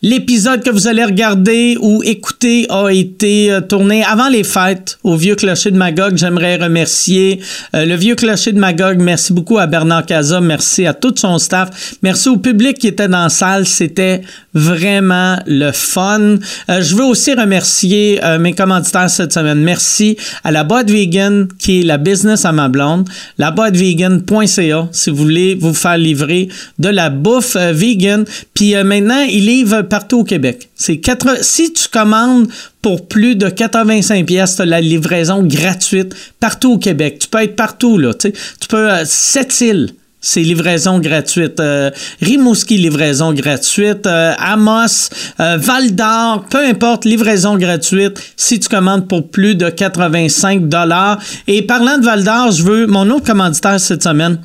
L'épisode que vous allez regarder ou écouter a été euh, tourné avant les fêtes au Vieux Clocher de Magog. J'aimerais remercier euh, le Vieux Clocher de Magog. Merci beaucoup à Bernard Caza. Merci à tout son staff. Merci au public qui était dans la salle. C'était vraiment le fun. Euh, je veux aussi remercier mes commanditaires cette semaine. Merci à la boîte vegan qui est la business à ma blonde. La boîte vegan.ca si vous voulez vous faire livrer de la bouffe vegan. Puis maintenant, il livre partout au Québec. C'est si tu commandes pour plus de 85 pièces, tu as la livraison gratuite partout au Québec. Tu peux être partout là, tu peux euh, sept îles. C'est livraison gratuite. Euh, Rimouski, livraison gratuite. Euh, Amos, Val d'Or, peu importe, livraison gratuite si tu commandes pour plus de 85 dollars. Et parlant de Val d'Or, je veux mon autre commanditaire cette semaine.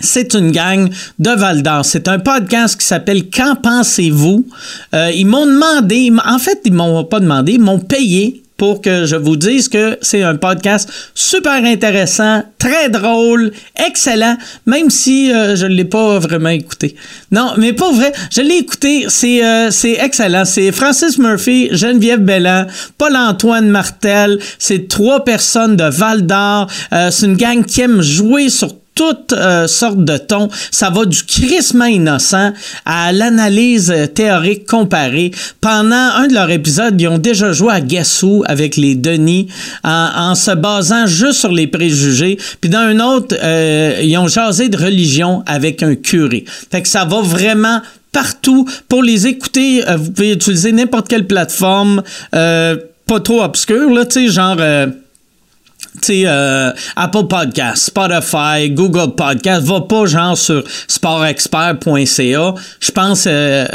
C'est une gang de Val d'Or. C'est un podcast qui s'appelle Qu'en pensez-vous? Euh, ils m'ont demandé, en fait, ils m'ont pas demandé, ils m'ont payé pour que je vous dise que c'est un podcast super intéressant, très drôle, excellent, même si euh, je ne l'ai pas vraiment écouté. Non, mais pas vrai, je l'ai écouté, c'est euh, c'est excellent. C'est Francis Murphy, Geneviève Bellan, Paul-Antoine Martel, c'est trois personnes de Val d'Or. c'est une gang qui aime jouer sur toutes euh, sortes de tons. Ça va du crissement innocent à l'analyse théorique comparée. Pendant un de leurs épisodes, ils ont déjà joué à Guess avec les Denis en, se basant juste sur les préjugés. Puis dans un autre, euh, ils ont jasé de religion avec un curé. Fait que ça va vraiment partout. Pour les écouter, euh, vous pouvez utiliser n'importe quelle plateforme, pas trop obscure, là, tu sais, genre euh, Apple Podcast, Spotify, Google Podcast, va pas genre sur sportexpert.ca. Je pense, euh,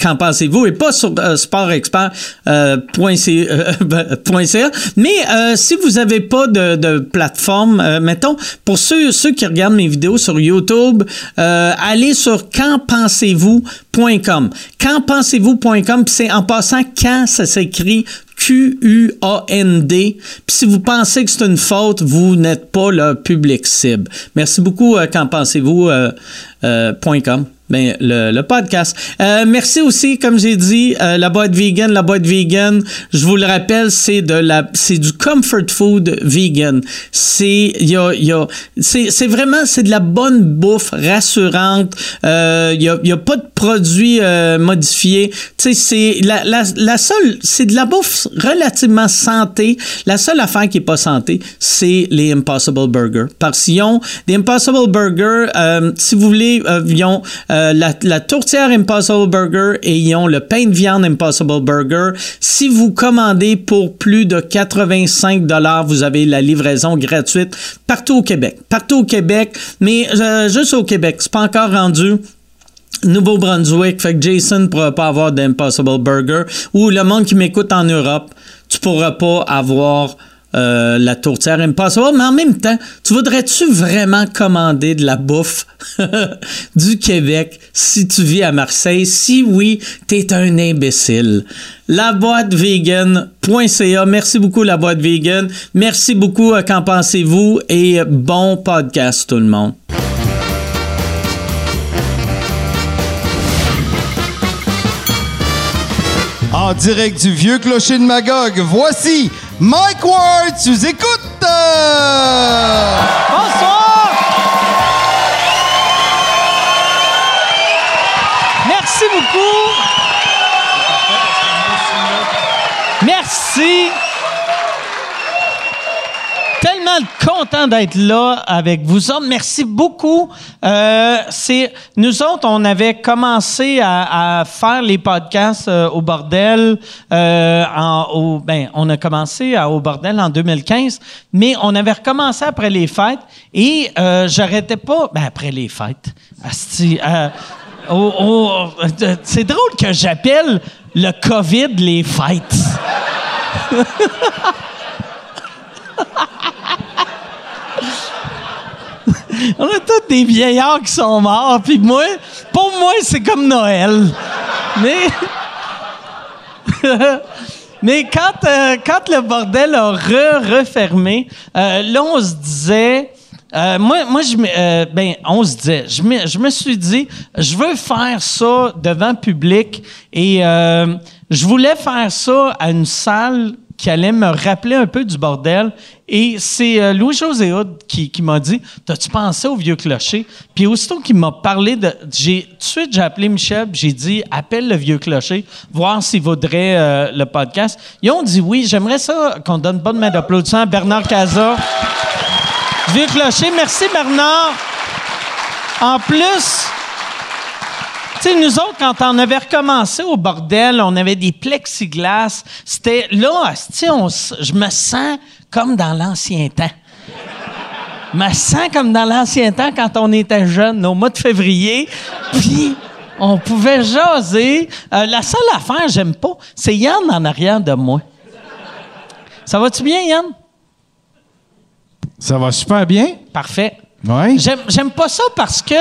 qu'en pensez-vous? Et pas sur euh, sportexpert.ca. Euh, mais si vous avez pas de, plateforme, mettons, pour ceux, ceux qui regardent mes vidéos sur YouTube, allez sur quenpensez-vous.com. Quenpensez-vous.com, c'est en passant quand ça s'écrit Q-U-A-N-D. Puis si vous pensez que c'est une faute, vous n'êtes pas le public cible. Merci beaucoup. Euh, qu'en pensez-vous? Euh, euh, .com ben, le, podcast. Euh, merci aussi, comme j'ai dit, euh, la boîte vegan. La boîte vegan, je vous le rappelle, c'est de la, c'est du comfort food vegan. C'est, y a, y a, c'est, vraiment, c'est de la bonne bouffe rassurante. Il euh, y, a, y a pas de produits euh, modifiés. Tu sais, c'est la, la, la seule, c'est de la bouffe relativement santé. La seule affaire qui est pas santé, c'est les Impossible Burger. Parce qu'ils ont des Impossible Burger, si vous voulez, ils ont euh, la, tourtière Impossible Burger et ils ont le pain de viande Impossible Burger. Si vous commandez pour plus de 85 dollars, vous avez la livraison gratuite partout au Québec. Partout au Québec, mais euh, juste au Québec. C'est pas encore rendu. Nouveau-Brunswick, fait que Jason ne pourra pas avoir d'Impossible Burger. Ou le monde qui m'écoute en Europe, tu pourras pas avoir euh, la tourtière Impossible, mais en même temps, tu voudrais-tu vraiment commander de la bouffe du Québec si tu vis à Marseille? Si oui, t'es un imbécile. La boîte vegan.ca. Merci beaucoup, la boîte vegan. Merci beaucoup, euh, qu'en pensez-vous? Et bon podcast, tout le monde. En direct du vieux clocher de Magog, voici Mike Ward, tu écoutes? Bonsoir! Merci beaucoup. Merci content d'être là avec vous autres. Merci beaucoup. Euh, nous autres, on avait commencé à, faire les podcasts euh, au bordel. Euh, ben, on a commencé au bordel en 2015, mais on avait recommencé après les fêtes et j'arrêtais pas. Ben après les fêtes, c'est drôle que j'appelle le COVID les fêtes. On a tous des vieillards qui sont morts, puis moi, pour moi, c'est comme Noël. Mais. Mais quand, euh, quand le bordel a re refermé, euh, là, on se disait, Euh, moi, moi je, euh, ben, on se disait, je me, je me suis dit, je veux faire ça devant public et euh, je voulais faire ça à une salle qui allait me rappeler un peu du bordel. Et c'est euh, Louis-José qui, qui m'a dit T'as-tu pensé au vieux clocher? Puis aussitôt qu'il m'a parlé de. J'ai, tout de suite, j'ai appelé Michel, j'ai dit Appelle le vieux clocher, voir s'il vaudrait euh, le podcast. Ils ont dit oui. J'aimerais ça qu'on donne bonne main d'applaudissement à Bernard Casa. Vieux clocher, merci Bernard. En plus, sais, nous autres, quand on avait recommencé au bordel, on avait des plexiglas. C'était là, on je me sens comme dans l'ancien temps. Je me sens comme dans l'ancien temps quand on était jeune, au mois de février. Puis, on pouvait jaser. Euh, la seule affaire, j'aime pas, c'est Yann en arrière de moi. Ça va-tu bien, Yann? Ça va super bien? Parfait. Oui. J'aime, pas ça parce que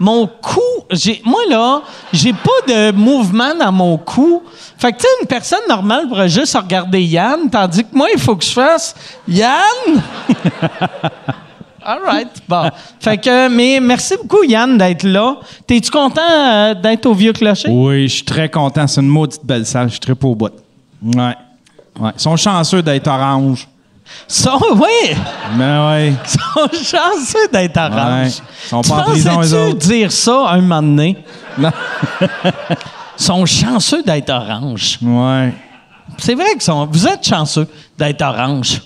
mon cou, j'ai, moi là, j'ai pas de mouvement dans mon cou. Fait que tu sais, une personne normale pourrait juste regarder Yann, tandis que moi, il faut que je fasse Yann. All right. Bon. Fait que, mais merci beaucoup, Yann, d'être là. T'es-tu content euh, d'être au Vieux Clocher? Oui, je suis très content. C'est une maudite belle salle. Je suis très au bout. Ouais. Ouais. Ils sont chanceux d'être orange. Ça, oui! Ben. Ils sont chanceux d'être orange. Ouais. Ils sont pas en prison, eux pensais-tu autres. dire ça un moment donné? Non. Ils sont chanceux d'être orange. Ouais. C'est vrai que sont, vous êtes chanceux d'être orange.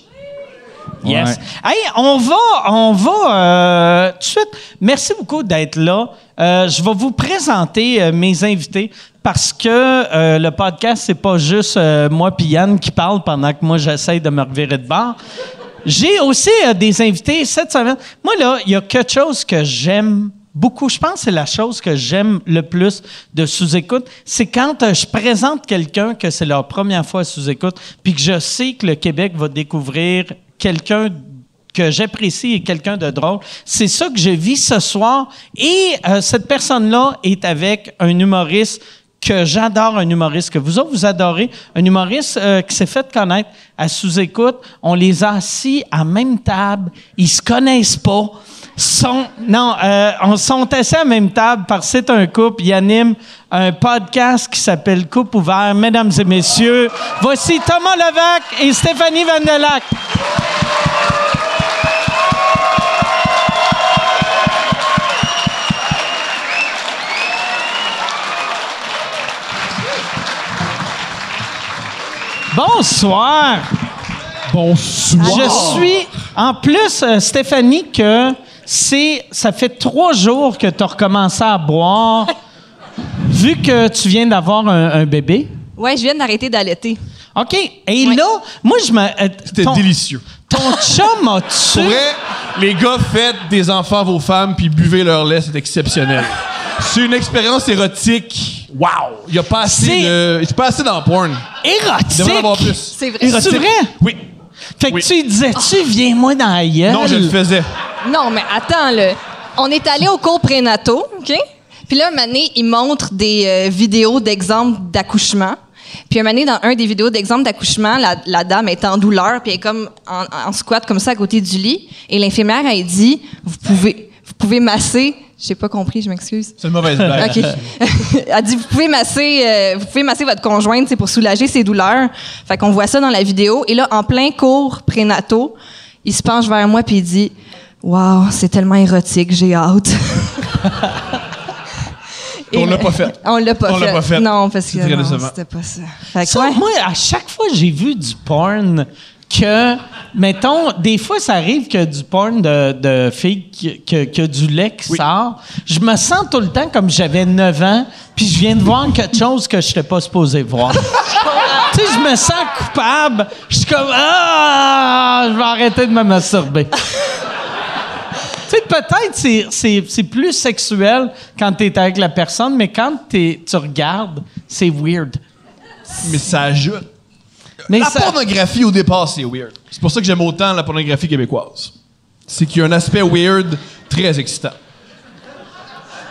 Yes. Ouais. Hey, on va, on va euh, tout de suite. Merci beaucoup d'être là. Euh, je vais vous présenter euh, mes invités parce que euh, le podcast c'est pas juste euh, moi puis Yann qui parle pendant que moi j'essaye de me revirer de bord. J'ai aussi euh, des invités cette semaine. Moi là, il y a quelque chose que j'aime beaucoup. Je pense que c'est la chose que j'aime le plus de sous-écoute. C'est quand euh, je présente quelqu'un que c'est leur première fois sous-écoute, puis que je sais que le Québec va découvrir quelqu'un que j'apprécie et quelqu'un de drôle. C'est ça que je vis ce soir. Et euh, cette personne-là est avec un humoriste que j'adore, un humoriste que vous autres, vous adorez, un humoriste euh, qui s'est fait connaître à sous-écoute. On les a assis à même table. Ils se connaissent pas. Sont, non, euh, on sont assis à même table parce que c'est un couple. Ils animent un podcast qui s'appelle Coupe ouvert. Mesdames et messieurs, voici Thomas Levac et Stéphanie Vandelac. Bonsoir. Bonsoir. Je suis, en plus, euh, Stéphanie, que c'est, ça fait trois jours que tu as recommencé à boire. Vu que tu viens d'avoir un, un bébé. Ouais, je viens d'arrêter d'allaiter. OK. Et Ouais. là, moi, je me. euh, C'était ton- délicieux. Ton chum a-tu. Pour vrai, les gars, faites des enfants à vos femmes puis buvez leur lait, c'est exceptionnel. C'est une expérience érotique. Wow! Il y a pas assez de. C'est pas assez dans le porn. Érotique. Il devrait en avoir plus. C'est vrai. C'est vrai? Oui. Fait que Oui. tu disais-tu, viens-moi dans la gueule? Non, je le faisais. Non, mais attends, là. On est allé au cours prénatal, OK? Puis là, donné, il montre des euh, vidéos d'exemples d'accouchement. Puis un moment donné, dans un des vidéos d'exemples d'accouchement, la, la dame est en douleur, puis elle est comme en, en squat comme ça à côté du lit. Et l'infirmière, elle dit, vous pouvez, vous pouvez masser. J'ai pas compris, je m'excuse. C'est une mauvaise blague. OK. Elle dit vous pouvez masser euh, vous pouvez masser votre conjointe c'est pour soulager ses douleurs. Fait qu'on voit ça dans la vidéo et là en plein cours prénato, il se penche vers moi puis il dit "Waouh, c'est tellement érotique, j'ai hâte." Et On l'a pas fait. On l'a pas On fait. l'a pas fait. Non, parce que c'était pas ça. Fait que Ça, ouais. moi, à chaque fois j'ai vu du porn que, mettons, des fois, ça arrive que du porn de, de filles que, que du lait qui sort. Je me sens tout le temps comme j'avais 9 ans, puis je viens de voir quelque chose que je n'étais pas supposé voir. tu sais, je me sens coupable. Je suis comme, ah, je vais arrêter de me masturber. tu sais, peut-être c'est, c'est, c'est plus sexuel quand tu es avec la personne, mais quand t'es- tu regardes, c'est weird. Mais ça ajoute. Mais La ça- pornographie, au départ, c'est weird. C'est pour ça que j'aime autant la pornographie québécoise. C'est qu'il y a un aspect weird très excitant.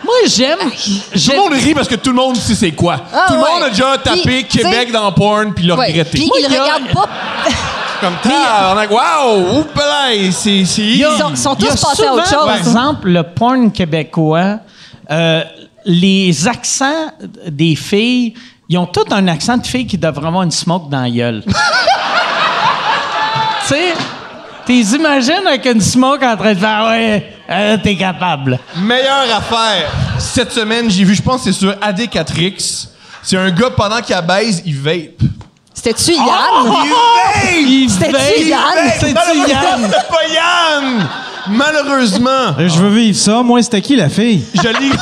Moi, j'aime. Tout j'aime- le monde rit parce que tout le monde sait c'est quoi. Ah tout le ouais. monde a déjà tapé Puis, Québec dans porn puis l'a Ouais. regretté. Puis Moi, il il y a- regarde pas comme tabarnak. Wow! Oupalay! C'est. c'est- Ils sont, sont a tous passés à autre chose. Par exemple, le porn québécois, euh, les accents des filles, ils ont tous un accent de fille qui devrait avoir une smoke dans la gueule. tu sais, t'es imagines avec une smoke en train de faire Ouais, euh, t'es capable. Meilleure affaire. Cette semaine, j'ai vu, je pense que c'est sur AD4X. C'est un gars, pendant qu'il baise, il vape. C'était-tu Yann? Il C'était-tu vape. Yann? C'est-tu Malheureusement, Yann? c'était pas Yann! Malheureusement. Je veux vivre ça. Moi, c'était qui la fille? Je lis.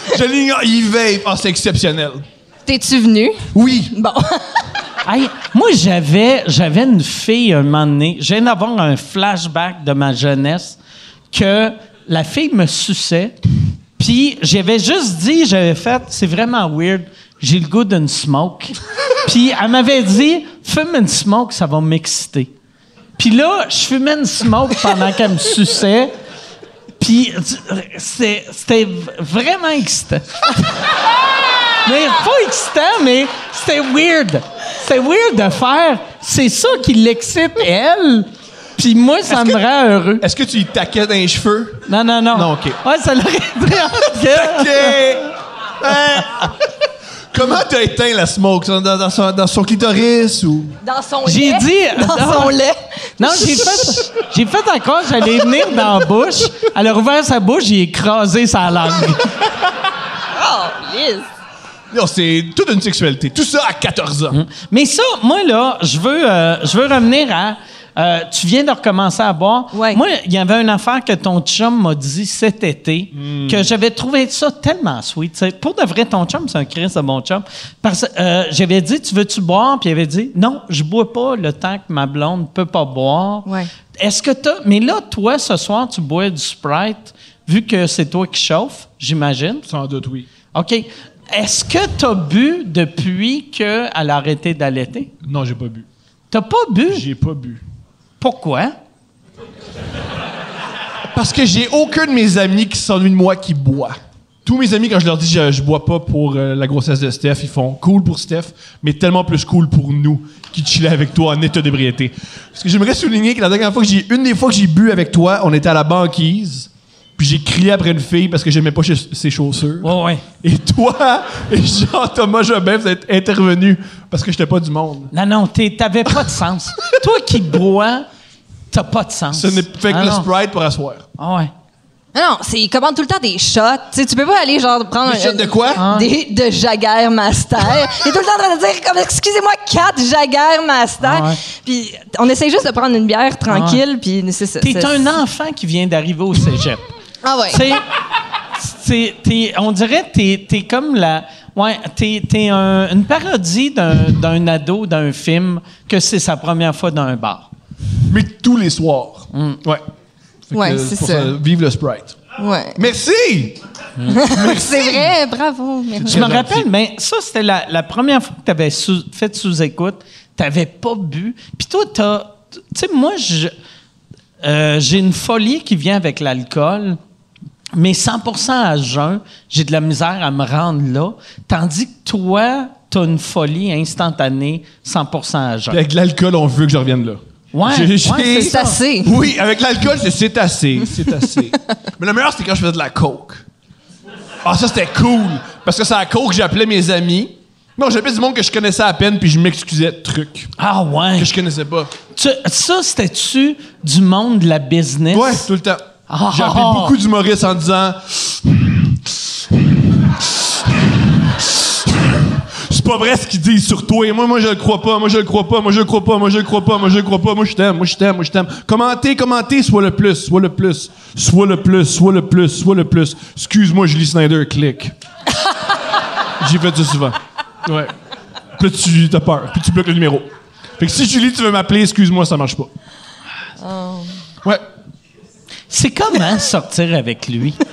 Je l'ignore. Il vape. Ah, c'est exceptionnel. T'es-tu venu? Oui. Bon. Hey, moi, j'avais, j'avais une fille un moment donné. Je viens d'avoir un flashback de ma jeunesse que la fille me suçait. Puis j'avais juste dit, j'avais fait, c'est vraiment weird, j'ai le goût d'une smoke. Puis elle m'avait dit, fume une smoke, ça va m'exciter. Puis là, je fumais une smoke pendant qu'elle me suçait. Puis c'était, vraiment excitant. Mais pas excitant, mais c'était weird. C'était weird de faire. C'est ça qui l'excite, elle. Puis moi, ça me rend heureux. Est-ce que tu y taquais dans les cheveux? Non, non, non. Non, OK. Ouais, ça l'aurait gueule. OK. Comment t'as éteint la smoke? Dans, dans son, dans son clitoris ou? Dans son J'ai lait. dit- Dans non. son lait. Non, j'ai fait, j'ai fait encore, j'allais venir dans la bouche. Elle a rouvert sa bouche, j'ai écrasé sa langue. Oh, Liz. Non, c'est toute une sexualité. Tout ça à 14 ans. Mais ça, moi, là, je veux, euh, je veux revenir à. Euh, tu viens de recommencer à boire. Ouais. Moi, il y avait une affaire que ton chum m'a dit cet été que j'avais trouvé ça tellement sweet. Pour de vrai, ton chum, c'est un Chris de bon chum. Parce que euh, j'avais dit, tu veux-tu boire? Puis il avait dit, non, je bois pas le temps que ma blonde peut pas boire. Ouais. Est-ce que t'as. Mais là, toi, ce soir, tu bois du Sprite, vu que c'est toi qui chauffe, j'imagine? Sans doute, oui. OK. Est-ce que tu as bu depuis qu'elle a arrêté d'allaiter? Non, j'ai pas bu. T'as pas bu? J'ai pas bu. Pourquoi? Parce que j'ai aucun de mes amis qui s'ennuie de moi qui boit. Tous mes amis, quand je leur dis je, je bois pas pour euh, la grossesse de Steph, ils font cool pour Steph, mais tellement plus cool pour nous qui chillaient avec toi en état d'ébriété. Parce que j'aimerais souligner que la dernière fois que j'ai, une des fois que j'ai bu avec toi, on était à la banquise, puis j'ai crié après une fille parce que j'aimais pas ses chaussures. Ouais, ouais. Et toi et Jean-Thomas Jobin, vous êtes intervenus parce que j'étais pas du monde. Non, non, t'avais pas de sens. Toi qui bois, t'as pas de sens. Ce n'est fait que Ah le non. Sprite pour asseoir. Ah ouais. Non, non, c'est, ils commandent tout le temps des shots. Tu sais, tu peux pas aller, genre, prendre Des shots de quoi? Ah. Des, de Jagger Master. Il est tout le temps en train de dire, comme, excusez-moi, quatre Jagger Master. Ah ouais. Puis on essaie juste de prendre une bière tranquille, puis c'est ça. T'es c'est- un enfant qui vient d'arriver au cégep. Ah ouais. T'sais, t'sais, t'es- on dirait que t'es, t'es comme la. Ouais, t'es, t'es un- une parodie d'un, d'un ado d'un film que c'est sa première fois dans un bar. Mais tous les soirs. Mm. Ouais. Fait Ouais, que, c'est pour ça. Vive le Sprite. Ouais. Merci! C'est vrai, bravo. merci. Je me rappelle, mais ça, c'était la, la première fois que tu avais fait sous-écoute. Tu n'avais pas bu. Puis toi, t'as. Tu sais, moi, je- euh, j'ai une folie qui vient avec l'alcool, mais 100% à jeun, j'ai de la misère à me rendre là. Tandis que toi, tu as une folie instantanée, 100% à jeun. Puis avec l'alcool, on veut que je revienne là. Ouais, ouais, C'est assez. Oui, avec l'alcool, c'est assez. C'est assez. Mais le meilleur, c'était quand je faisais de la coke. Ah, ça, c'était cool. Parce que c'est à la coke que j'appelais mes amis. Non, j'appelais du monde que je connaissais à peine, puis je m'excusais de trucs Ah ouais. que je connaissais pas. Tu- ça, c'était-tu du monde de la business? Ouais, tout le temps. Ah. J'ai appelé beaucoup d'humoristes en disant C'est pas vrai ce qu'ils disent sur toi. Et moi, moi, je le crois pas. Moi, je le crois pas. Moi, je le crois pas. Moi, je le crois pas. Moi, je le crois pas. Moi, je t'aime. Moi, je t'aime. Moi, je t'aime. Commentez, commentez. Soit le plus. Soit le plus. Soit le plus. Soit le plus. Soit le plus. Excuse-moi, Julie Snyder. Clique. J'ai fait ça souvent. Ouais. Puis là, tu t'as peur. Puis tu bloques le numéro. Fait que si Julie, tu veux m'appeler, excuse-moi, ça marche pas. Ouais. C'est comment sortir avec lui?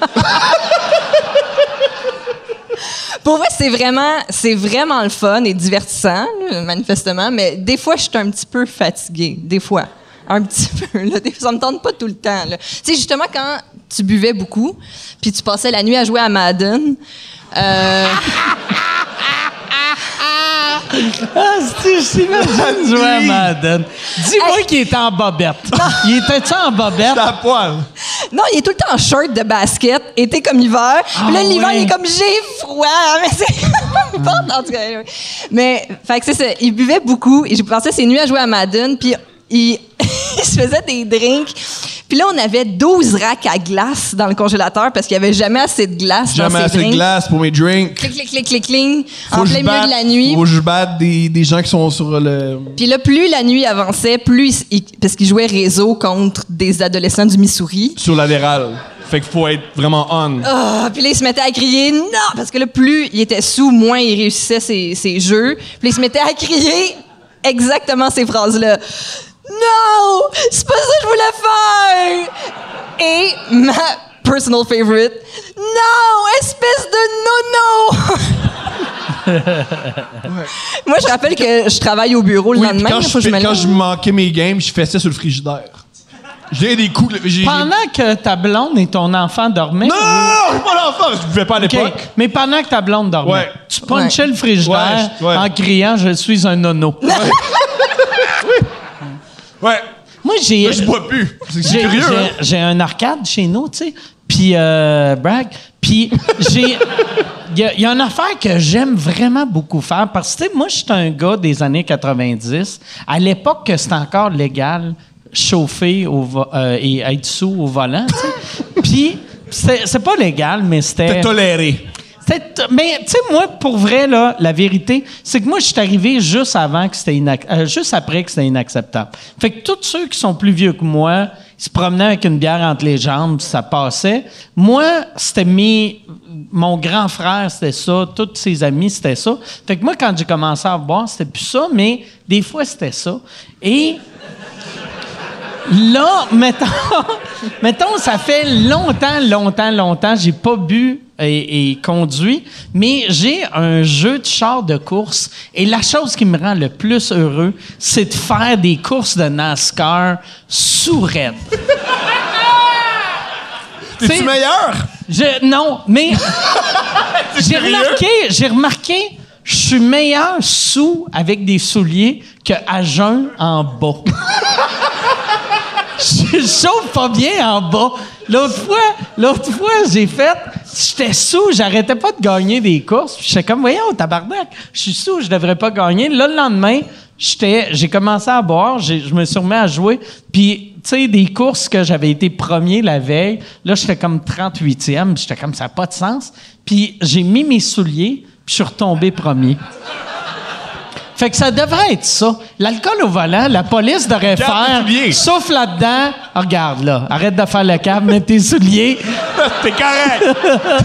Pour vrai, c'est vraiment, c'est vraiment le fun et divertissant, manifestement, mais des fois, je suis un petit peu fatiguée. Des fois. Un petit peu. Là. Ça me tente pas tout le temps. Tu sais, justement, quand tu buvais beaucoup, puis tu passais la nuit à jouer à Madden, euh, Ah, c'est- j'imagine jouer à Madden. Dis-moi Hey. qu'il était en bobette. Il était-tu en bobette? C'est à poil. Non, il est tout le temps en short de basket, été comme hiver. Puis là, Ah l'hiver, ouais. il est comme j'ai froid. Mais c'est. Bon, en tout cas. Mais, fait que c'est ça. Il buvait beaucoup et je passais ses nuits à jouer à Madden. Puis il, il se faisait des drinks. Puis là, on avait 12 racks à glace dans le congélateur parce qu'il n'y avait jamais assez de glace Jamais dans ses assez de glace pour mes drinks. Clic, clic, clic, clic, clic. Faut En plein milieu de la nuit. Faut que je batte des, des gens qui sont sur le. Puis là, plus la nuit avançait, plus il, parce qu'il jouait réseau contre des adolescents du Missouri. sur latéral. Fait qu'il faut être vraiment on. Ah, puis là, il se mettait à crier non, parce que là, plus il était sous, moins il réussissait ses, ses jeux. Puis là, il se mettait à crier exactement ces phrases-là. Non, c'est pas ça que je voulais faire. Et ma personal favorite? Non, espèce de nono. Moi, je rappelle que je travaille au bureau le Oui, lendemain. quand, je, fais- me quand lève. je manquais mes games, je faisais sur le frigidaire. J'ai des coups. j'ai- j'ai- Pendant que ta blonde et ton enfant dormaient. Non! Je suis pas l'enfant! Je pouvais pas à l'époque. Mais pendant que ta blonde dormait, Ouais. tu punchais le frigidaire Ouais, ouais. en criant Je suis un nono. Ouais. Moi, j'ai. Je bois plus. C'est curieux, j'ai- hein? j'ai un arcade chez nous, tu sais. Puis, euh, brag. Puis, j'ai. Il y, a- il y a une affaire que j'aime vraiment beaucoup faire parce que, tu sais, moi, je suis un gars des années 90. À l'époque que c'était encore légal chauffer au euh, et être sous au volant, tu sais. Puis, c'est, c'est pas légal, mais c'était. T'es toléré. Mais tu sais moi pour vrai là la vérité c'est que moi je suis arrivé juste avant que c'était euh, juste après que c'était inacceptable. Fait que tous ceux qui sont plus vieux que moi, ils se promenaient avec une bière entre les jambes, ça passait. Moi, c'était mes mon grand frère, c'était ça, tous ses amis, c'était ça. Fait que moi quand j'ai commencé à boire, c'était plus ça, mais des fois c'était ça. Et Là, mettons, mettons, ça fait longtemps, longtemps, longtemps, j'ai pas bu et, et conduit, mais j'ai un jeu de char de course et la chose qui me rend le plus heureux, c'est de faire des courses de NASCAR sous raide. T'es-tu meilleur? Je- non, mais j'ai remarqué, j'ai remarqué, je suis meilleur sous avec des souliers que à jeun en bas. je chauffe pas bien en bas. L'autre fois, l'autre fois, j'ai fait, j'étais sous, j'arrêtais pas de gagner des courses. J'étais comme, voyons, tabarnak, je suis sous, je devrais pas gagner. Là, le lendemain, j'ai commencé à boire, je me suis remis à jouer. Puis, tu sais, des courses que j'avais été premier la veille, là, j'étais comme 38e. J'étais comme, ça n'a pas de sens. Puis, j'ai mis mes souliers, puis je suis retombé premier. Fait que ça devrait être ça. L'alcool au volant, la police devrait Garde faire. tes souliers. Sauf là-dedans. Ah, regarde, là. Arrête de faire le câble, mets tes souliers. T'es correct!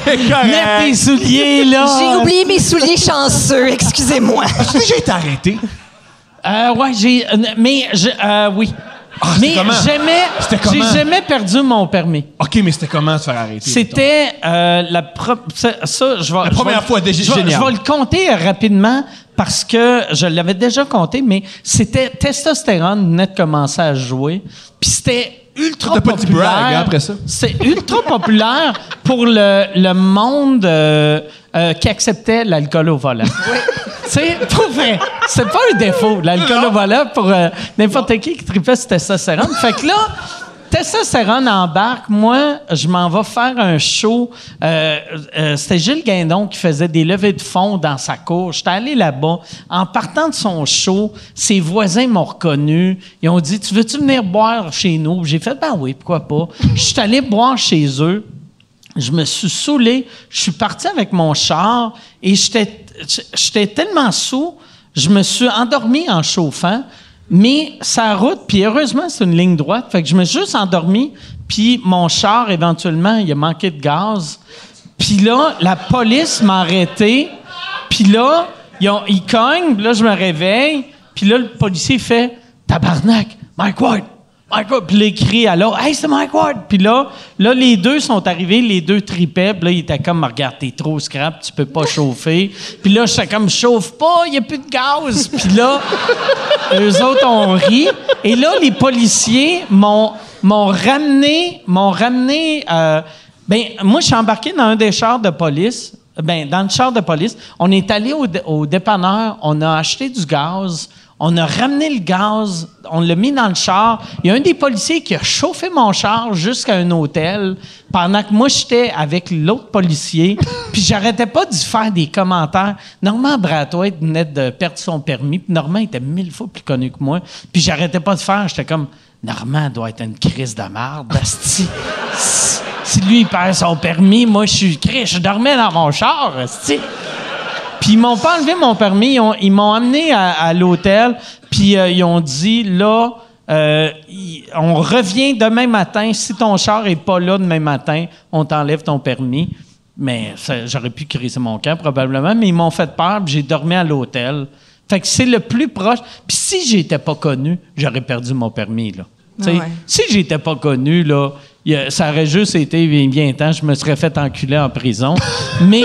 T'es Mets tes correct! souliers, là. J'ai oublié mes souliers chanceux, excusez-moi. As-tu déjà été arrêté? Euh, ouais, j'ai. euh, Mais, je- euh, oui. mais Ah, j'aimais. C'était J'ai jamais perdu mon permis. OK, mais c'était comment se faire arrêter? C'était euh, la pro- ça, ça, je vais La je première vais- fois, déjà, je vais- génial. Je vais le compter rapidement parce que je l'avais déjà compté, mais c'était testostérone venait de commencer à jouer, puis c'était ultra T'as pas dit populaire. brag, hein, après ça? C'est ultra populaire pour le, le monde euh, euh, qui acceptait l'alcool au volant. Tu sais, pour vrai, c'est pas un défaut, l'alcool au volant pour euh, n'importe qui qui tripait sur testostérone. Fait que là, testostérone embarque. Moi, je m'en vais faire un show. Euh, euh, C'était Gilles Guindon qui faisait des levées de fonds dans sa cour. J'étais allé là-bas. En partant de son show, ses voisins m'ont reconnu. Ils ont dit, tu veux-tu venir boire chez nous? J'ai fait, ben oui, pourquoi pas. Je suis allé boire chez eux. Je me suis saoulé. Je suis parti avec mon char et j'étais tellement saoul, je me suis endormi en chauffant. Mais sa route, puis heureusement, c'est une ligne droite. Fait que je me suis juste endormi, puis mon char, éventuellement, il a manqué de gaz. Puis là, la police m'a arrêté. Puis là, ils, cognent, puis là, je me réveille. Puis là, le policier fait « Tabarnak, Mike Ward, Mike Ward. » Puis là, il crie à l'autre « Hey, c'est Mike Ward! » Puis là, là, les deux sont arrivés, les deux tripaient. Puis là, il était comme « Regarde, t'es trop scrap, tu peux pas chauffer. » Puis là, j'étais comme « Chauffe pas, il y a plus de gaz. » Puis là, eux autres ont ri. Et là, les policiers m'ont m'ont ramené, m'ont ramené. euh, ben, moi, je suis embarqué dans un des chars de police. ben, dans le char de police. On est allé au dépanneur, on a acheté du gaz, on a ramené le gaz, on l'a mis dans le char. Il y a un des policiers qui a chauffé mon char jusqu'à un hôtel pendant que moi, j'étais avec l'autre policier. Puis j'arrêtais pas d'y faire des commentaires. Normand Brathwaite venait de perdre son permis. Puis Normand était mille fois plus connu que moi. Puis j'arrêtais pas de faire. J'étais comme, Normand doit être une crise de merde, asti. Si- Si lui, il perd son permis, moi, je suis Chris, je dormais dans mon char, asti. Puis ils m'ont pas enlevé mon permis, ils, ont- ils m'ont amené à, à l'hôtel, puis euh, ils ont dit là, euh, on revient demain matin. Si ton char est pas là demain matin, on t'enlève ton permis. Mais j'aurais pu criser mon camp probablement, mais ils m'ont fait peur, puis j'ai dormi à l'hôtel. Fait que c'est le plus proche. Puis si j'étais pas connu, j'aurais perdu mon permis là. Ah ouais. Si j'étais pas connu là, a- ça aurait juste été bien, bien temps, je me serais fait enculer en prison. mais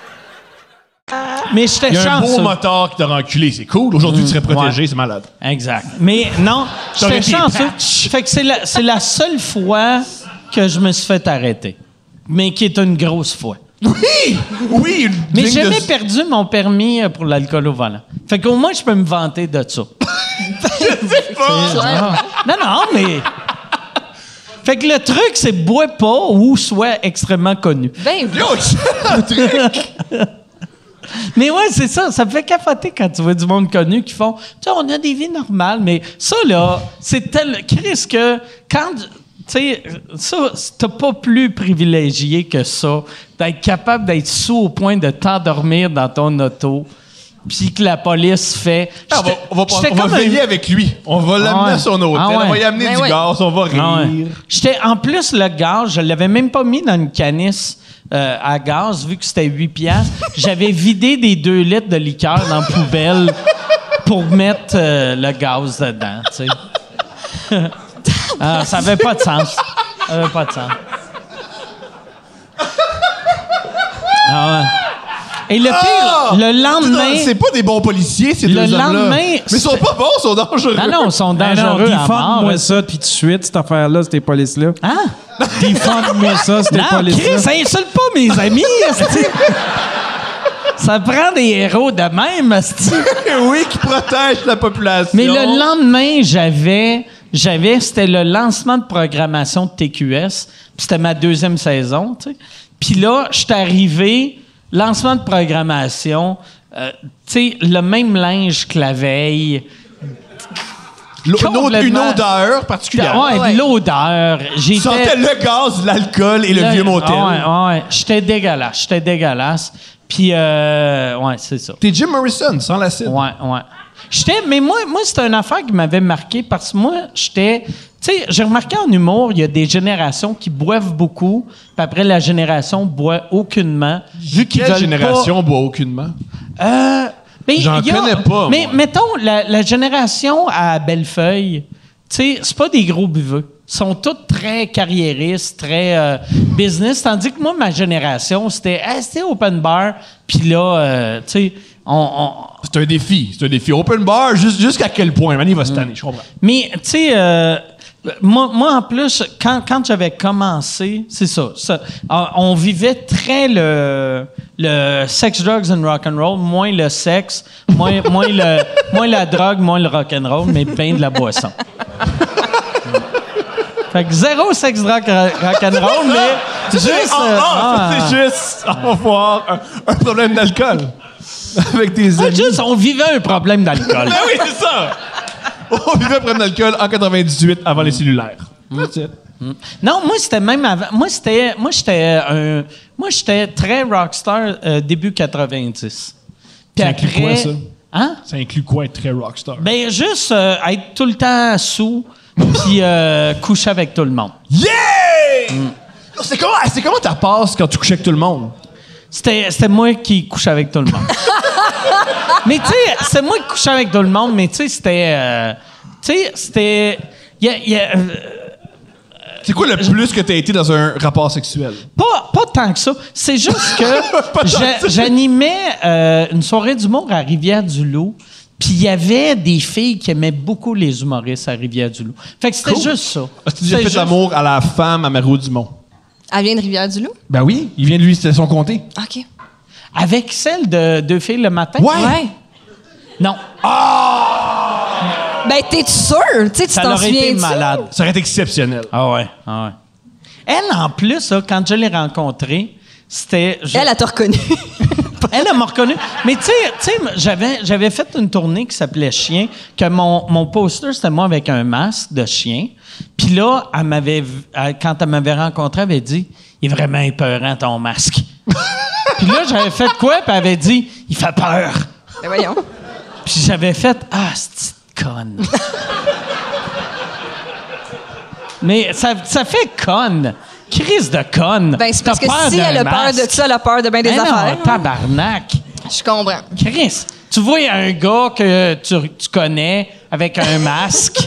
Mais j'étais Il y a un beau chanceux. moteur qui t'a renculé, c'est cool. Aujourd'hui, tu serais protégé, ouais. c'est malade. Exact. Mais non, j'étais chanceux. Fait que c'est la, c'est la seule fois que je me suis fait arrêter. Mais qui est une grosse fois. Oui! Oui! Mais j'ai de- jamais perdu mon permis euh, pour l'alcool au volant. Fait qu'au moins, je peux me vanter de ça. Ah. Non, non, mais. Fait que le truc, c'est bois pas ou soit extrêmement connu. Ben oui. Yo, un truc! Mais ouais, c'est ça. Ça me fait capoter quand tu vois du monde connu qui font. Tu sais, on a des vies normales, mais ça, là, c'est tel. Chris, que quand. Tu sais, ça, t'as pas plus privilégié que ça, d'être capable d'être sous au point de t'endormir dans ton auto, puis que la police fait. Ah, on va, on va, J'étais on va comme un- veiller avec lui. On va l'amener ouais. à son hôtel. Ah ouais. On va y amener Ben du ouais. gaz. On va rire. Ah ouais. J'étais en plus le gaz, je l'avais même pas mis dans une canisse euh, à gaz vu que c'était 8 piastres. J'avais vidé des 2 litres de liqueur dans la poubelle pour mettre euh, le gaz dedans, tu sais. Ah, ça avait pas de sens. Ça avait pas de sens. Ah ouais. Et le pire, Ah! le lendemain. C'est pas des bons policiers, ces Le deux hommes-là. lendemain, Mais ils sont pas bons, ils sont dangereux. Ah non, ils sont dangereux. Défende-moi ça, puis tout de suite, cette affaire-là, ces polices-là. Hein? Défende-moi ça, ces Non, Chris, polices-là. insulte pas mes amis. Ça prend des héros de même, oui, qui protègent la population. Mais le lendemain, j'avais, j'avais, c'était le lancement de programmation de TQS. puis C'était ma deuxième saison, tu sais. Puis là, je suis arrivé, lancement de programmation, euh, tu sais, le même linge que la veille. Une, odeur particulière. Ouais, Ouais. de l'odeur. Tu J'étais- sentais le gaz, l'alcool et le vieux motel. Ouais, ouais. J'étais dégueulasse. J'étais dégueulasse. Puis, euh, ouais, c'est ça. T'es Jim Morrison, sans l'acide. Ouais, ouais. J'étais, mais moi, moi c'était une affaire qui m'avait marqué parce que moi, j'étais. Tu sais, j'ai remarqué en humour, il y a des générations qui boivent beaucoup, puis après, la génération boit aucunement. Vu qu'ils Quelle génération boit aucunement? Euh, mais J'en connais pas, Mais moi. mettons, la, la génération à Bellefeuille, tu sais, c'est pas des gros buveux. Ils sont tous très carriéristes, très euh, business, tandis que moi, ma génération, c'était c'était open bar, puis là, euh, tu sais, C'est un défi. C'est un défi. Open bar, jusqu'à quel point? Man, il va se tanner, je comprends. Mais, tu sais, euh, moi, moi, en plus, quand, quand j'avais commencé, c'est ça, ça, on vivait très le, le sex, drugs and rock and roll, moins le sexe, moins, moins, le, moins la drogue, moins le rock and roll, mais bien de la boisson. fait que zéro sexe, drogue, rock and roll, mais juste... Ah, euh, ah, ah. c'est juste, on va voir un, un problème d'alcool. avec tes Ah, amis. juste, on vivait un problème d'alcool. Ben oui, c'est ça! On vivait prendre d'alcool en 98 avant les cellulaires. It. Non, moi, c'était même avant. Moi, c'était. Moi, j'étais un. Moi, j'étais très rockstar euh, début 90. Puis Ça inclut quoi, ça? Hein? Ça inclut quoi être très rockstar? Ben, juste euh, être tout le temps sous, puis euh, coucher avec tout le monde. Yeah! C'est comment, c'est comment ta passe quand tu couches avec tout le monde? C'était, c'était moi qui couchais avec tout le monde. mais tu sais, c'est moi qui couchais avec tout le monde, mais tu sais, c'était. euh, tu sais, c'était. y a- y a, euh, C'est quoi le plus que t'as été dans un rapport sexuel? Pas, pas tant que ça. C'est juste que j'a- j'animais euh, une soirée d'humour à Rivière-du-Loup. Puis il y avait des filles qui aimaient beaucoup les humoristes à Rivière-du-Loup. Fait que c'était Cool. juste ça. As-tu déjà C'était fait juste- l'amour à la femme à Mario Dumont? Elle vient de Rivière-du-Loup? Ben oui, il vient de lui, c'était son comté. OK. Avec celle de Deux filles le matin? Ouais. Non. Ben, t'es sûr? Tu sais, tu Ça t'en aurait été souviens malade. Ça aurait été exceptionnel. Ah ouais, ah ouais. Elle, en plus, quand je l'ai rencontrée, c'était... je- Elle, elle t'a reconnu. Elle elle m'a reconnu. Mais tu sais, j'avais, j'avais fait une tournée qui s'appelait Chien, que mon, mon poster, c'était moi avec un masque de chien. Puis là, elle m'avait, vu- elle- quand elle m'avait rencontré, elle avait dit « Il est vraiment épeurant, ton masque. » Puis là, j'avais fait quoi? Puis elle avait dit « Il fait peur. ben, voyons. » Puis j'avais fait « Ah, c'est conne. » Mais ça, ça fait conne. Crise de conne. Ben, c'est T'as parce que peur si elle a peur de masque. ça, elle a peur de bien des Ben non, affaires. tabarnak. Je comprends. Chris, tu vois un gars que tu, tu connais avec un masque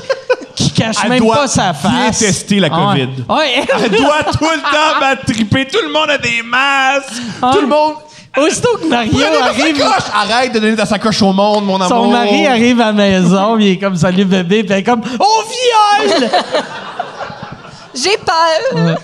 qui cache Elle même doit pas sa bien face. tester la Ah ouais. COVID. Ouais. Elle doit tout le temps battre triper. Tout le monde a des masques. Ah. Tout le monde. Aussitôt que Mario arrive. Arrête de donner ta sacoche au monde, mon amour. son mari arrive à la maison, il est comme salut bébé, puis elle est comme oh viol. J'ai peur.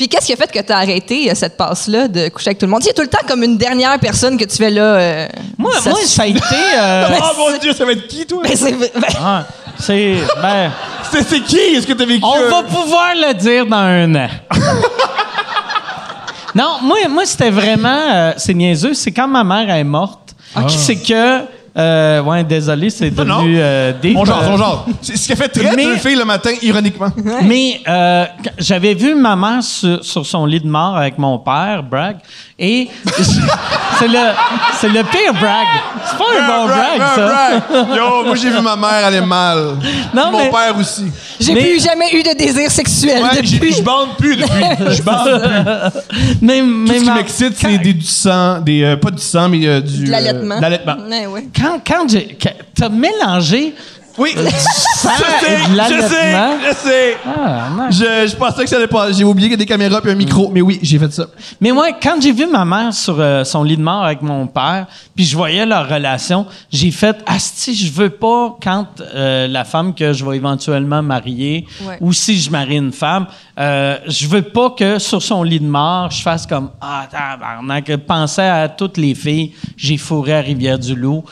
Puis qu'est-ce qui a fait que t'as arrêté euh, cette passe-là de coucher avec tout le monde? Il y a tout le temps comme une dernière personne que tu fais là. euh, moi, ça moi, se- ça a été. euh, Oh mon Dieu, ça va être qui, toi? Ben, c'est- ben, ah, c'est ben, C'est c'est qui? Est-ce que t'as vécu? on va pouvoir le dire dans un an. non, moi, moi c'était vraiment. euh, c'est niaiseux. C'est quand ma mère est morte. C'est que. Euh, ouais, désolé, c'est Non, non. devenu. euh, deep, On genre, euh, on genre. C'est ce qui a fait très Mais- deux filles le matin, ironiquement. Mais euh, j'avais vu ma mère sur, sur son lit de mort avec mon père, Bragg, et c'est le, c'est le pire brag. C'est pas un bon brag, ça. Yo, moi j'ai vu ma mère aller mal. Non, mon mais- père aussi. J'ai Mais- plus jamais eu de désir sexuel Ouais, depuis. je bande plus depuis. Je bande plus. Mais, Tout mais ce qui m'excite, c'est des, du sang, des, euh, pas du sang, mais euh, du. De euh, l'allaitement. de l'allaitement. Ouais, ouais. Quand, quand quand- T'as mélangé. Oui, je sais, je sais, je sais. Ah. Je, je pensais que ça allait pas. J'ai oublié qu'il y a des caméras et un micro, mais oui, j'ai fait ça. Mais moi, quand j'ai vu ma mère sur euh, son lit de mort avec mon père, puis je voyais leur relation, j'ai fait Asti, je veux pas quand euh, la femme que je vais éventuellement marier, Ouais. ou si je marie une femme, euh, je veux pas que sur son lit de mort, je fasse comme Ah, tabarnak, pensais à toutes les filles, j'ai fourré à Rivière-du-Loup.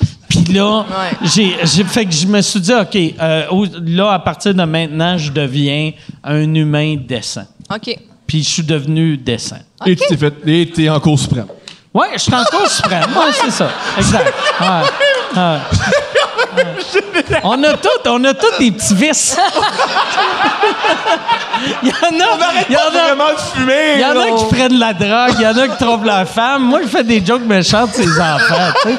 Puis là, Ouais. j'ai, j'ai fait que je me suis dit, OK, euh, au- là, à partir de maintenant, je deviens un humain décent. OK. Puis je suis devenu décent. Et tu t'es fait. Et t'es en cours suprême. Ouais, je suis en cours suprême. Ouais, c'est ça. Exact. On a tous, on a tous des petits vices. Il y en a, il y en a, Vraiment de fumer. il y en a qui prennent la drogue, il y en a qui trompent la femme. Moi, je fais des jokes méchants de ses enfants. tu sais.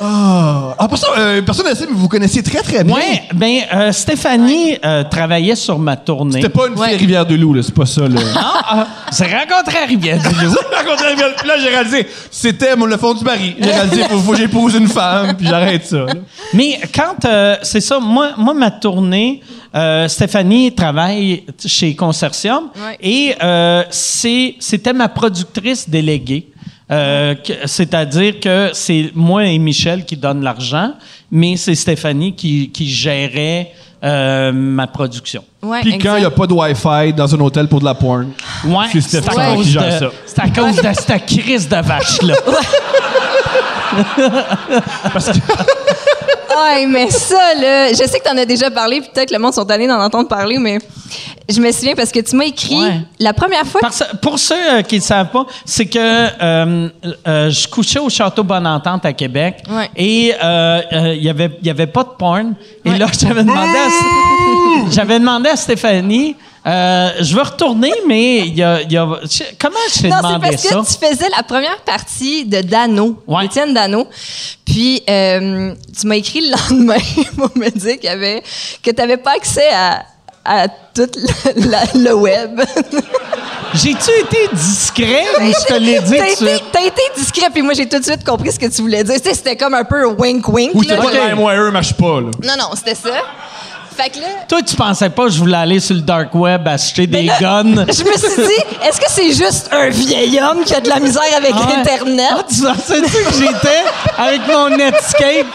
Ah, pour ça, euh, personne ne sait, mais vous connaissiez très très bien. Ouais, ben euh, Stéphanie euh, travaillait sur ma tournée. C'était pas une fille Ouais. à Rivière-de-Loup, là, c'est pas ça, là. Ah, ah, c'est rencontré à Rivière-du-Loup. Quand on Rivière- Puis là, j'ai réalisé, c'était mon- le fond du baril. J'ai réalisé, faut, faut que j'épouse une femme, puis j'arrête ça. là. Mais quand euh, c'est ça, moi, moi ma tournée, euh, Stéphanie travaille chez Consortium Ouais. et euh, c'est c'était ma productrice déléguée. Euh, que- C'est-à-dire que c'est moi et Michel qui donnent l'argent, mais c'est Stéphanie qui, qui gérait euh, ma production. Ouais, Puis quand il n'y a pas de Wi-Fi dans un hôtel pour de la porn, Ouais, c'est Stéphanie cause qui gère de, ça. c'est à cause de cette crise de vache-là. Ah, mais ça, là, je sais que tu en as déjà parlé, puis peut-être le monde sont allés d'en entendre parler, mais Je me souviens parce que tu m'as écrit Ouais. la première fois. Parce- pour ceux euh, qui ne savent pas, c'est que euh, euh, je couchais au Château Bonne-Entente à Québec Ouais. et euh, il n'y avait, y avait pas de porn. Et Ouais. là, j'avais demandé, à, demandé à Stéphanie, euh, je veux retourner, mais il y a, y a- je- comment je t'ai Non, c'est demandé parce ça? que tu faisais la première partie de Dano, Ouais. Étienne Dano. Puis, euh, tu m'as écrit le lendemain pour me dire qu'il y avait, que tu n'avais pas accès à, à tout le, la- le web. J'ai-tu été discret? Ou je te l'ai dit T'as été, t'as été discret, puis moi, j'ai tout de suite compris ce que tu voulais dire. Tu sais, c'était comme un peu wink-wink. Ou t'es pas Ok. LimeWire marche pas, là. Non, non, c'était ça. Fait que là, Toi, tu pensais pas que je voulais aller sur le dark web acheter des là, guns? je me suis dit, est-ce que c'est juste un vieil homme qui a de la misère avec Ah ouais. Internet? Ah, tu pensais-tu que j'étais avec mon Netscape?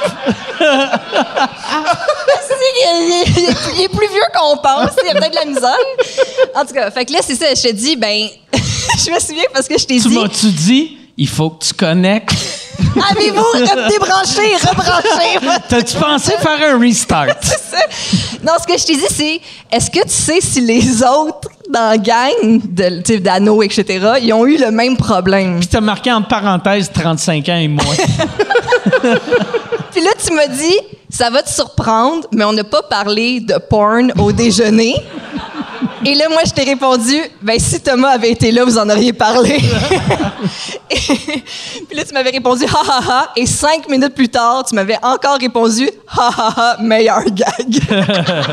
il, est- il est- il est plus vieux qu'on pense. Il y a peut-être de la misère. En tout cas, fait que là, c'est ça. Je te dis, ben, je me souviens parce que je t'ai Tu dit, m'as-tu dit, il faut que tu connectes? avez-vous débranché, rebranché? T'as-tu pensé faire un restart? non, ce que je t'ai dit, c'est, est-ce que tu sais si les autres dans la gang de, d'Anno, etc., ils ont eu le même problème? Puis t'as marqué en parenthèse 35 ans et moins. Puis là, tu m'as dit, ça va te surprendre, mais on n'a pas parlé de porn au déjeuner. Et là, moi, je t'ai répondu, ben si Thomas avait été là, vous en auriez parlé. Et- Puis là, tu m'avais répondu, ha ha ha. Et cinq minutes plus tard, tu m'avais encore répondu, ha ha ha, meilleur gag.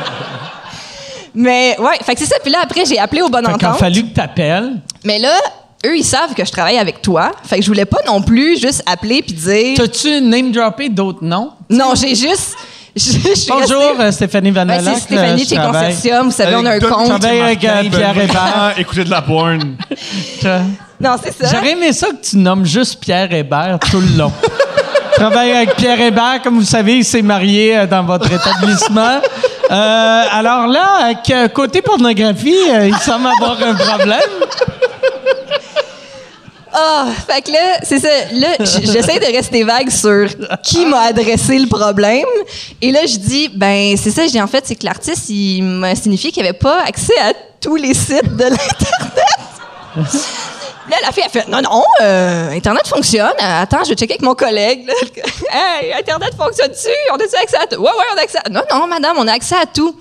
Mais ouais, fait que c'est ça. Puis là, après, j'ai appelé au bon Fait qu'il a entente. fallu que t'appelles. Mais là, eux, ils savent que je travaille avec toi. Fait que je voulais pas non plus juste appeler puis dire. T'as-tu name-droppé d'autres noms? Non, j'ai juste. Je- je suis Bonjour, restée- euh, Stéphanie Ben, Vanella. c'est Stéphanie chez Consortium. Vous savez, on a un Avec compte. Doug travaille avec, euh, Pierre ben, Hébert. Écouter de la porn. Non, c'est ça. J'aurais aimé ça que tu nommes juste Pierre Hébert tout le long. Travaille avec Pierre Hébert, comme vous savez, il s'est marié euh, dans votre établissement. Euh, alors là, avec, euh, côté pornographie, euh, il semble avoir un problème. Ah, fait que là, c'est ça. Là, j'essaie de rester vague sur qui m'a adressé le problème. Et là, je dis, ben, c'est ça, je dis en fait, c'est que l'artiste, il m'a signifié qu'il avait pas accès à tous les sites de l'Internet. Là, la fille a fait Non, non, euh, Internet fonctionne. Euh, Attends, je vais checker avec mon collègue. hey, Internet fonctionne-tu? On a accès à tout? Ouais, ouais, on a accès à Non, non, madame, on a accès à tout.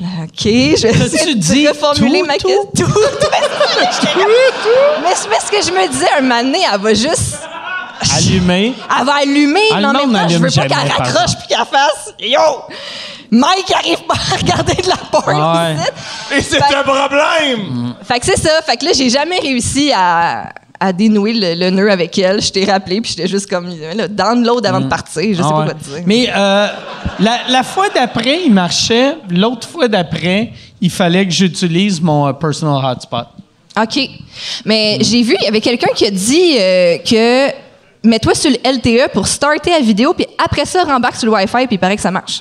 Là, OK, je vais essayer de reformuler tout, ma tout? question. Tout, Mais c'est parce que je me disais, un moment donné, elle va juste. Allumé. Elle va allumer. Ah, le mais en même monde temps, je veux pas qu'elle raccroche puis qu'elle fasse Yo! Mike arrive pas à regarder de la porn Ouais. Et c'est Fait- un problème! Fait que c'est ça. Fait que là, j'ai jamais réussi à, à dénouer le, le nœud avec elle. Je t'ai rappelé, puis j'étais juste comme, là, download avant de partir. Je sais Ah pas ouais. quoi te dire. Mais euh, la, la fois d'après, il marchait. L'autre fois d'après, il fallait que j'utilise mon euh, personal hotspot. OK. Mais j'ai vu, il y avait quelqu'un qui a dit euh, que mets-toi sur le LTE pour starter la vidéo, puis après ça, rembarque sur le Wi-Fi, puis il paraît que ça marche.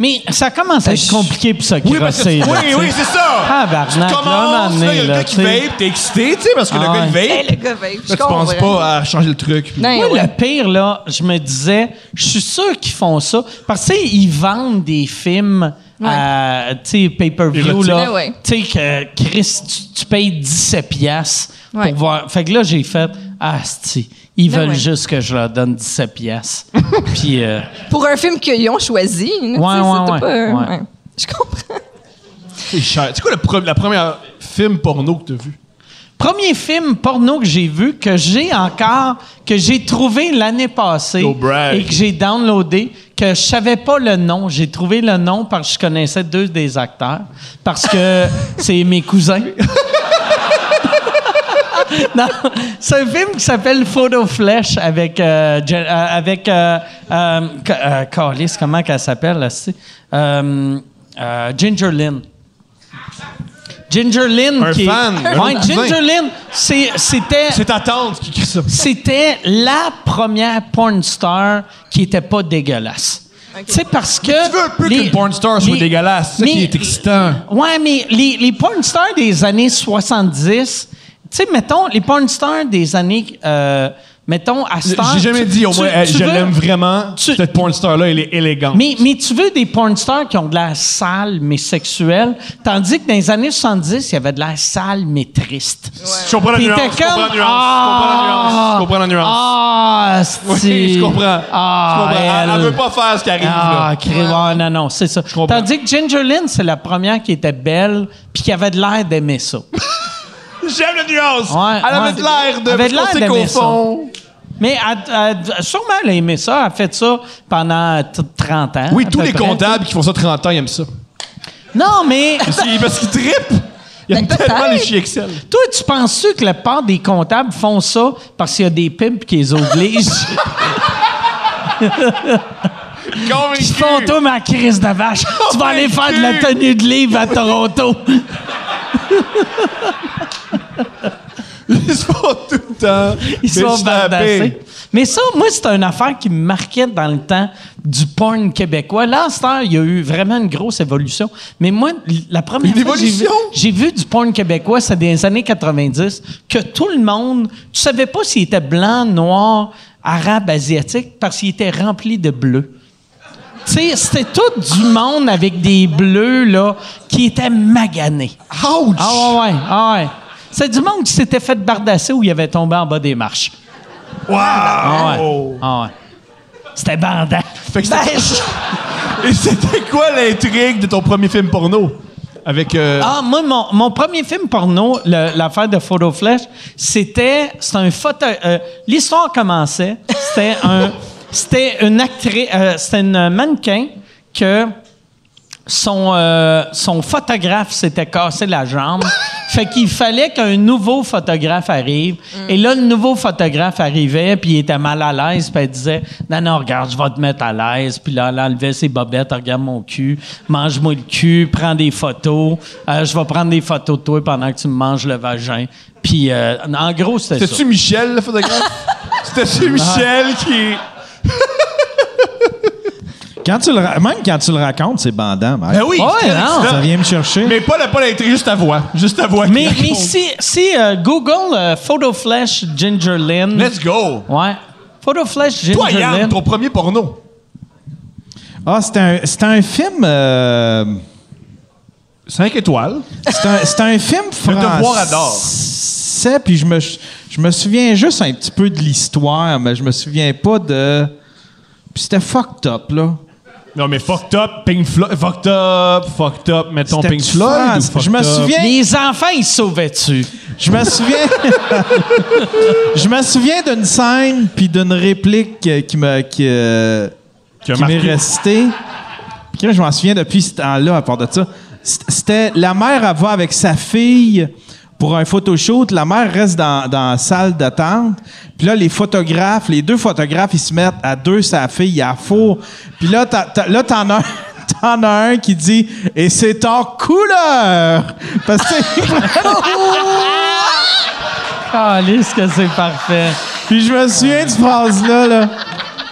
Mais ça commence à être compliqué pour ça Oui, parce que, là, oui, tu oui, c'est ça! Tu là, un moment commences, là, il y a le gars qui tu vape, t'es excité, tu sais, parce que Ah le gars, ouais. vape. Hey, le gars, vape, je tu penses pas à changer le truc. puis- Non, Moi, ouais. le pire, là, je me disais, je suis sûr qu'ils font ça. Parce que, tu sais, ils vendent des films à, tu sais, pay-per-view, là. Ouais, ouais. Tu sais, que, Chris, tu, tu payes 17 piastres pour Ouais. voir. Fait que là, j'ai fait, ah, c'ti, ils Ben veulent ouais. juste que je leur donne 17 piastres. Puis, euh, Pour un film qu'ils ont choisi. tu Ouais, ouais, pas- ouais. Je comprends. C'est cher. C'est quoi le pre- la première film porno que t'as vu? premier film porno que j'ai vu, que j'ai encore, que j'ai trouvé l'année passée et que j'ai downloadé, que je savais pas le nom. J'ai trouvé le nom parce que je connaissais deux des acteurs, parce que c'est mes cousins. non, c'est un film qui s'appelle Photo Flesh avec euh, euh, avec euh, euh, Ca- euh, comment qu'elle s'appelle là, Ginger Lynn. Ginger Lynn Un qui est- fan, un Ouais. Ginger Lynn, c'était C'est ta tante qui crie ça. c'était la première porn star qui était pas dégueulasse. Tu sais, parce que. Tu veux un peu les- qu'une porn star soit les- dégueulasse. C'est ça qui mais- est excitant. Ouais, mais les, les porn stars des années 70, tu sais, mettons, les porn stars des années euh, Mettons, à cette J'ai jamais tu- dit au moins, je l'aime vraiment. tu- Cette porn star-là, elle est élégante. Mais, mais tu veux des porn stars qui ont de l'air sale, mais sexuelle, tandis que dans les années 70, il y avait de l'air sale, mais triste. Je comprends la nuance. Je comprends la comme, nuance. ah, Je comprends la nuance. Ah, Oui, je comprends. Ah, je comprends. Elle, elle veut pas faire ce qui arrive, Ah, là. ouais, non, non, c'est ça. comprends. Tandis que Ginger Lynn, c'est la première qui était belle, puis qui avait de l'air d'aimer ça. J'aime la nuance. Ouais, elle avait ouais. de l'air de. Elle avait l'air qu'au ça. fond. Mais elle- elle- sûrement, elle a aimé ça. Elle a fait ça pendant t- 30 ans. Oui, tous les près. comptables qui font ça 30 ans, ils aiment ça. Non, mais parce qu'ils trippent. Ils aiment tellement les fichiers Excel. toi, tu penses-tu que la part des comptables font ça parce qu'il y a des pimps qui les obligent? Ils Convaincu. font, toi, ma crise de vache, tu vas aller faire de la tenue de livre à Toronto. Ils se font tout le temps. Ils se font taper. Mais ça, moi, c'est une affaire qui me marquait dans le temps du porn québécois. Là, à cette heure, il y a eu vraiment une grosse évolution. Mais moi, la première Une fois que j'ai vu, évolution? j'ai vu du porn québécois, c'est des années 90, que tout le monde, tu savais pas s'il était blanc, noir, arabe, asiatique, parce qu'il était rempli de bleu. Tu sais, c'était tout du monde avec des bleus, là, qui étaient maganés. Ouch! Ah ouais, ah ouais. C'est du monde qui s'était fait bardasser où il avait tombé en bas des marches. Wow! Ah ouais. Ah ouais. C'était bandant. Fait que c'était- Et c'était quoi l'intrigue de ton premier film porno? Avec. euh, Ah, moi, mon, mon premier film porno, l'affaire de Photo Flash, c'était. C'était un photo. euh, L'histoire commençait. C'était un. C'était une actrice. euh, c'était une mannequin que son, euh, son photographe s'était cassé la jambe. Fait qu'il fallait qu'un nouveau photographe arrive. Et là, le nouveau photographe arrivait, puis il était mal à l'aise, puis elle disait Non, non, regarde, je vais te mettre à l'aise. Puis là, elle enlevait ses bobettes, regarde mon cul, mange-moi le cul, prends des photos. Euh, je vais prendre des photos de toi pendant que tu me manges le vagin. Puis, euh, en gros, c'était ça. C'était-tu Michel, le photographe? C'était-tu Michel qui. Quand tu le ra- même quand tu le racontes, c'est bandant. mec. Ben oui! Ouais, non. excellent. Ça vient me chercher. Mais pas la, pas juste ta voix. Juste ta voix. qui Mais, mais raconte. si, si euh, Google euh, Photo Flash Ginger Lynn. Let's go! Ouais. Photo Flash Ginger Toi, Yann, Lynn. ton premier porno. Ah, c'était un, c'était un film. euh, 5 étoiles. c'est un, c'est un film Le devoir adore. français, puis je me, je me souviens juste un petit peu de l'histoire, mais je me souviens pas de. Puis c'était fucked up, là. Non, mais fucked up, Pink Floyd. Fucked up, fucked up, mettons Pink Floyd. ou France. fucked Je me up? souviens. Les enfants, ils se sauvaient-tu? Je me souviens. je me souviens d'une scène puis d'une réplique qui me qui, euh, Qui a qui m'est restée. Puis là, je m'en souviens depuis ce temps-là, à part de ça. C'était la mère, elle va avec sa fille pour un photoshoot. La mère reste dans, dans la salle d'attente. Puis là, les photographes, les deux photographes, ils se mettent à deux sa fille à four. Puis là, t'as- t'as- là, t'en as un. T'en as un qui dit et c'est en couleur parce que Calisse que c'est parfait. Puis je me souviens de cette phrase-là, là.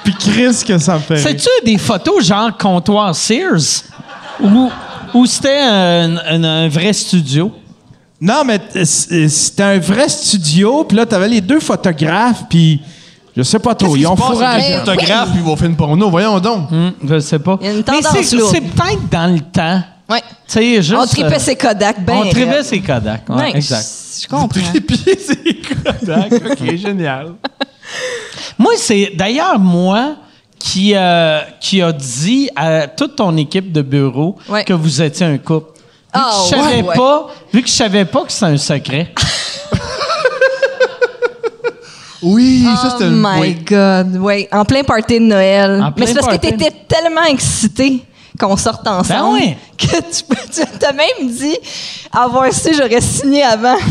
Puis Chris, que ça me fait. C'est-tu des photos genre comptoir Sears? Ou, ou c'était un, un- un vrai studio? Non, mais c'était un vrai studio, puis là, t'avais les deux photographes, puis je sais pas trop, ils ont fourré les Ben photographes puis ils vont faire une porno? Voyons donc. Hum, je sais pas. Il y a une Mais c'est, peut-être dans le temps. Ouais. Tu sais, juste. On tripait euh, ses Kodak, ben. On tripait ses Kodak. ouais, Ouais, exact. Je comprends. Puis c'est Kodak. OK, génial. Moi, c'est d'ailleurs moi qui, euh, qui a dit à toute ton équipe de bureau Ouais. que vous étiez un couple. Vu Ah, que je savais ouais, ouais. pas, vu que je savais pas que c'est un secret. Oui, ça Oh c'était une. my oui. God, oui. En plein party de Noël. En Mais c'est parce que party. t'étais tellement excité qu'on sorte ensemble Ben ouais. que tu, tu t'as même dit avoir su, j'aurais signé avant.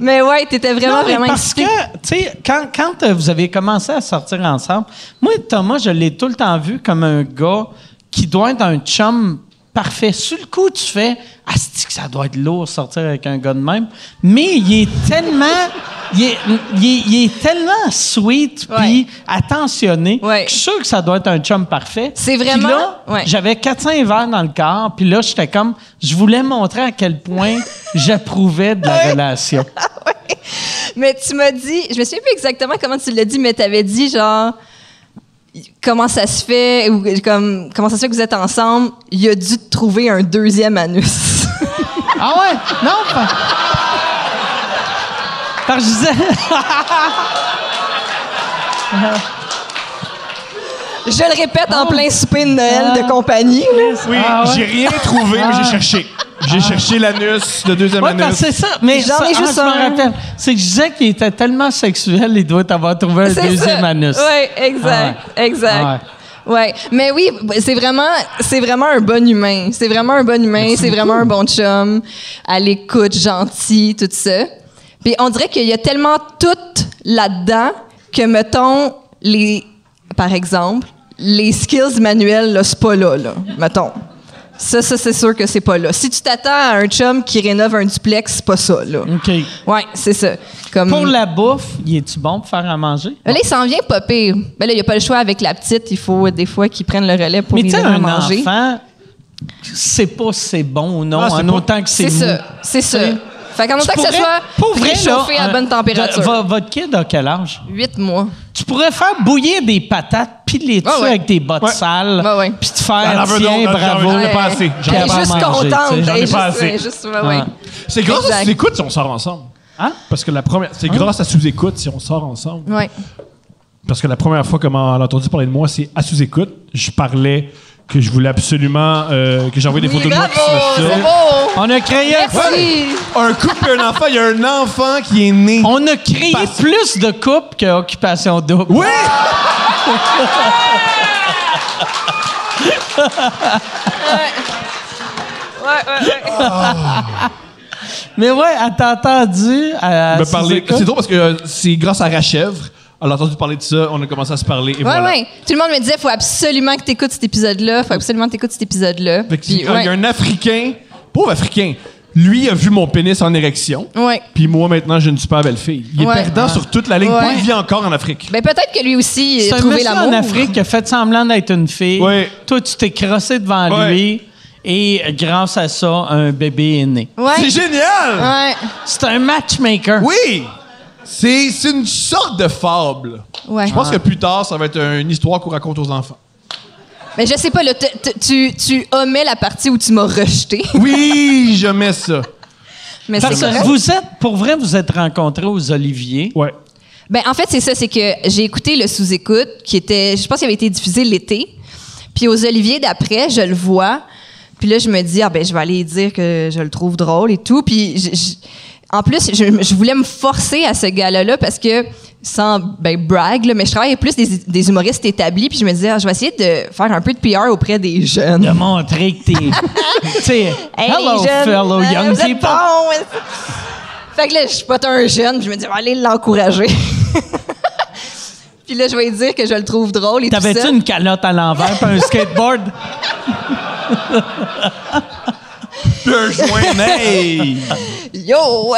Mais ouais, t'étais vraiment, Non, mais vraiment parce excité. que, tu sais, quand, quand euh, vous avez commencé à sortir ensemble, moi, Thomas, je l'ai tout le temps vu comme un gars qui doit être un chum parfait. Sur le coup, tu fais « Asti que ça doit être lourd sortir avec un gars de même. » Mais il est tellement... Il est, il est- il est tellement sweet puis attentionné Ouais. que je suis sûr que ça doit être un chum parfait. C'est Puis vraiment- là, ouais. j'avais 400 verres dans le corps, puis là, j'étais comme... Je voulais montrer à quel point j'approuvais de la relation. Mais tu m'as dit, je me souviens plus exactement comment tu l'as dit, mais tu avais dit genre comment ça se fait ou comme comment ça se fait que vous êtes ensemble, il a dû trouver un deuxième anus. Ah ouais? Non, pas. Parce que je disais. je le répète en plein souper de Noël de compagnie. là. Oui, Ah ouais? j'ai rien trouvé, mais j'ai cherché. J'ai cherché l'anus, le deuxième Ouais, anus. parce que c'est ça. Mais J'en ça, ai juste ah, je me un. rappelle. C'est que je disais qu'il était tellement sexuel, il doit avoir trouvé un C'est deuxième ça. anus. Ouais, exact, exact. Ah Ouais, mais oui, c'est vraiment, c'est vraiment un bon humain. C'est vraiment un bon humain. C'est vraiment un bon chum. À l'écoute, gentil, tout ça. Puis on dirait qu'il y a tellement tout là-dedans que mettons les, par exemple, les skills manuels là, c'est pas là, là. Mettons. Ça, ça c'est sûr que c'est pas là. Si tu t'attends à un chum qui rénove un duplex, c'est pas ça, là. OK. Ouais, c'est ça. Comme Pour la bouffe, il est-tu bon pour faire à manger? Là, il s'en vient pas pire. Ben là, il n'y a pas le choix avec la petite. Il faut des fois qu'il prenne le relais pour Mais lui tu sais, donner à un manger. enfant, c'est pas si c'est bon ou non, Ah, en pas- autant que c'est C'est ça. C'est ça. Fait qu'en autant que ça pourrais- soit pour vrai, réchauffé là, à bonne température. de- vo- votre kid a quel âge? Huit mois. Tu pourrais faire bouillir des patates, piler dessus Ouais, ouais. avec des bottes Ouais. sales, Ouais, ouais. puis te faire tiens, bravo. j'en ai pas assez. J'en ai pas juste contente. J'en ai pas assez. C'est grâce à sous-écoute si on sort ensemble. Hein? Parce que la première, c'est grâce à sous-écoute si on sort ensemble. Ouais. Parce que la première fois qu'on m'a entendu parler de moi, c'est à sous-écoute. Je parlais que je voulais absolument euh, que j'envoie des photos de moi qui se mettent. On a créé un Merci. Un couple et un enfant, il y a un enfant qui est né. On a créé Parce- plus de couples qu'Occupation Double. Oui! Mais ouais, elle t'a entendu à Me parler. C'est drôle parce que euh, c'est grâce à Rachèvre. Elle a entendu parler de ça, on a commencé à se parler et Ouais, voilà. ouais. Tout le monde me disait, faut absolument que tu écoutes cet épisode-là. Faut absolument que tu écoutes cet épisode-là. Il y a un Africain, pauvre Africain, lui a vu mon pénis en érection. Ouais. Puis moi, maintenant, j'ai une super belle fille. Il est Ouais. perdant sur toute la ligne. Ouais. Puis il vit encore en Afrique. Ben peut-être que lui aussi C'est a un trouvé l'amour. en Afrique qui a fait semblant d'être une fille. Ouais. Toi, tu t'es crossé devant Ouais. lui et grâce à ça, un bébé est né. Ouais. C'est génial! Ouais. C'est un matchmaker. Oui! C'est c'est une sorte de fable. Ouais. Je pense que plus tard, ça va être une histoire qu'on raconte aux enfants. Mais je sais pas, là, t- t- tu, tu omets la partie où tu m'as rejeté. Oui, je mets ça. Mais c'est Parce que vous êtes, pour vrai, vous êtes rencontrés aux Oliviers. Ouais. Ben, en fait, c'est ça, c'est que j'ai écouté le sous-écoute, qui était, je pense qu'il avait été diffusé l'été. Puis aux Oliviers d'après, je le vois. Puis là, je me dis, ah ben, je vais aller dire que je le trouve drôle et tout. Puis je- je- en plus, je, je voulais me forcer à ce gars-là parce que, sans ben, brag, là, mais je travaille avec plus des, des humoristes établis. Puis je me disais, ah, je vais essayer de faire un peu de PR auprès des jeunes. De montrer que t'es. tu sais, Hey, hello, jeunes, fellow euh, young people. ouais. Fait que là, je suis pas un jeune, puis je me dis, aller l'encourager. puis là, je vais lui dire que je le trouve drôle et. T'avais-tu une calotte à l'envers et un skateboard? Un joint! Yo!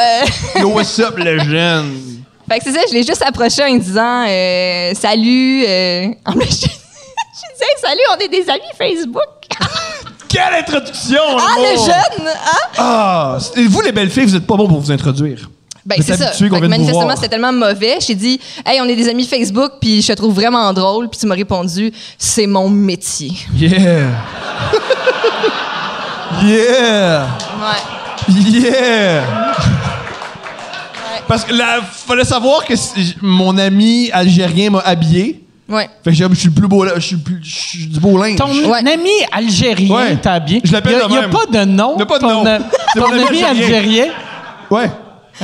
Yo, what's up, le jeune? fait que c'est ça, je l'ai juste approché en disant, euh, salut. euh. En plus, je, je disais, salut, on est des amis Facebook. Quelle introduction! Ah, le jeune! Hein? Ah! Vous, les belles filles, vous êtes pas bons pour vous introduire. Ben, c'est ça. Fait que manifestement, c'était tellement mauvais. J'ai dit, hey, on est des amis Facebook, puis je te trouve vraiment drôle. Puis tu m'as répondu, c'est mon métier. Yeah! Yeah! Ouais. Yeah! Parce que là, fallait savoir que mon ami algérien m'a habillé. Ouais. Fait que je suis le plus beau, je suis, le plus, je suis du beau linge. Ton Ouais. ami algérien Ouais. t'a bien. Je l'appelle Il de n'y a, pas de nom. Il y a pas de ton nom. Ton mon ami algérien. algérien.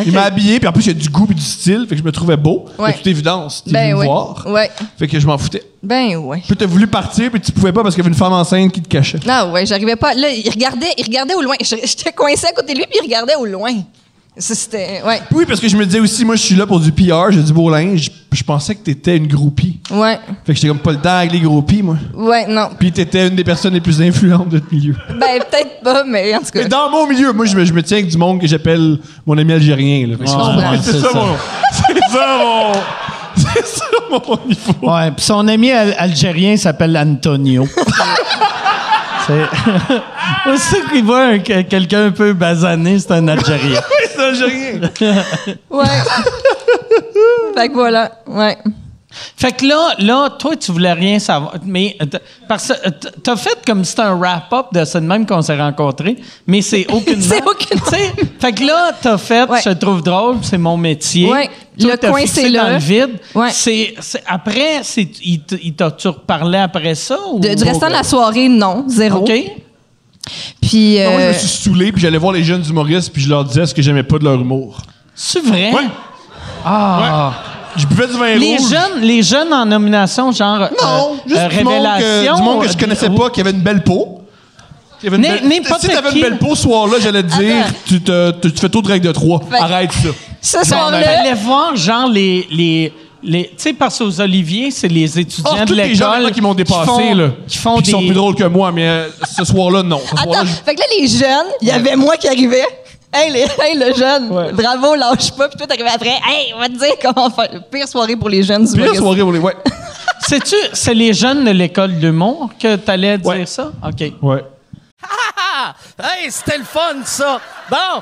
Il m'a habillé, puis en plus, il y a du goût et du style. Fait que je me trouvais beau. Ouais. De toute évidence. Tu Ben ouais. voir. Ouais. Fait que je m'en foutais. Ben ouais. Puis t'as voulu partir, puis tu pouvais pas parce qu'il y avait une femme enceinte qui te cachait. Ah ouais, j'arrivais pas. Là, il regardait, il regardait au loin. Je- J'étais coincé à côté de lui, puis il regardait au loin. Ça, C'était. Ouais. Oui, parce que je me disais aussi, moi, je suis là pour du PR, j'ai du beau linge. Je pensais que t'étais une groupie. Ouais. Fait que j'étais comme pas le temps avec les groupies, moi. Ouais, non. Puis t'étais une des personnes les plus influentes de notre milieu. Ben, peut-être pas, mais en tout cas. Mais dans mon milieu, moi, je me, je me tiens avec du monde que j'appelle mon ami algérien. Là. Fait que c'est- comprends. c'est C'est ça, ça. mon. C'est ça, mon. C'est ça, mon niveau. Ouais, puis son ami al- algérien s'appelle Antonio. c'est. Aussitôt qu'il voit un- que- quelqu'un un peu basané, c'est un Algérien. C'est algérien. Ouais. Fait que voilà, ouais. Fait que là, là, toi, tu voulais rien savoir. Mais euh, parce que euh, t'as fait comme si c'était un wrap-up de de même qu'on s'est rencontrés, mais c'est aucunement. C'est sais, Fait que là, t'as fait, Ouais. je te trouve drôle, c'est mon métier. Ouais. Toi, Le t'as coin, fixé c'est dans là. le vide. Ouais. C'est, c'est- après, c'est, il, t'a-tu reparlé après ça? Ou... De- du restant de la soirée, non, zéro. OK. Puis, Moi, je euh, me suis saoulé, puis j'allais voir les jeunes humoristes, puis je leur disais ce que j'aimais pas de leur humour. C'est vrai? Ouais. Ah. Je buvais du vin Les rouge. jeunes, les jeunes en nomination, genre. Non, euh, juste euh, du, monde que, révélation. du monde que je connaissais euh, pas, qui avait une belle peau. Qui une belle- si t'avais qui. une belle peau ce soir-là, j'allais te dire, tu, te, tu, tu fais trop de règles de trois. Fait- Arrête ça. Ben, soir-là, Fallait voir, genre, les. les les, tu sais, parce qu'aux Olivier, c'est les étudiants Oh, de tous les gens l'école maintenant qui m'ont dépassé, font, là. qui font Puis des. qui sont plus drôles que moi, mais euh, ce soir-là, non. Ce Attends, je- fait que là, les jeunes, il y avait moi qui arrivais. Hey, les, hey, le jeune, Ouais. bravo, lâche pas. Puis toi, t'arrivais après. Hey, on va te dire comment faire. Pire soirée pour les jeunes. Pire soirée pour les. Ouais. Sais-tu, c'est les jeunes de l'école d'humour que t'allais dire Ouais. ça? OK. Ouais. Hey, c'était le fun, ça! Bon!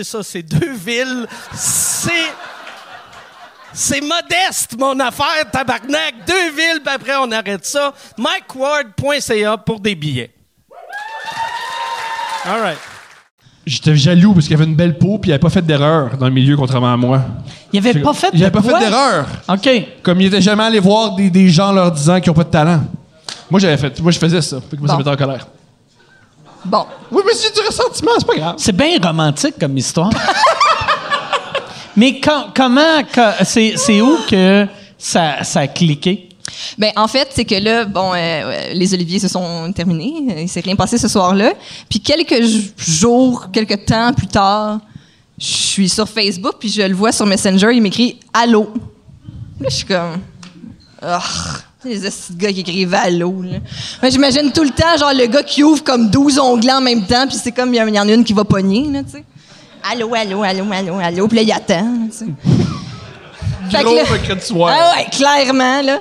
ça, c'est deux villes. C'est... C'est modeste, mon affaire, tabarnak. Deux villes, puis après, on arrête ça. MikeWard.ca pour des billets. All right. J'étais jaloux parce qu'il avait une belle peau, puis il avait pas fait d'erreur dans le milieu, contrairement à moi. Il avait pas fait Il avait pas fait d'erreur. OK. Comme il était jamais allé voir des, des gens leur disant qu'ils ont pas de talent. Moi, j'avais fait. Moi, je faisais ça. Fait que moi, ça Bon. me mettait en colère. Bon. Oui, mais c'est du ressentiment, c'est pas grave. C'est bien romantique comme histoire. Mais com- comment, c'est, c'est où que ça, ça a cliqué? Ben, en fait, c'est que là, bon, euh, euh, les Oliviers se sont terminés. Il s'est rien passé ce soir-là. Puis quelques jours, quelques temps plus tard, je suis sur Facebook, puis je le vois sur Messenger, il m'écrit « Allô ». Là, je suis comme... Ah, les gars qui écrivent. Là. Moi, j'imagine tout le temps, genre, le gars qui ouvre comme 12 onglets en même temps, puis c'est comme, il y, en- a une qui va pogner, là, tu sais. Allô, allô, allô, allô, allô. Puis là, il attend, tu sais. Fait que là- de soir. ah ouais, clairement, là.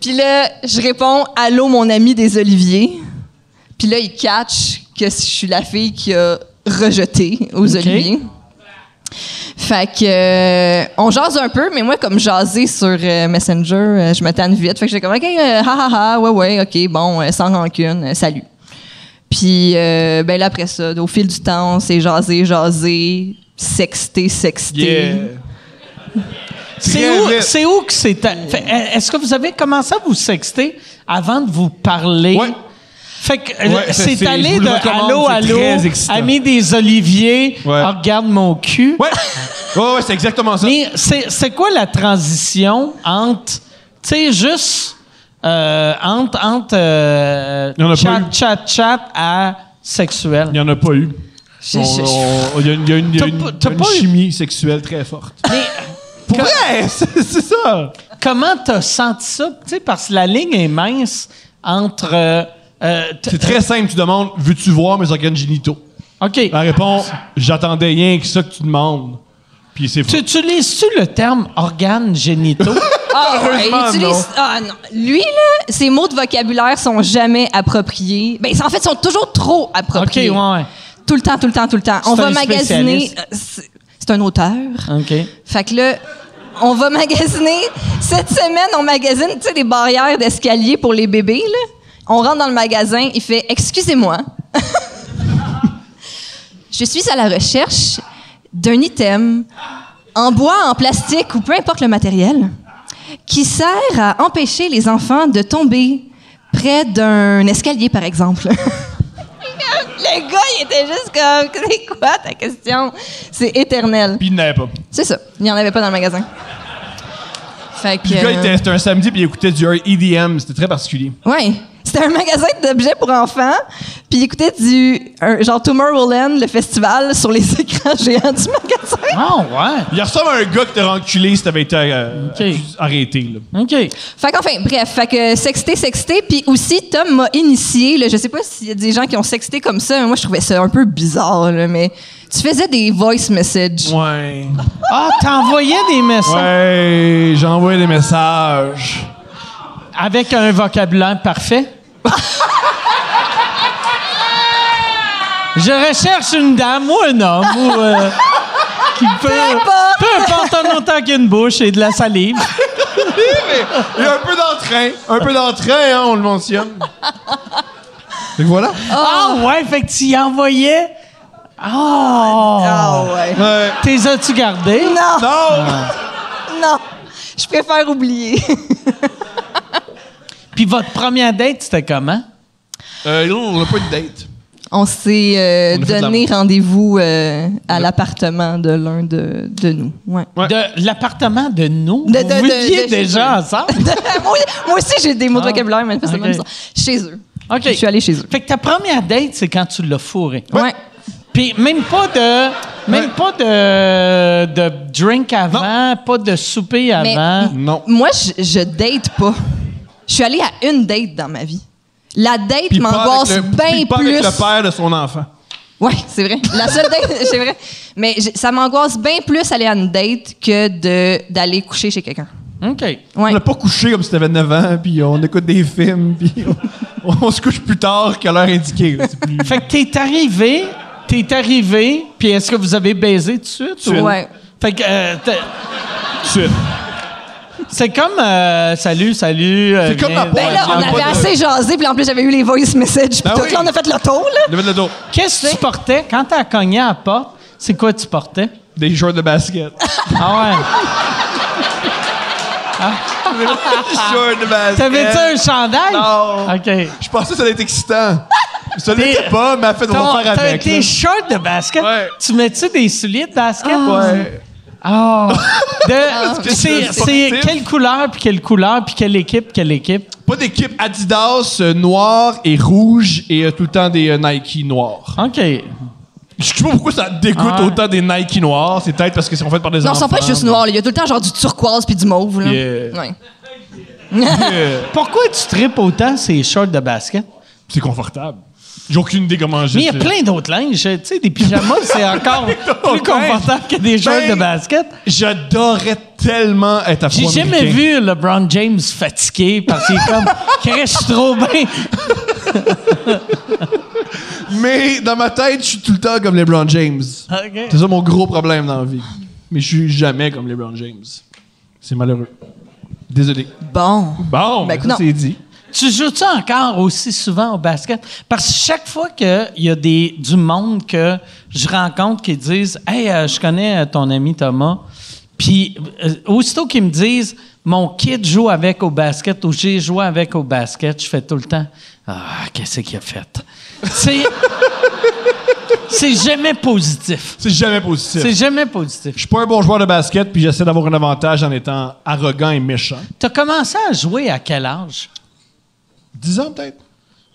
Puis là, je réponds « Allô, mon ami des Oliviers ». Puis là, il catch que je suis la fille qui a rejeté aux. Oliviers. Fait que euh, on jase un peu, mais moi, comme jaser sur euh, Messenger, euh, je me tanne vite. Fait que j'étais comme, OK, euh, ha ha ha, ouais, ouais, OK, bon, euh, sans rancune, euh, salut. Puis, euh, ben là, après ça, au fil du temps, c'est jaser, jaser, sexter, sexter. Yeah. C'est où, c'est où que c'est. Est-ce que vous avez commencé à vous sexter avant de vous parler? Ouais. Fait que euh, Ouais, c'est allé de allô, allô, ami des Oliviers, Ouais. oh, regarde mon cul. Ouais. Ouais, ouais, c'est exactement ça. Mais c'est quoi la transition entre, tu sais, juste euh, entre, entre euh, chat, chat, chat à sexuel? Il n'y en a pas eu. Il y a une, y a une- y a une- eu- chimie sexuelle très forte. Mais Pour vrai, c'est c'est ça. comment t'as senti ça? Tu sais, parce que la ligne est mince entre. euh, euh, t- C'est très simple. Tu demandes Veux-tu voir mes organes génitaux? OK. La réponse J'attendais rien que ça que tu demandes. Puis c'est fou. Tu utilises-tu le terme organes génitaux? Ah, ouais, Heureusement, il utilise- non. ah, non. Lui, là, ses mots de vocabulaire sont jamais appropriés. Ben, en fait, ils sont toujours trop OK, appropriés. ouais, ouais. Tout le temps, tout le temps, tout le temps. On va un magasiner. spécialiste. euh, C'est c'est un auteur. OK. Fait que là, on va magasiner. Cette semaine, on magasine, tu sais, des barrières d'escalier pour les bébés, là. On rentre dans le magasin, il fait Excusez-moi. Je suis à la recherche d'un item en bois, en plastique ou peu importe le matériel qui sert à empêcher les enfants de tomber près d'un escalier, par exemple. le gars, il était juste comme C'est quoi ta question? C'est éternel. Puis il n'avait pas. C'est ça. Il n'y en avait pas dans le magasin. Fait que. Puis le gars, c'était un samedi, puis il écoutait du EDM. C'était très particulier. Ouais. C'était un magasin d'objets pour enfants. Puis il écoutait du un- genre Tomorrowland, le festival, sur les écrans géants du magasin. Ah, ouais. Il ressemble à un gars qui t'aurait enculé si t'avais été euh, arrêté. Là. OK. Fait qu'enfin, bref, fait que sexter, sexter, puis aussi Tom m'a initié, là, je sais pas s'il y a des gens qui ont sexté comme ça, mais moi je trouvais ça un peu bizarre, là, mais tu faisais des voice messages. Ouais. Ah, t'envoyais des messages Ouais, j'envoie des messages. Avec un vocabulaire parfait? Je recherche une dame ou un homme ou, euh, qui peut, peu importe en autant qu'une bouche et de la salive. Il y a un peu d'entrain. Un peu d'entrain, hein, on le mentionne. Fait que voilà. Ah ouais, fait que tu y envoyais. Ah! Ah ouais. Ouais. T'es as-tu gardé? Non, Non! non, je préfère oublier. Puis votre première date, c'était comment? Euh, non, on n'a pas de date. On s'est euh, On a fait de donné rendez-vous euh, à l'appartement de l'un de, de nous. Ouais. Ouais. De l'appartement de nous? De- de- Vous de- viviez de- déjà ensemble? moi, moi aussi, j'ai des mots de Ah. vocabulaire, manifestement. Ok. bizarres. Chez eux. OK. Je suis allée chez eux. Fait que ta première date, c'est quand tu l'as fourré. Ouais. Puis même pas de même Ouais. pas de, de drink avant, pas de souper Mais avant. Non. moi, je, je date pas. Je suis allée à une date dans ma vie. La date m'angoisse bien plus. avec le père de son enfant. Oui, c'est vrai. La seule date, c'est vrai. Mais ça m'angoisse bien plus aller à une date que de d'aller coucher chez quelqu'un. OK. Ouais. On n'a pas couché comme si t'avais 9 ans, puis on écoute des films, puis on, on se couche plus tard qu'à l'heure indiquée. plus- Fait que t'es arrivé, t'es arrivé, puis est-ce que vous avez baisé tout de suite? Ou- Ouais. Fait que euh, t'as- Suite. C'est comme euh, salut, salut. euh, C'est comme la Ben là, on avait assez jasé, puis en plus, j'avais eu les voice messages, puis Ben tout. oui. Là, on a fait le tour, là. Le dos. Qu'est-ce que tu portais? Quand t'as cogné à la porte? C'est quoi tu portais? Des shorts de basket. Ah ouais. shorts de basket. T'avais-tu un chandail? Non. OK. Je pensais que ça allait être excitant. Ça l'était pas, mais elle fait de Ton- faire T'as avec. tes là. shorts de basket. Ouais. Tu mets-tu des souliers de basket? Ouais. Ah. De- que c'est c'est c'est sportif? quelle couleur, puis quelle couleur, puis quelle équipe, quelle équipe? Pas d'équipe Adidas euh, noir et rouge et euh, tout le temps des euh, Nike noirs. OK. Je sais pas pourquoi ça dégoûte Ah ouais. autant des Nike noirs. C'est peut-être parce qu'ils sont faits par des Non, ils enfants. sont pas juste noirs. là. Il y a tout le temps genre du turquoise puis du mauve. Là. Yeah. Ouais. Pourquoi tu tripes autant ces shorts de basket? C'est confortable. J'ai aucune idée comment j'ai. Mais il y a plein d'autres linges. Tu sais, des pyjamas, c'est encore plus confortable que des shorts Ben, de basket. J'adorais tellement être J'ai afro-américain. jamais vu LeBron James fatigué parce qu'il est comme, suis trop bien. Mais dans ma tête, je suis tout le temps comme LeBron James. C'est ça mon gros problème dans la vie. Mais je suis jamais comme LeBron James. C'est malheureux. Désolé. Bon. Bon, Ben, ben, c'est dit. Tu joues-tu encore aussi souvent au basket? Parce que chaque fois qu'il y a des, du monde que je rencontre qui disent Hey, euh, je connais euh, ton ami Thomas, puis euh, aussitôt qu'ils me disent Mon kid joue avec au basket ou j'ai joué avec au basket, je fais tout le temps Ah, qu'est-ce qu'il a fait? C'est. C'est jamais positif. C'est jamais positif. C'est jamais positif. Je suis pas un bon joueur de basket, puis j'essaie d'avoir un avantage en étant arrogant et méchant. Tu as commencé à jouer à quel âge? 10 ans peut-être?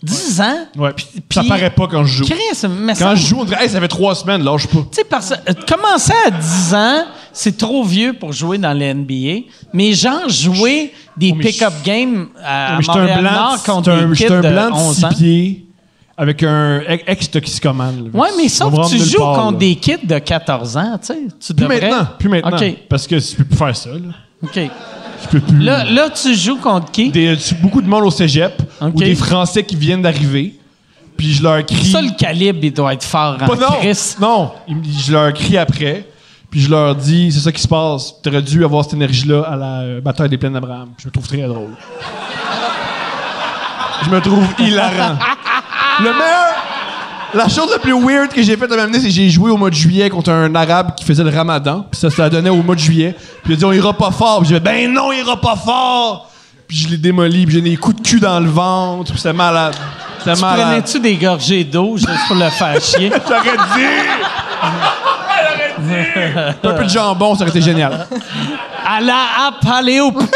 10 ans? Ouais. Puis- ça paraît pas quand je joue. Chris, mais ça- Quand je joue, on dirait, hey, ça fait trois semaines, lâche pas. Tu sais, parce que euh, commencer à 10 ans, c'est trop vieux pour jouer dans la NBA. Mais genre, jouer des Oh, pick-up games à blanc, Montréal-Nord contre un, des kids un blanc de 11 six ans. pieds avec un ex- ex-toxicomane. là. Ouais, mais Ça sauf que tu joues part, contre là. des kids de 14 ans, tu sais. Tu Plus devrais... maintenant, plus maintenant. OK, Parce que je peux plus faire ça. Là. OK. Je peux plus. Là, là, tu joues contre qui? Des- beaucoup de monde au cégep ou des Français qui viennent d'arriver. Puis je leur crie. Ça, le calibre, il doit être fort en Pas- non, non. Je leur crie après. Puis je leur dis, c'est ça qui se passe. Tu aurais dû avoir cette énergie-là à la euh, bataille des plaines d'Abraham. Je me trouve très drôle. je me trouve hilarant. Le meilleur. La chose la plus weird que j'ai faite à m'amener, c'est que j'ai joué au mois de juillet contre un arabe qui faisait le ramadan. Puis ça, ça donnait au mois de juillet. Puis il a dit, on ira pas fort. Puis j'ai fait, ben non, il ira pas fort. Puis je l'ai démoli. Puis j'ai des coups de cul dans le ventre. Puis c'était malade. C'était Tu malade. prenais-tu des gorgées d'eau juste pour le faire chier? J'aurais dit! Un peu de jambon, ça aurait été génial. À la Apaléo. Fait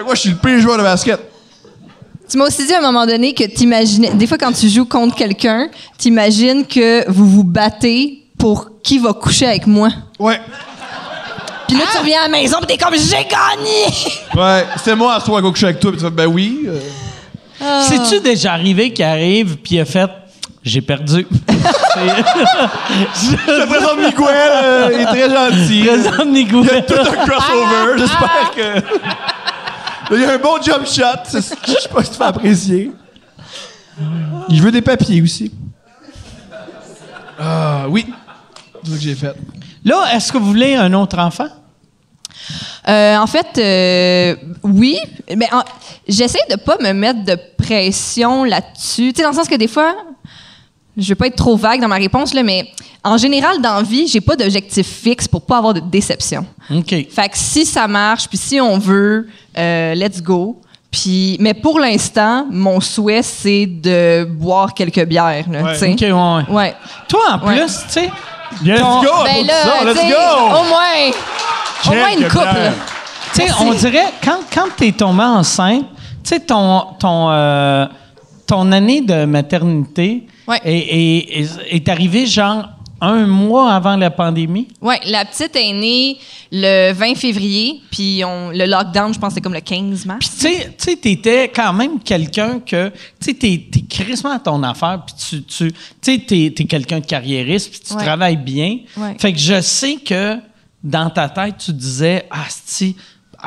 que moi, je suis le pire joueur de basket. Tu m'as aussi dit à un moment donné que t'imaginais. Des fois, quand tu joues contre quelqu'un, t'imagines que vous vous battez pour qui va coucher avec moi. Ouais. Puis là, tu reviens à la maison, puis t'es comme j'ai gagné! Ouais. C'était moi à soir à coucher avec toi, puis tu fais, ben oui. euh. C'est-tu déjà arrivé qu'il arrive puis il a fait j'ai perdu? Je te présente Miguel, euh, il est très gentil. Présente Miguel. Tout un crossover, j'espère que. Il y a un bon jump shot, c'est ce que je sais pas si tu fais apprécier. Il veut des papiers aussi. Ah, oui. C'est ce que j'ai fait. Là, est-ce que vous voulez un autre enfant? Euh, en fait, euh, oui, mais en- j'essaie de pas me mettre de pression là-dessus. Tu sais, dans le sens que des fois, je veux pas être trop vague dans ma réponse, là, mais en général, dans la vie, j'ai pas d'objectif fixe pour pas avoir de déception. OK. Fait que si ça marche, puis si on veut, euh, let's go. Puis, mais pour l'instant, mon souhait, c'est de boire quelques bières. Là, sais. OK, ouais, ouais. Ouais. Toi, en Ouais. plus, tu sais, Let's Ton- go! Ben là, ça, let's go! au moins, au moins une bières. Tu sais, on dirait, quand, quand tu es tombée enceinte, tu sais, ton, ton, euh, ton année de maternité Ouais. est, est, arrivée genre un mois avant la pandémie? Oui, la petite est née le 20 février, puis on, le lockdown, je pense, c'était comme le 15 mars. Puis, tu sais- t'étais quand même quelqu'un que, tu sais, t'es, crissement à ton affaire, puis tu, tu sais, t'es, t'es quelqu'un de carriériste, puis tu Ouais. travailles bien. Ouais. Fait que je sais que dans ta tête, tu disais, ah, si,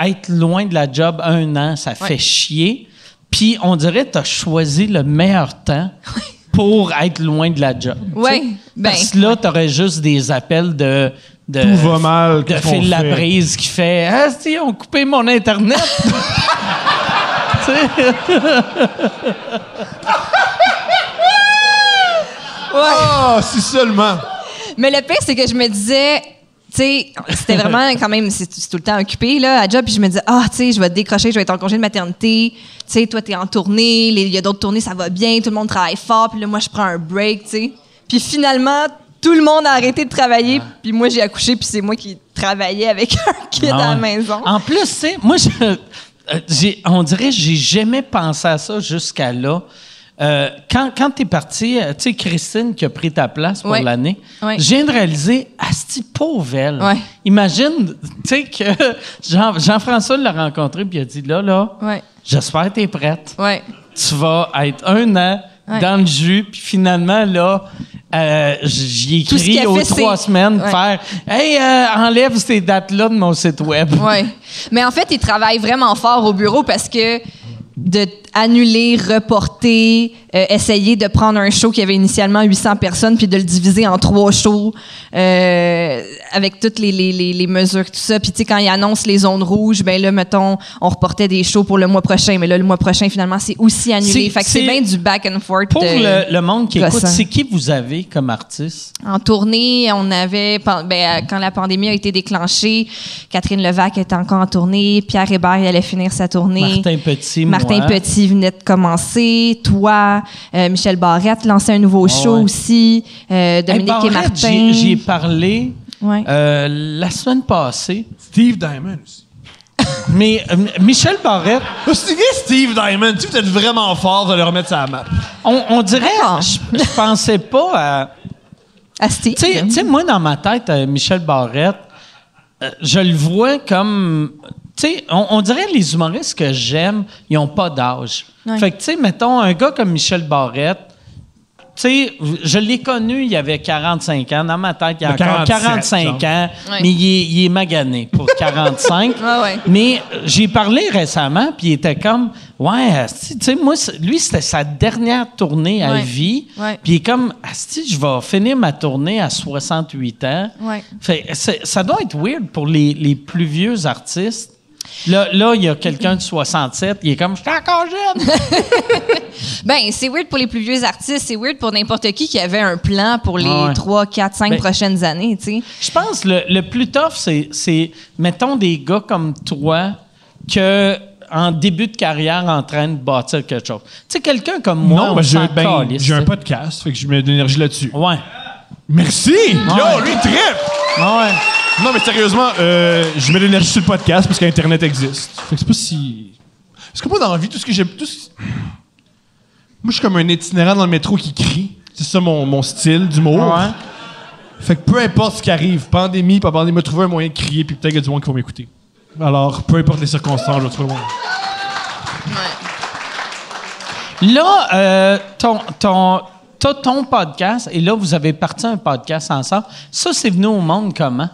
être loin de la job un an, ça fait chier. Puis, on dirait que tu as choisi le meilleur temps pour être loin de la job. Ouais, sais. ben, Parce que là, tu aurais juste des appels de. de Tout va mal, De Phil fait? Labrise qui fait Ah, si, ils ont coupé mon Internet. Tu sais? Ah, si seulement. Mais le pire, c'est que je me disais, tu sais, c'était vraiment quand même, c'est tout le temps occupé, là, à job, puis je me disais, ah, tu sais, je vais te décrocher, je vais être en congé de maternité, tu sais, toi, t'es en tournée, il y a d'autres tournées, ça va bien, tout le monde travaille fort, puis là, moi, je prends un break, tu sais. Puis finalement, tout le monde a arrêté de travailler, puis moi, j'ai accouché, puis c'est moi qui travaillais avec un kid Ah à la ouais. maison. En plus, tu sais, moi, je- euh, j'ai- on dirait que j'ai jamais pensé à ça jusqu'à là. Euh, quand quand tu es parti, euh, tu sais, Christine qui a pris ta place pour Ouais. l'année, Ouais. je viens de réaliser, Asti, pauvre elle. Ouais. Imagine, tu sais, que Jean- Jean-François l'a rencontré puis il a dit là, là, j'espère que tu es prête. Tu vas être un an dans le jus, puis finalement, là, euh, j'y ai écrit aux fait, trois semaines, Ouais. faire Hey, euh, enlève ces dates-là de mon site web. Mais en fait, ils travaillent vraiment fort au bureau parce que de annuler, reporter, euh, essayer de prendre un show qui avait initialement 800 personnes puis de le diviser en trois shows euh, avec toutes les, les, les, les mesures, tout ça. Puis tu sais, quand ils annoncent les zones rouges, ben là, mettons, on reportait des shows pour le mois prochain, mais là, le mois prochain, finalement, c'est aussi annulé. C'est- Fait que c'est c'est- bien du back and forth. Pour le, le monde qui écoute, c'est qui vous avez comme artiste? En tournée, on avait, ben, euh, quand la pandémie a été déclenchée, Catherine Levac était encore en tournée, Pierre Hébert il allait finir sa tournée. Martin Petit, Martin moi. Petit venait de commencer, toi, euh, Michel Barrette lançait un nouveau show ouais. aussi, euh, Hey, Dominique et Barrette, Martin. J'y j'y ai parlé Ouais. euh, la semaine passée. Steve Diamond aussi. Mais euh, Michel Barrette, Oh, qui Steve Diamond? Tu être vraiment fort de le remettre sur la map. on, on dirait, je, je pensais pas à. À Steve. Tu sais- tu sais, moi, dans ma tête, euh, Michel Barrette, euh, je le vois comme. Tu sais, on, on dirait les humoristes que j'aime, ils n'ont pas d'âge. Ouais. Fait que, tu sais, mettons, un gars comme Michel Barrette, tu sais, je l'ai connu, il y avait 45 ans. Dans ma tête, il y a encore 47, 45 ans, Ouais. mais il est, il est magané pour 45. Ouais, ouais. Mais j'ai parlé récemment, puis il était comme, ouais, asti, tu sais, moi, lui, c'était sa dernière tournée à Ouais. vie. Puis il est comme, Asti, je vais finir ma tournée à 68 ans. Ouais. Fait, c'est- ça doit être weird pour les, les plus vieux artistes. Là, là, il y a quelqu'un de 67, il est comme, je suis encore jeune. Ben, c'est weird pour les plus vieux artistes, c'est weird pour n'importe qui qui avait un plan pour les ouais. 3, 4, 5 Ben- prochaines années, tu sais. Je pense que le, le plus tough, c'est, c'est, mettons, des gars comme toi que en début de carrière en train de bâtir quelque chose. Tu sais, quelqu'un comme moi, non, on ben, j'ai ben, un podcast, fait que je mets de l'énergie là-dessus. Ouais. Merci! Yo, lui, il trippe! Ouais. Non, mais sérieusement, euh, je mets de l'énergie sur le podcast parce qu'Internet existe. Fait que c'est pas si. Parce que moi, dans la vie, tout ce que j'aime. tout ce- Moi, je suis comme un itinérant dans le métro qui crie. C'est ça mon, mon style d'humour. Ouais? Fait que peu importe ce qui arrive, pandémie, pas pandémie, m'a trouvé un moyen de crier, puis peut-être qu'il y a du monde qui va m'écouter. Alors, peu importe les circonstances, je vais trouver un moyen. Là, euh, ton, ton, t'as ton podcast, et là, vous avez parti un podcast ensemble. Ça, c'est venu au monde comment?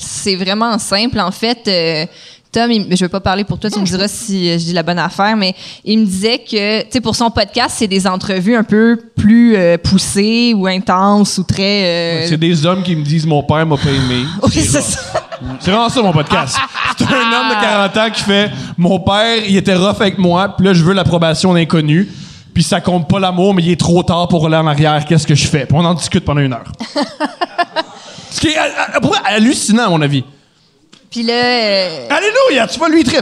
C'est vraiment simple. En fait, euh, Tom, il- je ne vais pas parler pour toi, tu me diras si euh, je dis la bonne affaire, mais il me disait que, tu sais, pour son podcast, c'est des entrevues un peu plus euh, poussées ou intenses ou très. euh, C'est des hommes qui me disent mon père m'a pas aimé. Oui, c'est ça. C'est vraiment ça mon podcast. C'est un homme de 40 ans qui fait mon père, il était rough avec moi, puis là je veux l'approbation d'inconnu. Puis ça compte pas l'amour, mais il est trop tard pour aller en arrière. Qu'est-ce que je fais? Puis on en discute pendant une heure. Ce qui est hallucinant, à mon avis. Puis là. euh, Alléluia! Tu vois, lui, il ouais,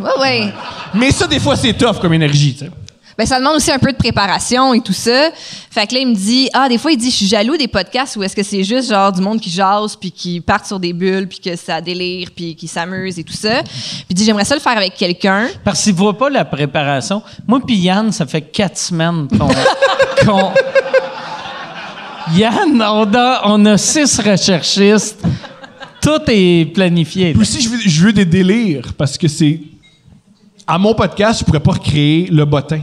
ouais, ouais. Mais ça, des fois, c'est tough comme énergie, tu sais. Ben, ça demande aussi un peu de préparation et tout ça. Fait que là, il me dit, ah, des fois, il dit, je suis jaloux des podcasts où est-ce que c'est juste genre du monde qui jase, puis qui partent sur des bulles, puis que ça délire, puis qui s'amuse et tout ça. Puis il dit, j'aimerais ça le faire avec quelqu'un. Parce qu'il voit pas la préparation. Moi puis Yann, ça fait quatre semaines qu'on... qu'on- Yann, on a, on a six recherchistes. Tout est planifié. Puis aussi, je veux, je veux des délires parce que c'est. À mon podcast, je pourrais pas recréer le bottin.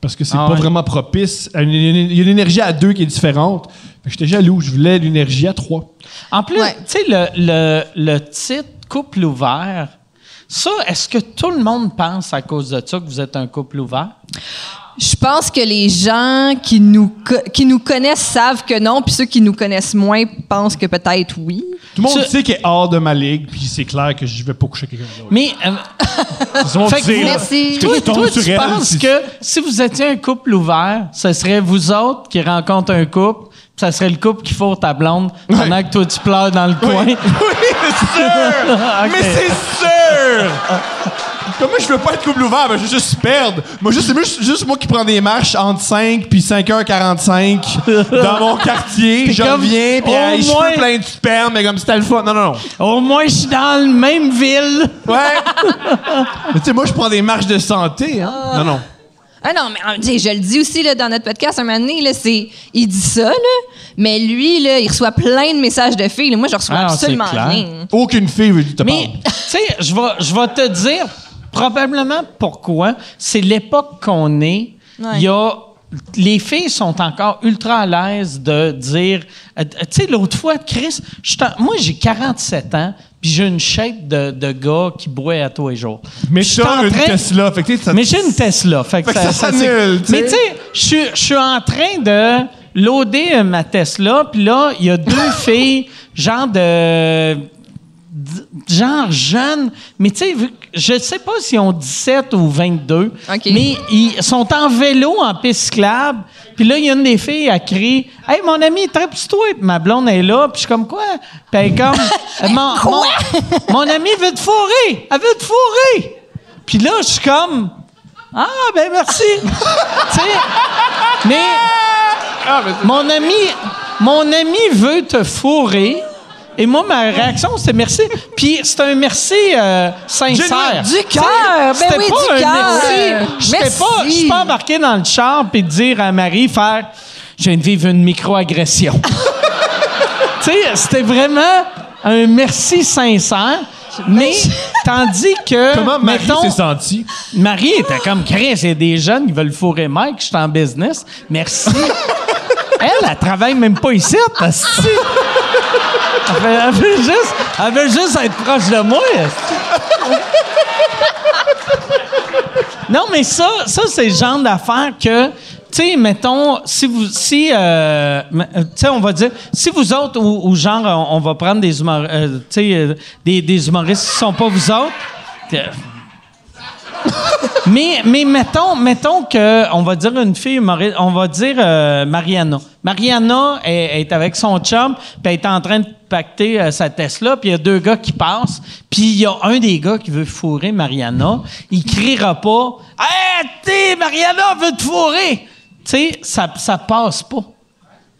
Parce que c'est Ah pas ouais. vraiment propice. une- Il y a une énergie à deux qui est différente. J'étais jaloux. Je voulais l'énergie à trois. En plus, Ouais. tu sais, le, le, le titre couple ouvert, ça, est-ce que tout le monde pense à cause de ça que vous êtes un couple ouvert? Je pense que les gens qui nous, co- qui nous connaissent savent que non, puis ceux qui nous connaissent moins pensent que peut-être oui. Tout le monde sait qu'il est hors de ma ligue, puis c'est clair que je vais pas coucher avec quelqu'un d'autre. Mais euh, Fait que dire, vous-. Merci. Que toi, toi, sur tu elle, penses c'est- que si vous étiez un couple ouvert, ce serait vous autres qui rencontrent un couple, puis ça serait le couple qui fourre ta blonde pendant que toi tu pleures dans le coin? Oui, c'est sûr! Mais c'est sûr! Comme moi, je veux pas être couple ouvert, ben, je veux juste perdre. Moi, juste, c'est juste, juste moi qui prends des marches entre 5 puis 5h45 dans mon quartier. Puis Je comme, reviens, puis moins- cheveux pleins de sperme, mais comme c'était le fun. Non, non, non. Au moins, je suis dans la même ville. Ouais! mais tu sais, moi, je prends des marches de santé, hein? Non, non. Ah non, mais sais, je le dis aussi là, dans notre podcast un moment donné, là, c'est, il dit ça, là, mais lui, là, il reçoit plein de messages de filles. là. Moi, je reçois Ah, absolument c'est clair. rien. Aucune fille veut te Mais, parler. tu sais, je vais, je vais te dire probablement pourquoi. C'est l'époque qu'on est. Il Ouais. y a. Les filles sont encore ultra à l'aise de dire. euh, Tu sais, l'autre fois, Chris, moi, j'ai 47 ans, puis j'ai une shape de, de gars qui boit à tous les jours. Mais en une Tesla, fait que tu sais, ça- mais j'ai une Tesla. Fait que Fait ça. Mais tu sais, je suis- je suis en train de loader ma Tesla, puis là, il y a deux filles, genre de. Genre jeunes, mais tu sais, vu que- je sais pas s'ils ont 17 ou 22, OK. mais ils sont en vélo, en piste cyclable, puis là, il y a une des filles à crier « Hey, mon ami, trappe-toi! » Puis ma blonde est là, puis je suis comme « Quoi? » Puis elle est comme « mon, mon, mon ami veut te fourrer! Elle veut te fourrer! » Puis là, je suis comme « Ah, ben merci! » Tu sais, mais mon ami, mon ami veut te fourrer. Et moi, ma réaction, c'est merci. Puis c'est un merci euh, sincère. Du cœur! Ben c'était oui, pas du un cœur! merci. J'étais Merci. pas, je suis pas embarqué dans le char puis dire à Marie faire je viens de vivre une microagression. tu sais, c'était vraiment un merci sincère. Mais tandis que Comment Marie s'est sentie? Marie était comme Chris, il y a des jeunes qui veulent fourrer Mike, je suis en business. Merci. elle, elle travaille même pas ici. Elle veut, elle veut juste, juste être proche de moi. non, mais ça, ça c'est le genre d'affaire que, tu sais, mettons, si vous, si, euh, euh, tu sais, on va dire, si vous autres, ou, genre, on, va prendre des, humor- euh, euh, des, des humoristes qui sont pas vous autres, mais, mais mettons, mettons que on va dire une fille on va dire euh, Mariana. Mariana est, est avec son chum, puis elle est en train de pacter euh, sa Tesla, puis il y a deux gars qui passent, puis il y a un des gars qui veut fourrer Mariana. Il criera pas Hey, t'es Mariana veut te fourrer! Tu sais, ça, ça passe pas.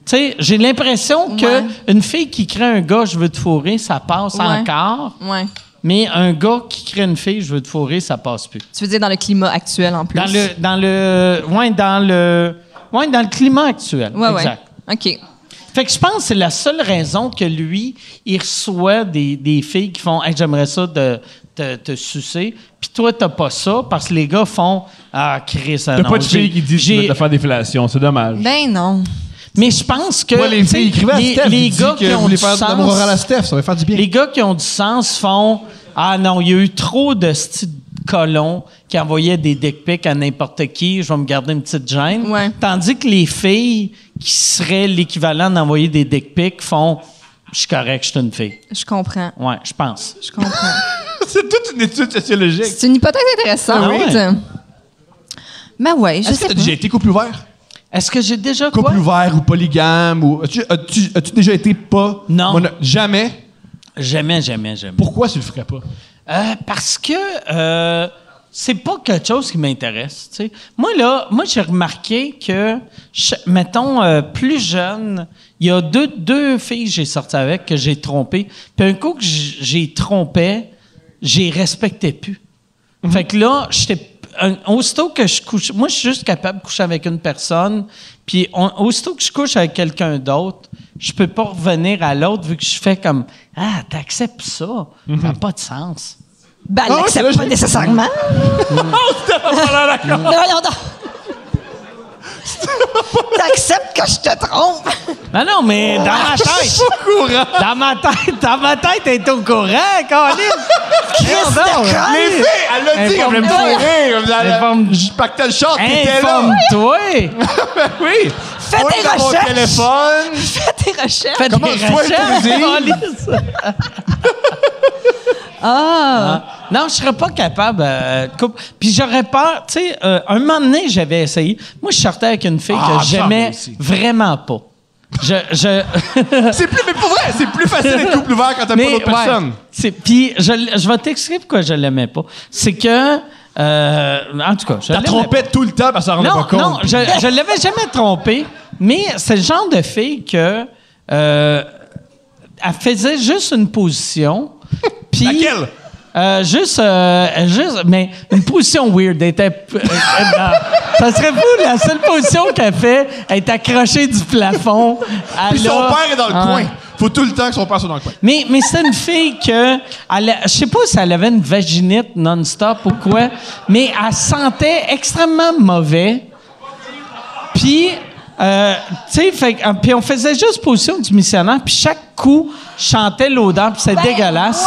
Tu sais, j'ai l'impression que Ouais. une fille qui crée un gars je veux te fourrer, ça passe Ouais. encore. Ouais. Mais un gars qui crée une fille, je veux te fourrer, ça passe plus. Tu veux dire dans le climat actuel en plus? Dans le, dans le, ouais, dans le, ouais, dans le climat actuel. Ouais, exact. ouais. OK. Fait que je pense que c'est la seule raison que lui, il reçoit des, des filles qui font hey, j'aimerais ça de te, te sucer. Puis toi, t'as pas ça parce que les gars font Ah, Chris, ah T'as pas de filles qui disent j'ai- de faire des fellations, c'est dommage. Ben non. Mais je pense que. Les filles écrivaient à les, Steph. les gars qui ont du faire sens, Steph, ça va faire du bien. Les gars qui ont du sens font Ah non, il y a eu trop de colons qui envoyaient des dick pics à n'importe qui, je vais me garder une petite gêne. Ouais. Tandis que les filles qui seraient l'équivalent d'envoyer des dick pics font Je suis correct, je suis une fille. Je comprends. Ouais, je pense. Je comprends. c'est toute une étude sociologique. C'est une hypothèse intéressante. Ah ouais? Ben ouais, je Est-ce que sais t'as déjà été couple ouvert? Est-ce que j'ai déjà quoi? Couple ouvert ou polygame ou. As-tu, as-tu- as-tu déjà été pas? Non. mono- Jamais? Jamais, jamais, jamais. Pourquoi tu le ferais pas? Euh, parce que euh, c'est pas quelque chose qui m'intéresse. tu sais. Moi, là, moi, j'ai remarqué que, je- mettons, euh, plus jeune, il y a deux, deux filles que j'ai sorti avec que j'ai trompées. Puis un coup que j- j'ai trompé, j'ai respecté plus. Fait que là, j'étais. Un- Aussitôt que je couche. Moi, je suis juste capable de coucher avec une personne. Puis, on- aussitôt que je couche avec quelqu'un d'autre, je peux pas revenir à l'autre vu que je fais comme Ah, t'acceptes ça? Ça n'a pas de sens. Ben, elle Ah là, l'accepte pas nécessairement. T'acceptes que je te trompe? Non, non, mais dans ma tête. Dans ma tête, dans ma tête, elle est au courant, Colin. Chris, donc. Les filles, elle l'a dit, elle voulait me fourrer. Je pactais le short, t'étais là. Informe-toi. Oui. Fais Oui, tes mon recherches. téléphone. Fais tes recherches. Fais Comment soit recherches, autorisé? Colin. Ah. Non, je serais pas capable euh, de couple. Puis j'aurais peur, tu sais, euh, un moment donné, j'avais essayé. Moi, je sortais avec une fille Ah, que j'aimais vraiment pas. Je, je C'est plus, mais pour vrai, c'est plus facile d'être couple ouvert quand t'aimes pas d'autres ouais, personnes. c'est- Puis je, l- je vais t'expliquer pourquoi je l'aimais pas. C'est que, euh, en tout cas, je T'as l'aimais trompé tout le temps parce que ça rendait non, pas compte. non, je, je l'avais jamais trompé, mais c'est le genre de fille que euh, elle faisait juste une position. Puis Laquelle? euh, juste, euh, juste, mais une position weird. Elle était, euh, ça serait fou, la seule position qu'elle fait, elle est accrochée du plafond. Puis son a- père est dans le Ah. coin. Faut tout le temps que son père soit dans le coin. mais, mais c'est une fille que. Je sais pas si elle avait une vaginite non-stop ou quoi, mais elle sentait extrêmement mauvais. Puis, euh, tu sais, puis on faisait juste position du missionnaire, puis chaque coup, je chantais l'odeur, puis c'est dégueulasse.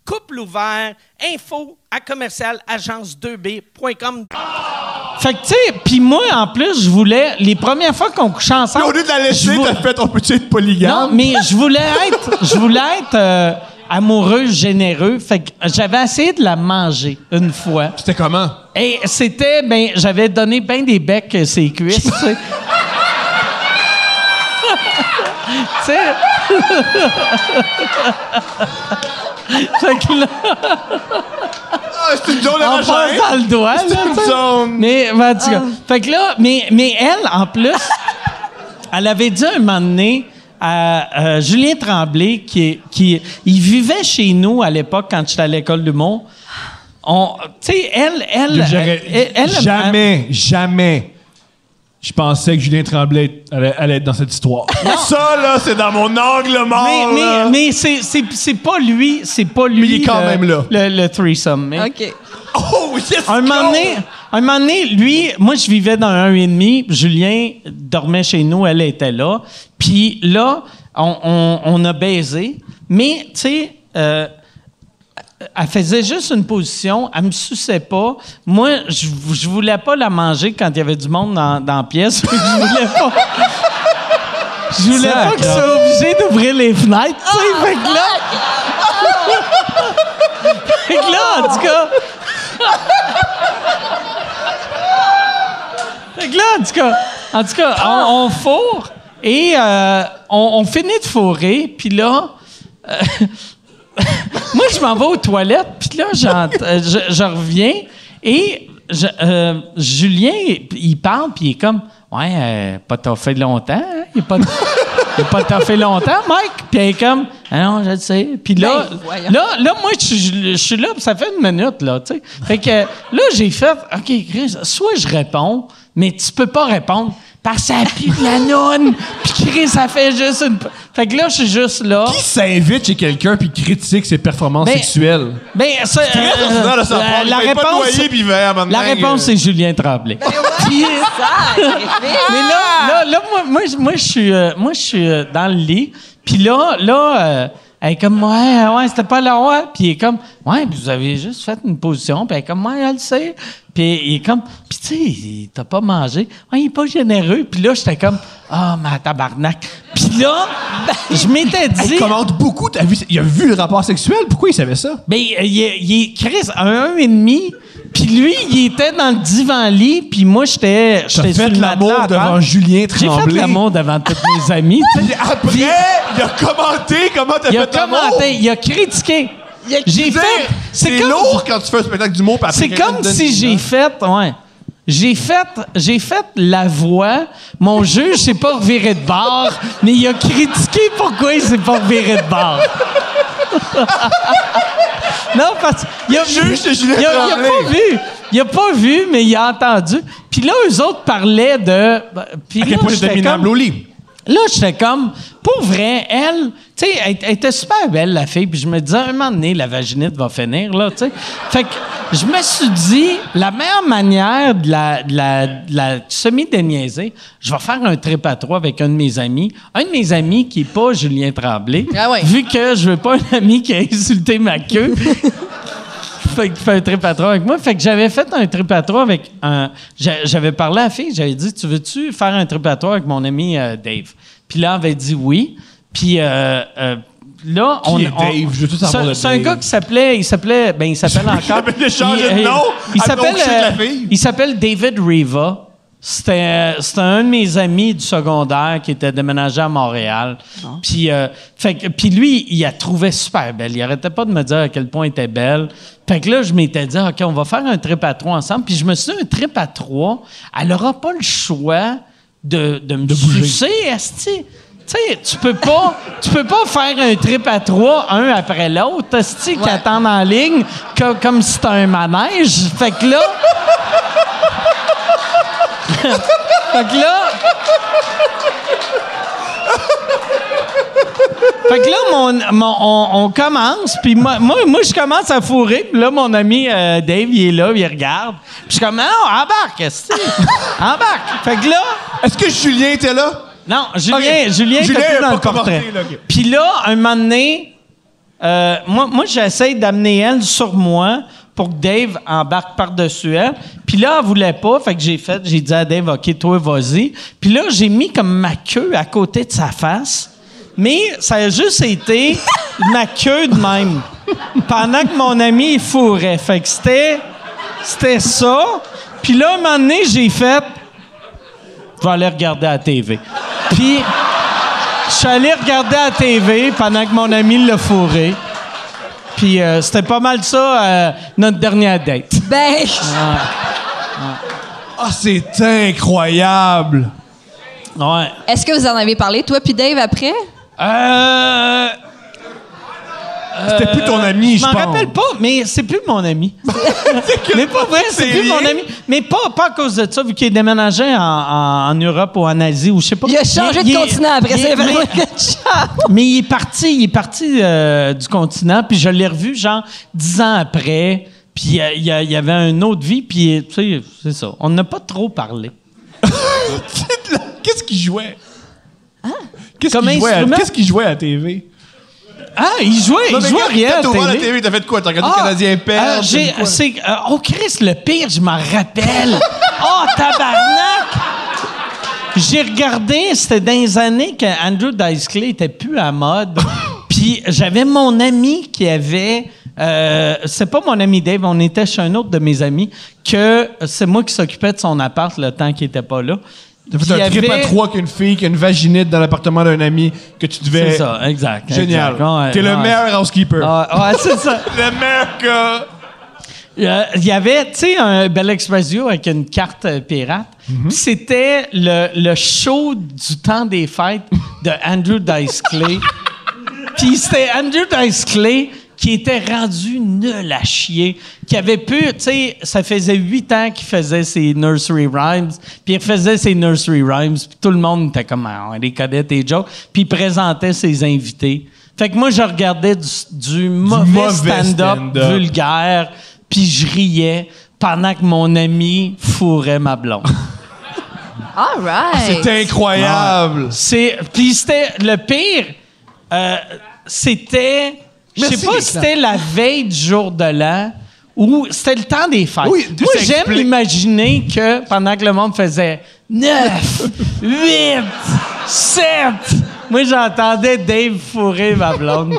couple ouvert, info à commercial agence2b.com. Fait que, tu sais, puis moi, en plus, je voulais, les premières fois qu'on couchait ensemble. au lieu de la laisser, t'as fait on peut-tu être polygame? Non, mais je voulais être, je voulais être euh, amoureux, généreux. Fait que j'avais essayé de la manger une fois. C'était comment? Et c'était, ben, j'avais donné ben des becs euh, ses cuisses, tu sais. Tu sais? fait que là, Ah, c'est une zone de on machin. passe dans le doigt, là, C'est une zone. Mais, ben, en tout cas, fait que là, mais, mais elle, en plus, elle avait dit un moment donné à euh, Julien Tremblay, qui, qui il vivait chez nous à l'époque quand j'étais à l'école du Mont. On, tu sais, elle, elle, elle, elle- jamais, jamais, je pensais que Julien Tremblay allait, allait être dans cette histoire. Ça, là, c'est dans mon angle mort. mais, mais, là. mais c'est, c'est, c'est pas lui, c'est pas lui. Mais il est quand le, même là. Le, le threesome. mais- OK. Oh, yes, Un moment, donné, un moment donné, lui, moi, je vivais dans un 1,5. Julien dormait chez nous, elle était là. Puis là, on, on- on a baisé, mais, tu sais, euh, elle faisait juste une position, elle me suçait pas. Moi, je, voulais pas la manger quand il y avait du monde dans, la pièce. je voulais pas. Je voulais pas qu'ils soient obligés d'ouvrir les fenêtres, tu sais. Fait que là. que là, en tout cas. fait que là, en tout cas, en tout cas on, fourre et euh, on, on finit de fourrer, puis là. euh, moi, je m'en vais aux toilettes, puis là, euh, je, je reviens et je- euh, Julien, il parle, puis il est comme Ouais, euh, pas t'as fait longtemps, hein? Il a pas, il a pas t'as fait longtemps, Mike? Puis il est comme Ah non, je le sais. Puis là, Ben, là, là, moi, je, je- je suis là, puis ça fait une minute, là, tu sais. Fait que là, j'ai fait OK, Chris, soit je réponds, mais tu peux pas répondre. Parce que ça pue de la noune. Puis Chris, ça fait juste une. Fait que là, je suis juste là. Qui s'invite chez quelqu'un puis critique ses performances Ben, sexuelles? Ben, ça, Très euh, sa la, pas réponse, loyer puis vert, la réponse, euh, c'est Julien Tremblay. Puis, Sacrifice. mais là, là, là, moi, moi, je- moi, je suis, euh, moi, je suis euh, dans le lit. Puis là, là, euh, elle est comme, ouais, ouais, c'était pas le roi. Puis il est comme, ouais, vous avez juste fait une position. Puis elle est comme, ouais, elle le sait. Puis il est comme, puis tu sais, t'as pas mangé. Ouais, il est pas généreux. Puis là, j'étais comme, ah, ma tabarnak. Puis là, je m'étais dit. Il commente beaucoup. T'as vu, il a vu le rapport sexuel? Pourquoi il savait ça? Ben, euh, il est, il est Chris, un, un et demi. Puis lui, il était dans le divan-lit, puis moi, j'étais sur fait le l'amour matelas devant Julien J'ai fait Tremblay. l'amour devant tous mes amis. Puis après, il a commenté comment t'as Il a fait commenté, il a critiqué. J'ai fait. C'est comme- lourd quand tu fais un spectacle d'humour. puis après, C'est comme si j'ai fait. Ouais. J'ai fait, j'ai fait la voix. Mon juge s'est pas reviré de bord, mais il a critiqué pourquoi il s'est pas reviré de bord. non, parce qu'il a il a, il a pas vu. Il a pas vu, mais il a entendu. Puis là, eux autres parlaient de. Puis À quel là, point j'étais comme- au lit. Là, j'étais comme, pour vrai, elle, tu sais, elle, elle était super belle, la fille, puis je me disais, un moment donné, la vaginite va finir, là, tu sais. Fait que je me suis dit, la meilleure manière de la, de la, de la semi-déniaiser, je vais faire un trip à trois avec un de mes amis. Un de mes amis qui n'est pas Julien Tremblay, Ah ouais. vu que je veux pas un ami qui a insulté ma queue. fait qu'il fait un trip à trois avec moi. Fait que j'avais fait un trip à trois avec un. j'a- J'avais parlé à la fille, j'avais dit Tu veux-tu faire un trip à trois avec mon ami euh, Dave Puis là, elle avait dit oui. Puis euh, euh, là, on. est on- Dave? Je veux tout C'est savoir un- de C'est un Dave. gars qui s'appelait. Il s'appelait. Ben, il s'appelle encore. changé de nom Il s'appelle. l'autre shit de la euh, fille? il s'appelle David Riva. C'était c'était un de mes amis du secondaire qui était déménagé à Montréal. Puis, euh, fait que- puis lui, il la trouvait super belle. Il arrêtait pas de me dire à quel point elle était belle. Fait que là, je m'étais dit, OK, on va faire un trip à trois ensemble. Puis je me suis dit, un trip à trois, elle n'aura pas le choix de, de me sucer, esti. Tu sais, tu peux pas, tu peux pas faire un trip à trois, un après l'autre, esti, qui attendent en ligne, co- comme si c'était un manège. Fait que là... fait que là... Fait que là, mon, mon- on, on commence, puis moi, moi, moi, je commence à fourrer, puis là, mon ami euh, Dave, il est là, il regarde. Puis je suis comme, non, embarque, embarque. Fait que là, Est-ce que Julien était là? Non, Julien. Julien, Julien a dans le portrait. Puis là, un moment donné, euh, moi, moi j'essaie d'amener elle sur moi pour que Dave embarque par-dessus elle. Puis là, elle voulait pas, fait que j'ai fait, j'ai dit à Dave, OK, toi, vas-y. Puis là, j'ai mis comme ma queue à côté de sa face. Mais ça a juste été ma queue de même. Pendant que mon ami, il fourrait. Fait que c'était, c'était ça. Puis là, un moment donné, j'ai fait, je vais aller regarder à la TV. Puis, je suis allé regarder à la TV pendant que mon ami l'a fourré. Puis, euh, c'était pas mal ça, euh, notre dernière date. Ben, Ah, c'est incroyable. Ouais. est-ce que vous en avez parlé, toi puis Dave, après? Euh. C'était plus ton ami, je Je m'en pense. rappelle pas, mais c'est plus mon ami. mais pas vrai, c'est plus mon ami. Mais pas, pas à cause de ça, vu qu'il est déménagé en, en- en Europe ou en Asie ou je sais pas. Il a changé de continent après, c'est vraiment mais- il est parti, il est parti euh, du continent, puis je l'ai revu genre dix ans après, puis euh, il y, a- il y avait une autre vie, puis euh, tu sais, c'est ça. On n'a pas trop parlé. Qu'est-ce qu'il jouait? Qu'est-ce Comme qu'il jouait, qu'est-ce jouait à la TV? Ah, il jouait, Non, il jouait rien t'as ouvert la télé. T'as fait quoi? T'as regardé Ah, le Canadien perdre? euh, fait quoi? c'est, euh, oh, Chris, le pire, je m'en rappelle. oh, tabarnak! J'ai regardé, c'était dans les années que Andrew Dice Clay était plus à mode. Puis j'avais mon ami qui avait. Euh, c'est pas mon ami Dave, on était chez un autre de mes amis, que c'est moi qui s'occupais de son appart le temps qu'il était pas là. T'as fait Puis il y un trip à avait- trois qu'une fille qui a une vaginite dans l'appartement d'un ami que tu devais. C'est ça, exact. Génial. exact. Ouais, T'es le ouais. meilleur housekeeper. Ah, ouais, c'est ça. Le meilleur gars. Il y avait, tu sais, un Bel Expressio avec une carte euh, pirate. Puis C'était le, le show du temps des fêtes de Andrew Dice Clay. Puis c'était Andrew Dice Clay qui était rendu nul à chier, qui avait pu, tu sais, ça faisait huit ans qu'il faisait ses nursery rhymes, puis il faisait ses nursery rhymes, puis tout le monde était comme, ah, on les connaît tes jokes, puis il présentait ses invités. Fait que moi, je regardais du, du mauvais, mauvais stand-up stand-up. vulgaire, puis je riais pendant que mon ami fourrait ma blonde. All right. C'était incroyable. C'est puis c'était le pire. euh, c'était je sais pas si c'était la veille du jour de l'an ou c'était le temps des fêtes. Oui, Moi j'aime imaginer que pendant que le monde faisait 9 8 7 moi j'entendais Dave fourrer ma blonde.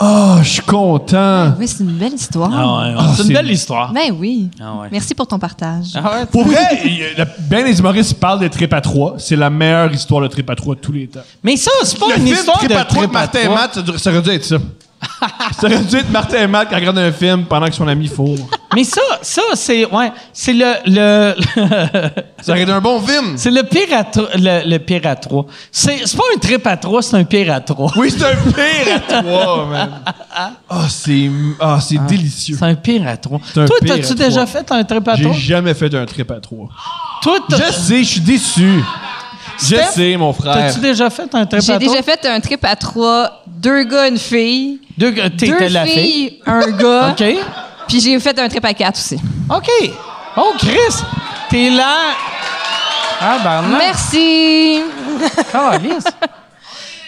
Oh, je suis content. Oui, c'est une belle histoire. Ah ouais, c'est c'est- une belle histoire. Ben oui. Ah ouais. Merci pour ton partage. Ah ouais, Pour vrai, ben les humoristes parlent des trip à trois. C'est la meilleure histoire de trip à trois de tous les temps. Mais ça c'est pas Le une film histoire Trip de à trip à Martin et trois. Matt, ça, aurait- ça aurait dû être ça. Ça aurait dû être Martin et Matt qui regardent un film pendant que son ami fourre. Mais ça ça c'est ouais, c'est le le Ça aurait été un bon film. C'est le pire à tro- le, le pire à trois. C'est, c'est pas un trip à trois, c'est un pire à trois. Oui, c'est un pire à trois, man. Ah, c'est ah, c'est délicieux. C'est un pire à trois. C'est un Toi, pire t'as-tu à déjà trois. fait un trip à J'ai trois? jamais fait un trip à trois. Toi, t'as- Je sais, je suis déçu. Je Steph, sais, mon frère. T'as-tu déjà fait un trip J'ai à trois? déjà fait un trip à trois, deux gars, une fille. Deux, gars- deux la fille. filles, un gars. OK. Puis j'ai fait un trip à quatre aussi. OK. Oh, Chris, t'es là. Ah, ben non. Merci. Calice.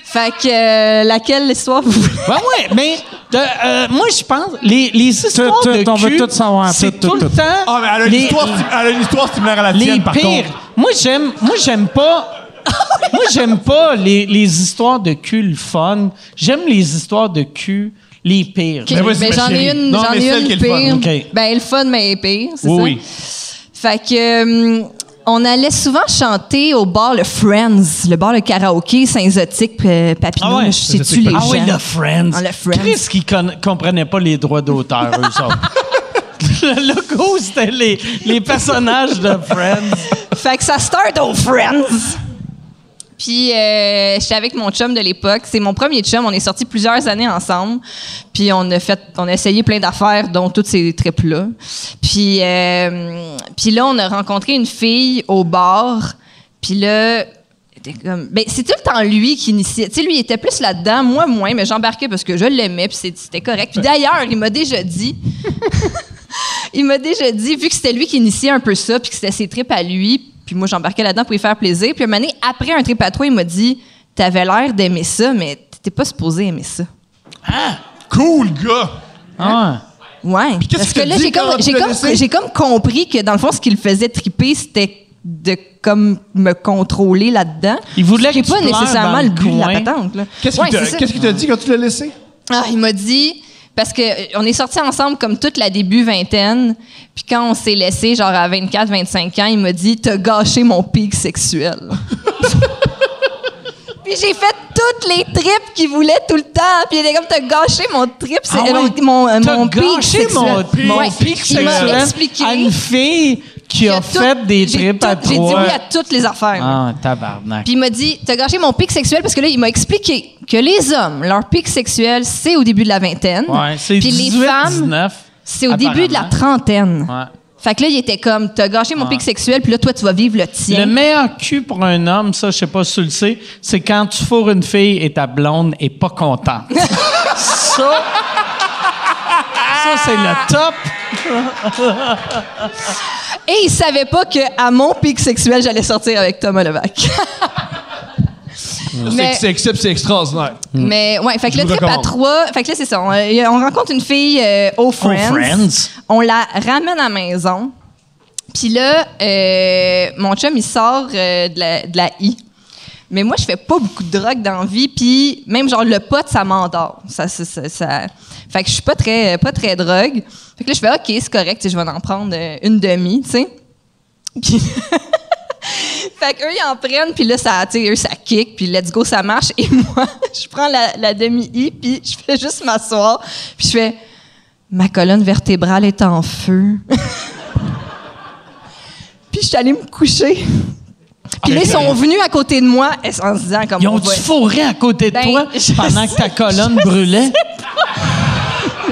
Fait que euh, laquelle histoire vous voulez? Ben ouais, mais de- euh, moi, je pense, les, les histoires Tout, de tout, on veut tout savoir, c'est tout, tout, tout, le tout. temps... Ah, mais elle a, une les- histoire, elle a une histoire similaire à la les tienne, par pires. contre. Moi, j'aime, moi, j'aime pas. moi, j'aime pas les, les histoires de cul le fun. J'aime les histoires de cul les pires. Ok, Mais ben, ma j'en ai une, Non, j'en mais ai une qui est le fun. pire. Ok. Ben le fun mais pire, c'est Oui, ça? oui. Fait que euh, on allait souvent chanter au bar le Friends, le bar le karaoké Saint-Zotique euh, Papineau, Ah ouais, je sais-tu les Ah gens? oui, le Friends. Ah, le Friends. Chris qui con- comprenait pas les droits d'auteur, eux autres. le logo, c'était les, les personnages de Friends. Fait que ça start au Friends. Puis euh, j'étais avec mon chum de l'époque. C'est mon premier chum. On est sortis plusieurs années ensemble. Puis on a fait, on a essayé plein d'affaires, dont toutes ces trips là. Puis euh, puis là, on a rencontré une fille au bar. Puis là, comme, ben c'est tout le temps lui qui initiait. Tu sais, lui il était plus là-dedans, moi moins, mais j'embarquais parce que je l'aimais puis c'était correct. Puis d'ailleurs, il m'a déjà dit. Il m'a déjà dit, vu que c'était lui qui initiait un peu ça, puis que c'était ses trips à lui, puis moi j'embarquais là-dedans pour lui faire plaisir. Puis une année, après un trip à toi, il m'a dit T'avais l'air d'aimer ça, mais t'étais pas supposé aimer ça. Cool, gars. Ah. Ouais. qu'est-ce Parce qu'il que t'a là, j'ai comme, j'ai, comme, comme compris que dans le fond, ce qui le faisait triper, c'était de comme me contrôler là-dedans. Il voulait que pas nécessairement dans le le but de la patente. là. Qu'est-ce Ouais, qu'il t'a- c'est ça. qu'est-ce qu'il t'a dit quand tu l'as laissé? Ah, il m'a dit parce que euh, on est sortis ensemble comme toute la début vingtaine, puis quand on s'est laissé genre à 24 25 ans, il m'a dit t'as gâché mon pic sexuel. puis j'ai fait toutes les tripes qu'il voulait tout le temps, puis il était comme t'as gâché mon trip, c'est- Ah ouais? euh, mon euh, mon pic gâché mon, sexuel. mon Ouais. pic Il m'a sexuel expliqué. à une fille qui J'ai a tout- fait des trips à tout- J'ai dit trois. oui à toutes les affaires. Ah, tabarnak. Puis il m'a dit, t'as gâché mon pic sexuel parce que là, il m'a expliqué que les hommes, leur pic sexuel, c'est au début de la vingtaine. Ouais, c'est Puis 18, les femmes, 19. c'est au début de la trentaine. Ouais. Fait que là, il était comme, t'as gâché mon pic sexuel, puis là, toi, tu vas vivre le tien. Le meilleur cul pour un homme, ça, je sais pas si tu le sais, c'est quand tu fourres une fille et ta blonde est pas contente. ça, ça c'est le top. Et il savait pas qu'à mon pic sexuel, j'allais sortir avec Thomas Levac. Mais- C'est c'est extraordinaire. Mais ouais, fait que le trip à trois, fait que là c'est ça. On, euh, on rencontre une fille euh, au Friends. Friends. On la ramène à la maison. Puis là, euh, mon chum il sort euh, de, la, de la I. Mais moi, je fais pas beaucoup de drogue dans la vie, puis même genre le pot, ça m'endort. Ça, ça, ça, ça- Fait que je suis pas très, pas très drogue. Fait que là, je fais OK, c'est correct, je vais en prendre euh, une demi, tu sais. Puis Fait qu'eux, ils en prennent, puis là, ça, eux, ça kick, puis let's go, ça marche. Et moi, je prends la, la demi-i, puis je fais juste m'asseoir, puis je fais ma colonne vertébrale est en feu. puis je suis allée me coucher. Puis là, ils sont venus à côté de moi en se disant comme Ils on ont-tu fourré à côté de Ben, toi pendant que ta colonne brûlait?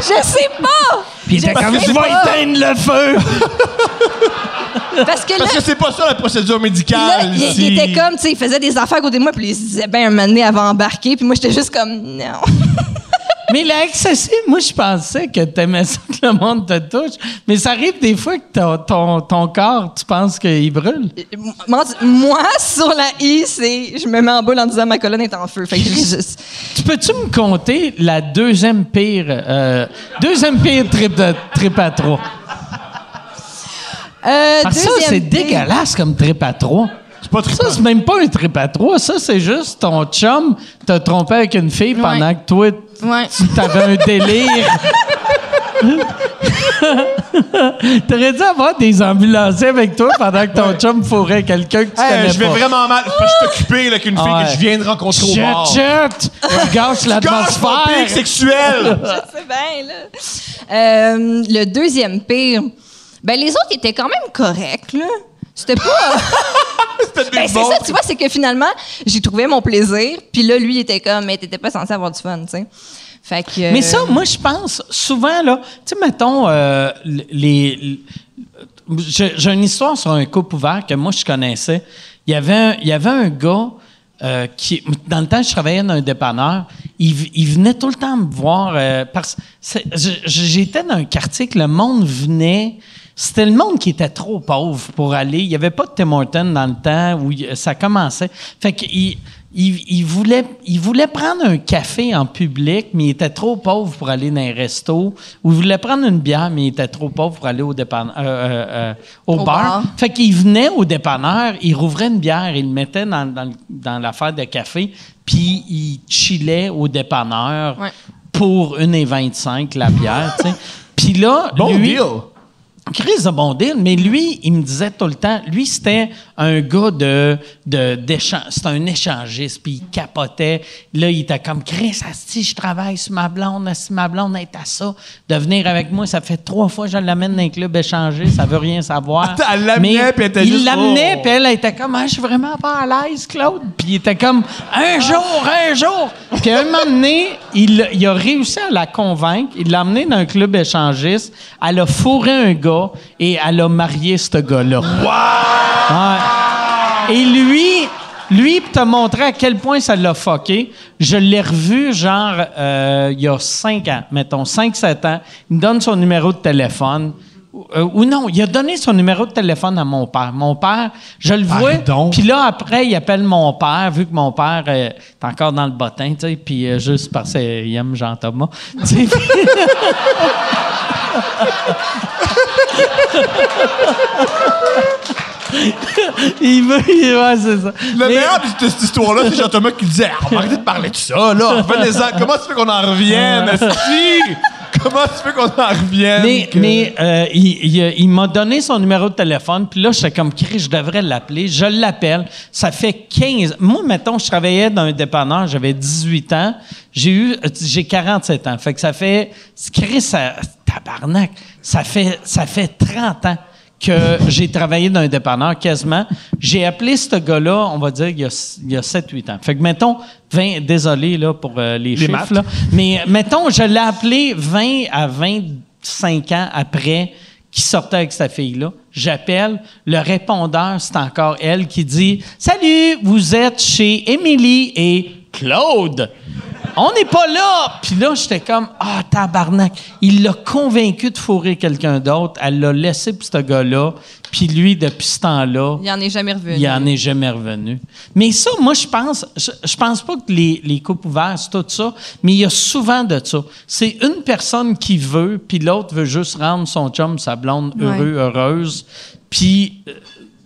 Je sais pas! Puis t'es Je comme, sais je vais pas. éteindre le feu! Parce que là, Parce que c'est pas ça la procédure là, médicale. il, ici. il était comme, tu sais, il faisait des affaires à côté de moi, puis il se disait, ben, un moment donné, elle va embarquer, puis moi, j'étais juste comme, non. Mais l'excessif, moi, je pensais que t'aimais ça que le monde te touche. Mais ça arrive des fois que ton, ton, ton corps, tu penses qu'il brûle. Moi, moi, sur la I, c'est, je me mets en boule en disant, ma colonne est en feu. Fait que je- je- Tu peux-tu me compter la deuxième pire, euh, deuxième pire trip, de, trip à trois? Euh, Parce que ça, c'est dégueulasse comme trip à trois. C'est pas Ça, c'est même pas un trip à trois. Ça, c'est juste ton chum t'a trompé avec une fille pendant que toi, Ouais. tu t'avais un délire. T'aurais dû avoir des ambulanciers avec toi pendant que ton chum fourrait quelqu'un que tu Hey, connais je vais pas. vraiment mal. Je suis occupé avec une fille Ouais. que je viens de rencontrer au Chut, bar. chut! Tu gâches mon pic l'atmosphère. sexuel. C'est bien, là. Euh, le deuxième pire, ben, les autres étaient quand même corrects, là. C'était pas. C'était Ben, c'est ça, tu vois, c'est que finalement, j'ai trouvé mon plaisir, puis là, lui, il était comme, mais t'étais pas censé avoir du fun, tu sais. Fait que. Mais ça, moi, je pense souvent, là, tu sais, mettons, euh, les. J'ai j'ai une histoire sur un couple ouvert que moi, je connaissais. Il y avait un, il y avait un gars euh, qui, dans le temps, je travaillais dans un dépanneur. Il, il venait tout le temps me voir euh, parce j'étais dans un quartier que le monde venait. C'était le monde qui était trop pauvre pour aller. Il n'y avait pas de Tim Hortons dans le temps où ça commençait. Fait qu'il il, il voulait, il voulait prendre un café en public, mais il était trop pauvre pour aller dans un resto. Ou il voulait prendre une bière, mais il était trop pauvre pour aller au, dépanne- euh, euh, euh, au, Au bar. bar. Fait qu'il venait au dépanneur, il rouvrait une bière, il le mettait dans, dans, dans l'affaire de café, puis il chillait au dépanneur Ouais. pour 1,25 la bière, tu sais. Puis là, Bon lui, deal. Chris de bon deal, mais lui, il me disait tout le temps, lui, c'était un gars de, de, d'échange, c'était un échangiste, puis il capotait. Là, il était comme, Chris, si je travaille sur ma blonde, si ma blonde est à ça, de venir avec moi, ça fait trois fois que je l'amène dans un club échangé, ça veut rien savoir. Attends, elle l'amenait, puis elle était Il l'amenait, oh. puis elle était comme, ah, je suis vraiment pas à l'aise, Claude. Puis il était comme, un jour, un jour. Puis à un moment donné, il, il a réussi à la convaincre. Il l'a amené dans un club échangiste. Elle a fourré un gars et elle a marié ce gars-là. Ouais. Et lui, lui, pour te montrer à quel point ça l'a fucké, je l'ai revu genre euh, il y a cinq ans, mettons, 5-7 ans. Il me donne son numéro de téléphone. Euh, ou non, il a donné son numéro de téléphone à mon père. Mon père, je le vois. Puis là, après, il appelle mon père, vu que mon père euh, est encore dans le bottin, tu sais, puis euh, juste parce qu'il aime Jean-Thomas. Il veut, il- ouais, c'est ça. Le Mais- meilleur de cette histoire-là, c'est Jean-Thomas qui disait Ah, arrêter de parler de ça, là. Revenez-en. Comment tu fais qu'on en revienne, esti? Comment tu fais qu'on en revienne? Mais, que- mais euh, il, il- il m'a donné son numéro de téléphone, puis là, j'étais comme, Chris, je devrais l'appeler. Je l'appelle. Ça fait 15... Moi, mettons, je travaillais dans un dépanneur, j'avais 18 ans. J'ai eu... euh, J'ai 47 ans. Fait que ça fait... Chris, ça, tabarnak, ça fait, ça fait 30 ans que j'ai travaillé dans un dépanneur quasiment. J'ai appelé ce gars-là, on va dire, il y a, il y a 7-8 ans. Fait que, mettons, 20, désolé là, pour euh, les, chiffres, maths. là, mais mettons, je l'ai appelé 20 à 25 ans après qu'il sortait avec sa fille-là. J'appelle, le répondeur, c'est encore elle qui dit « Salut, vous êtes chez Émilie et Claude. » On n'est pas là! Puis là, j'étais comme, ah, tabarnak. Il l'a convaincu de fourrer quelqu'un d'autre. Elle l'a laissé pour ce gars-là. Puis lui, depuis ce temps-là, Il en est jamais revenu. il en est jamais revenu. Mais ça, moi, je pense, je, je pense pas que les, les couples ouverts, c'est tout ça, mais il y a souvent de ça. C'est une personne qui veut, puis l'autre veut juste rendre son chum, sa blonde, heureux, heureuse, puis euh,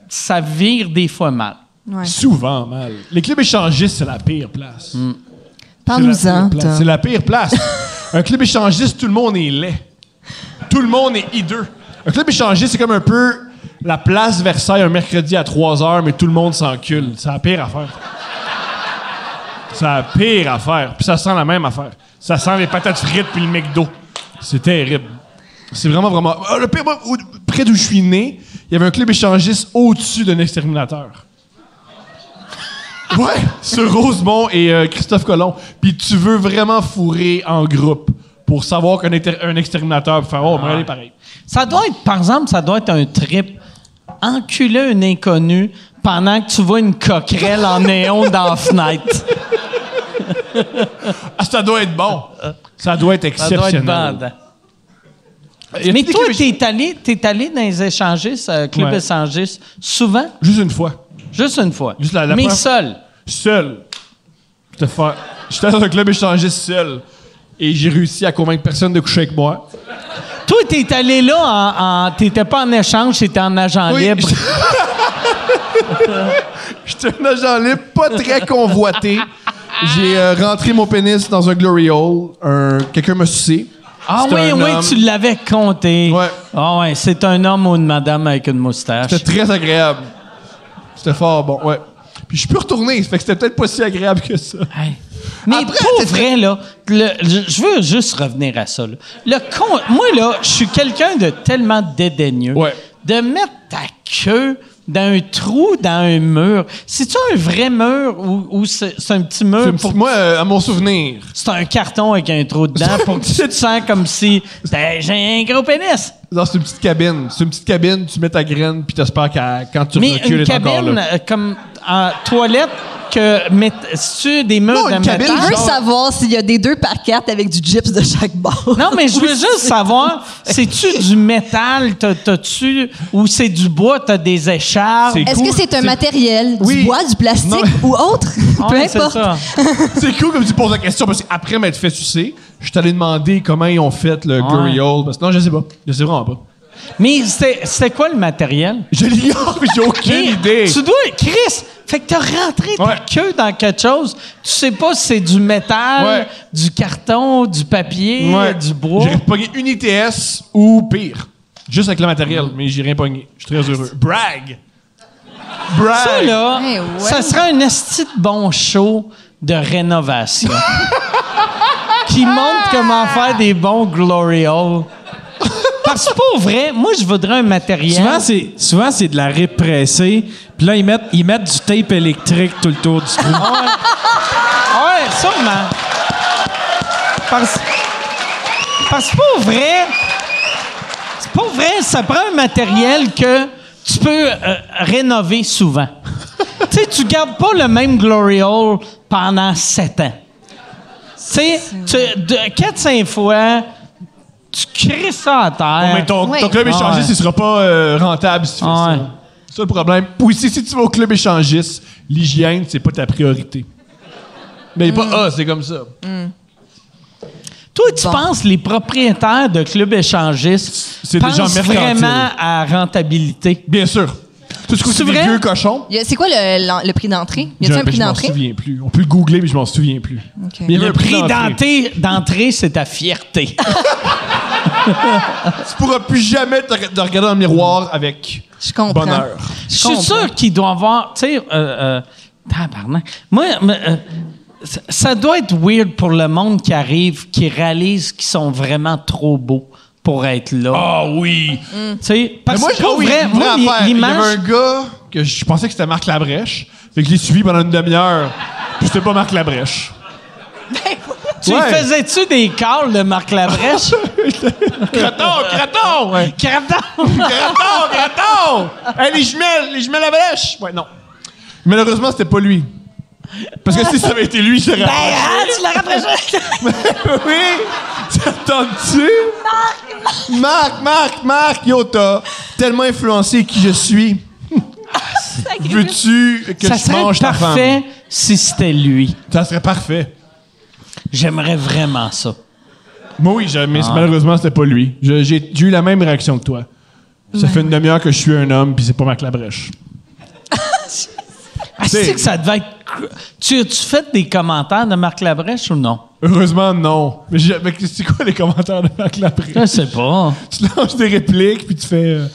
ça vire des fois mal. Ouais. Souvent mal. Les clubs échangistes, c'est la pire place. Hmm. Parle-nous-en, C'est la pire place. Un club échangiste, tout le monde est laid. Tout le monde est hideux. Un club échangiste, c'est comme un peu la place Versailles un mercredi à 3 h, mais tout le monde s'encule. C'est la pire affaire. C'est la pire affaire. Puis ça sent la même affaire. Ça sent les patates frites puis le McDo. C'est terrible. C'est vraiment, vraiment. Ah, Le pire, moi, près d'où je suis né, il y avait un club échangiste au-dessus d'un exterminateur. Ouais, sur Rosemont et euh, Christophe Colomb. Puis tu veux vraiment fourrer en groupe pour savoir qu'un un exterminateur peut faire Oh, on va aller pareil. Ça doit être, par exemple, ça doit être un trip. Enculer un inconnu pendant que tu vois une coquerelle en néon dans la fenêtre. Ah, ça doit être bon. Ça doit être Ça doit être exceptionnel. a-t-il Mais toi, t'es allé, t'es allé dans les échangistes, euh, clubs Ouais. échangistes, souvent? Juste une fois. Juste une fois. Juste la- la Mais première- seul. Seul. J'étais fa- dans un club échangiste seul. Et j'ai réussi à convaincre personne de coucher avec moi. Toi, t'es allé là en, en- t'étais pas en échange, t'étais en agent Oui, libre. J'étais un agent libre, pas très convoité. J'ai euh, rentré mon pénis dans un glory hole. Un... Quelqu'un m'a sucé. Ah oui, oui, homme. tu l'avais compté. Ouais. Ah ouais, c'est un homme ou une madame avec une moustache. C'était très agréable. C'était fort bon, ouais. Puis je peux retourner, ça fait que c'était peut-être pas si agréable que ça. Hey. Mais Après, pour vrai, là, le- je veux juste revenir à ça. là. Le con, moi, là, je suis quelqu'un de tellement dédaigneux. Ouais. De mettre ta queue dans un trou, dans un mur. C'est-tu un vrai mur ou, ou c'est c'est un petit mur C'est pour Moi, euh, à mon souvenir, C'est un carton avec un trou dedans pour que tu te sens comme si Ben, j'ai un gros pénis. non, c'est une petite cabine. C'est une petite cabine, tu mets ta graine, puis t'espères qu'à- quand tu Mais recules, une elle est encore cabine là. euh, comme en toilette que met, tu des murs Non, de métal? Veut genre- savoir s'il y a des deux par quatre avec du gyps de chaque bord. Non, mais je veux juste savoir, c'est-tu du métal, t'as- t'as-tu, ou c'est du bois, t'as des écharpes? C'est Est-ce cool. que c'est un matériel, Oui. du bois, du plastique Non. ou autre? Ah, Peu importe. C'est cool comme tu poses la question, parce qu'après m'être fait sucer, je suis allé demander comment ils ont fait le glory hole. Parce que non, je sais pas. Je sais vraiment pas. Mais c'était quoi le matériel? Je l'ignore, j'ai aucune idée. Tu dois, Chris, fait que t'as rentré ta Ouais. queue dans quelque chose. Tu sais pas si c'est du métal, Ouais. du carton, du papier, Ouais. du bois. J'ai pogné une ITS ou pire. Juste avec le matériel, mais j'ai rien pogné. Je suis très heureux. Brag! Brag! Ça, là, Eh ouais. ça serait un esti de bon show de rénovation. qui montre comment faire des bons glory holes. Parce que pour vrai, moi, je voudrais un matériel. Souvent, c'est, souvent, c'est de la répressée. Puis là, ils mettent, ils mettent du tape électrique tout le tour du trou. Ouais, sûrement. Parce, parce que pour vrai, c'est pas vrai, ça prend un matériel que tu peux euh, rénover souvent. tu sais, tu gardes pas le même glory hole pendant sept ans. Tu sais, tu- de 4-5 fois, tu crées ça à terre. Bon, mais ton, club Ah échangiste, ouais. il sera pas euh, rentable si tu fais Ah ouais. ça. C'est ça le problème. Puis si tu vas au club échangiste, l'hygiène, c'est pas ta priorité. Mais pas ah, c'est comme ça. Toi, tu penses les propriétaires de clubs échangistes C'est des gens vraiment à rentabilité? Bien sûr. Tu sais, C'est vieux cochons? C'est quoi le, prix d'entrée? Y Je a-t-il un prix je m'en d'entrée? souviens plus. On peut le googler, mais je m'en souviens plus. Mais Le prix prix d'entrée. d'entrée, d'entrée, c'est ta fierté. Tu pourras plus jamais te, te regarder dans le miroir avec Je comprends. bonheur. Je suis sûr qu'il doit avoir, tu sais, euh, euh, tabarnak. Moi, mais, euh, ça- doit être weird pour le monde qui arrive, qui réalise qu'ils sont vraiment trop beaux pour être là. Ah oui! Tu sais, parce moi, que j'ai pour oui, vrai, moi. Il y avait un gars que je pensais que c'était Marc Labrèche. Fait que je l'ai suivi pendant une demi-heure. Puis c'était pas Marc Labrèche. Tu Ouais. faisais-tu des calls de Marc Labrèche? Graton, graton! Craton! Graton, graton! Hey, les jumelles, les jumelles Labrèche! Ouais, non. Malheureusement, c'était pas lui. Parce que si ça avait été lui, je Ben, rapproché. ah, tu l'as rapproché. oui! T'entends-tu? Marc! Marc, Marc, Marc! Yo, t'as tellement influencé qui je suis. Veux-tu que Ça je serait mange ta femme? parfait si c'était lui. Ça serait parfait. J'aimerais vraiment ça. Moi, oui, mais Ah. malheureusement, c'était pas lui. J'ai eu la même réaction que toi. Ça fait une demi-heure que je suis un homme, puis c'est pas Marc Labrèche. Ah, c'est que ça devait être. Tu as-tu fait des commentaires de Marc Labrèche ou non? Heureusement, non. Mais, c'est quoi les commentaires de Marc Labrèche? Je sais pas. tu lances des répliques, puis tu fais... euh,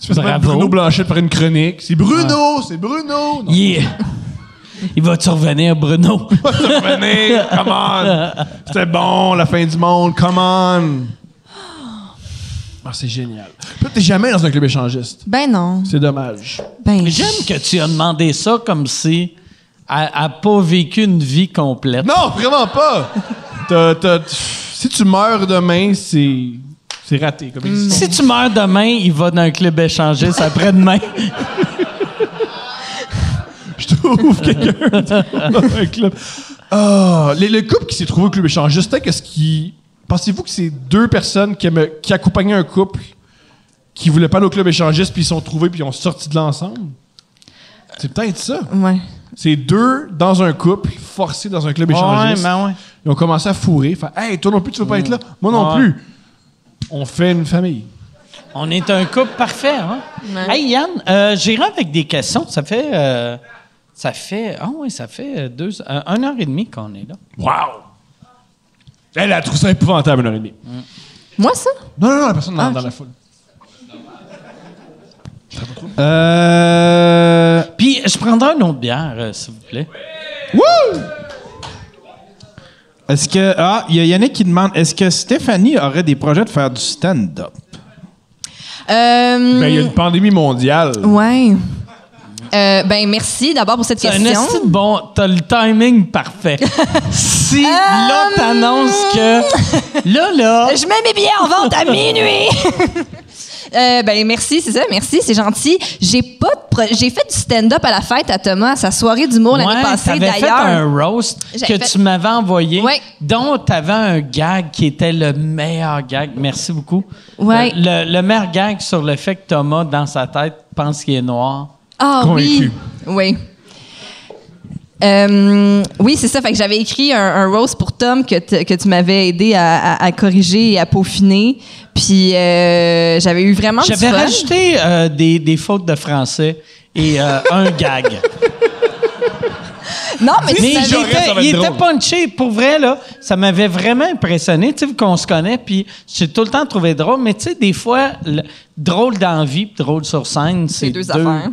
tu fais Bravo. Bruno Blanchet par une chronique. C'est Bruno! C'est Bruno! Non, est- Il va-tu revenir, Bruno? revenir, come on! C'était bon, la fin du monde, come on! Ah, c'est génial. Toi, t'es jamais dans un club échangiste. Ben non. C'est dommage. Ben, J'aime que tu as demandé ça comme si elle n'a pas vécu une vie complète. Non, vraiment pas! T'as- t'as- si tu meurs demain, c'est... C'est raté, comme. Si tu meurs demain, il va dans un club échangiste après-demain. Trouve quelqu'un dans un club. Ah, les- le couple qui s'est trouvé au club échangiste, c'était qu'est-ce qui... Pensez-vous que c'est deux personnes qui, aimaient- qui accompagnaient un couple qui voulaient pas aller au club échangiste, puis ils sont trouvés, puis ils ont sorti de l'ensemble? C'est peut-être ça. ouais. C'est deux dans un couple, forcés dans un club échangiste. ben ouais. Ils ont commencé à fourrer. Fait, hey, toi non plus, tu veux pas être là? Moi non Ouais. plus. On fait une famille. On est un couple parfait, hein? Ouais. Hey Yann, euh, j'irai avec des questions. Ça fait. euh, ça fait. Ah oui, ça fait euh, deux, euh, une heure et demie qu'on est là. Wow! Elle a trouvé ça épouvantable, une heure et demie. Moi, ça? Non, non, non, la personne dans, Ah, dans la foule. Euh. Puis, je prendrai une autre bière, euh, s'il vous plaît. Est-ce que. Ah, il y a Yannick qui demande est-ce que Stéphanie aurait des projets de faire du stand-up? Euh, Ben, il y a une pandémie mondiale. Ouais. Euh, ben, merci d'abord pour cette un question. de bon. T'as le timing parfait. si là, t'annonces que. Là, là. Je mets mes billets en vente à minuit. Euh, ben merci, c'est ça, merci, c'est gentil. J'ai pas de pro- j'ai fait du stand-up à la fête à Thomas à sa soirée d'humour l'année Ouais, passée t'avais fait d'ailleurs. un roast que fait- tu m'avais envoyé, Ouais. dont t'avais un gag qui était le meilleur gag. Merci beaucoup. Ouais. Euh, Le, le meilleur gag sur le fait que Thomas, dans sa tête, pense qu'il est noir. Ah Convaincu. oui. Oui. Euh, oui, c'est ça. Fait que j'avais écrit un, un roast pour Tom que, tu m'avais aidé à, à- à corriger et à peaufiner. Puis euh, j'avais eu vraiment J'avais rajouté euh, des, des fautes de français et un gag. Non, mais, Mais il était, il était punché. Pour vrai, là, ça m'avait vraiment impressionné. Tu sais, vu qu'on se connaît, puis j'ai tout le temps trouvé drôle. Mais tu sais, des fois, le- drôle d'envie puis drôle sur scène, c'est deux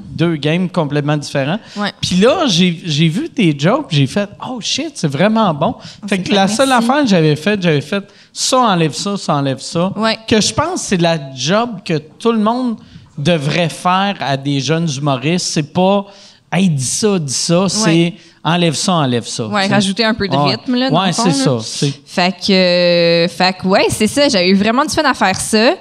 deux, games complètement différents. Puis là, j'ai j'ai vu tes jokes, j'ai fait « Oh shit, c'est vraiment bon! » Fait que la seule affaire que j'avais faite, j'avais fait « Ça enlève ça, ça enlève ça. Ouais. Que je pense c'est la job que tout le monde devrait faire à des jeunes humoristes. C'est pas « Hey, dis ça, dis ça. C'est « Enlève ça, enlève ça. Ouais, rajouter un peu de rythme, là, dans Ouais, le fond, c'est ça. c'est- Fait que, euh, fait que, ouais, c'est ça. J'avais eu vraiment du fun à faire ça.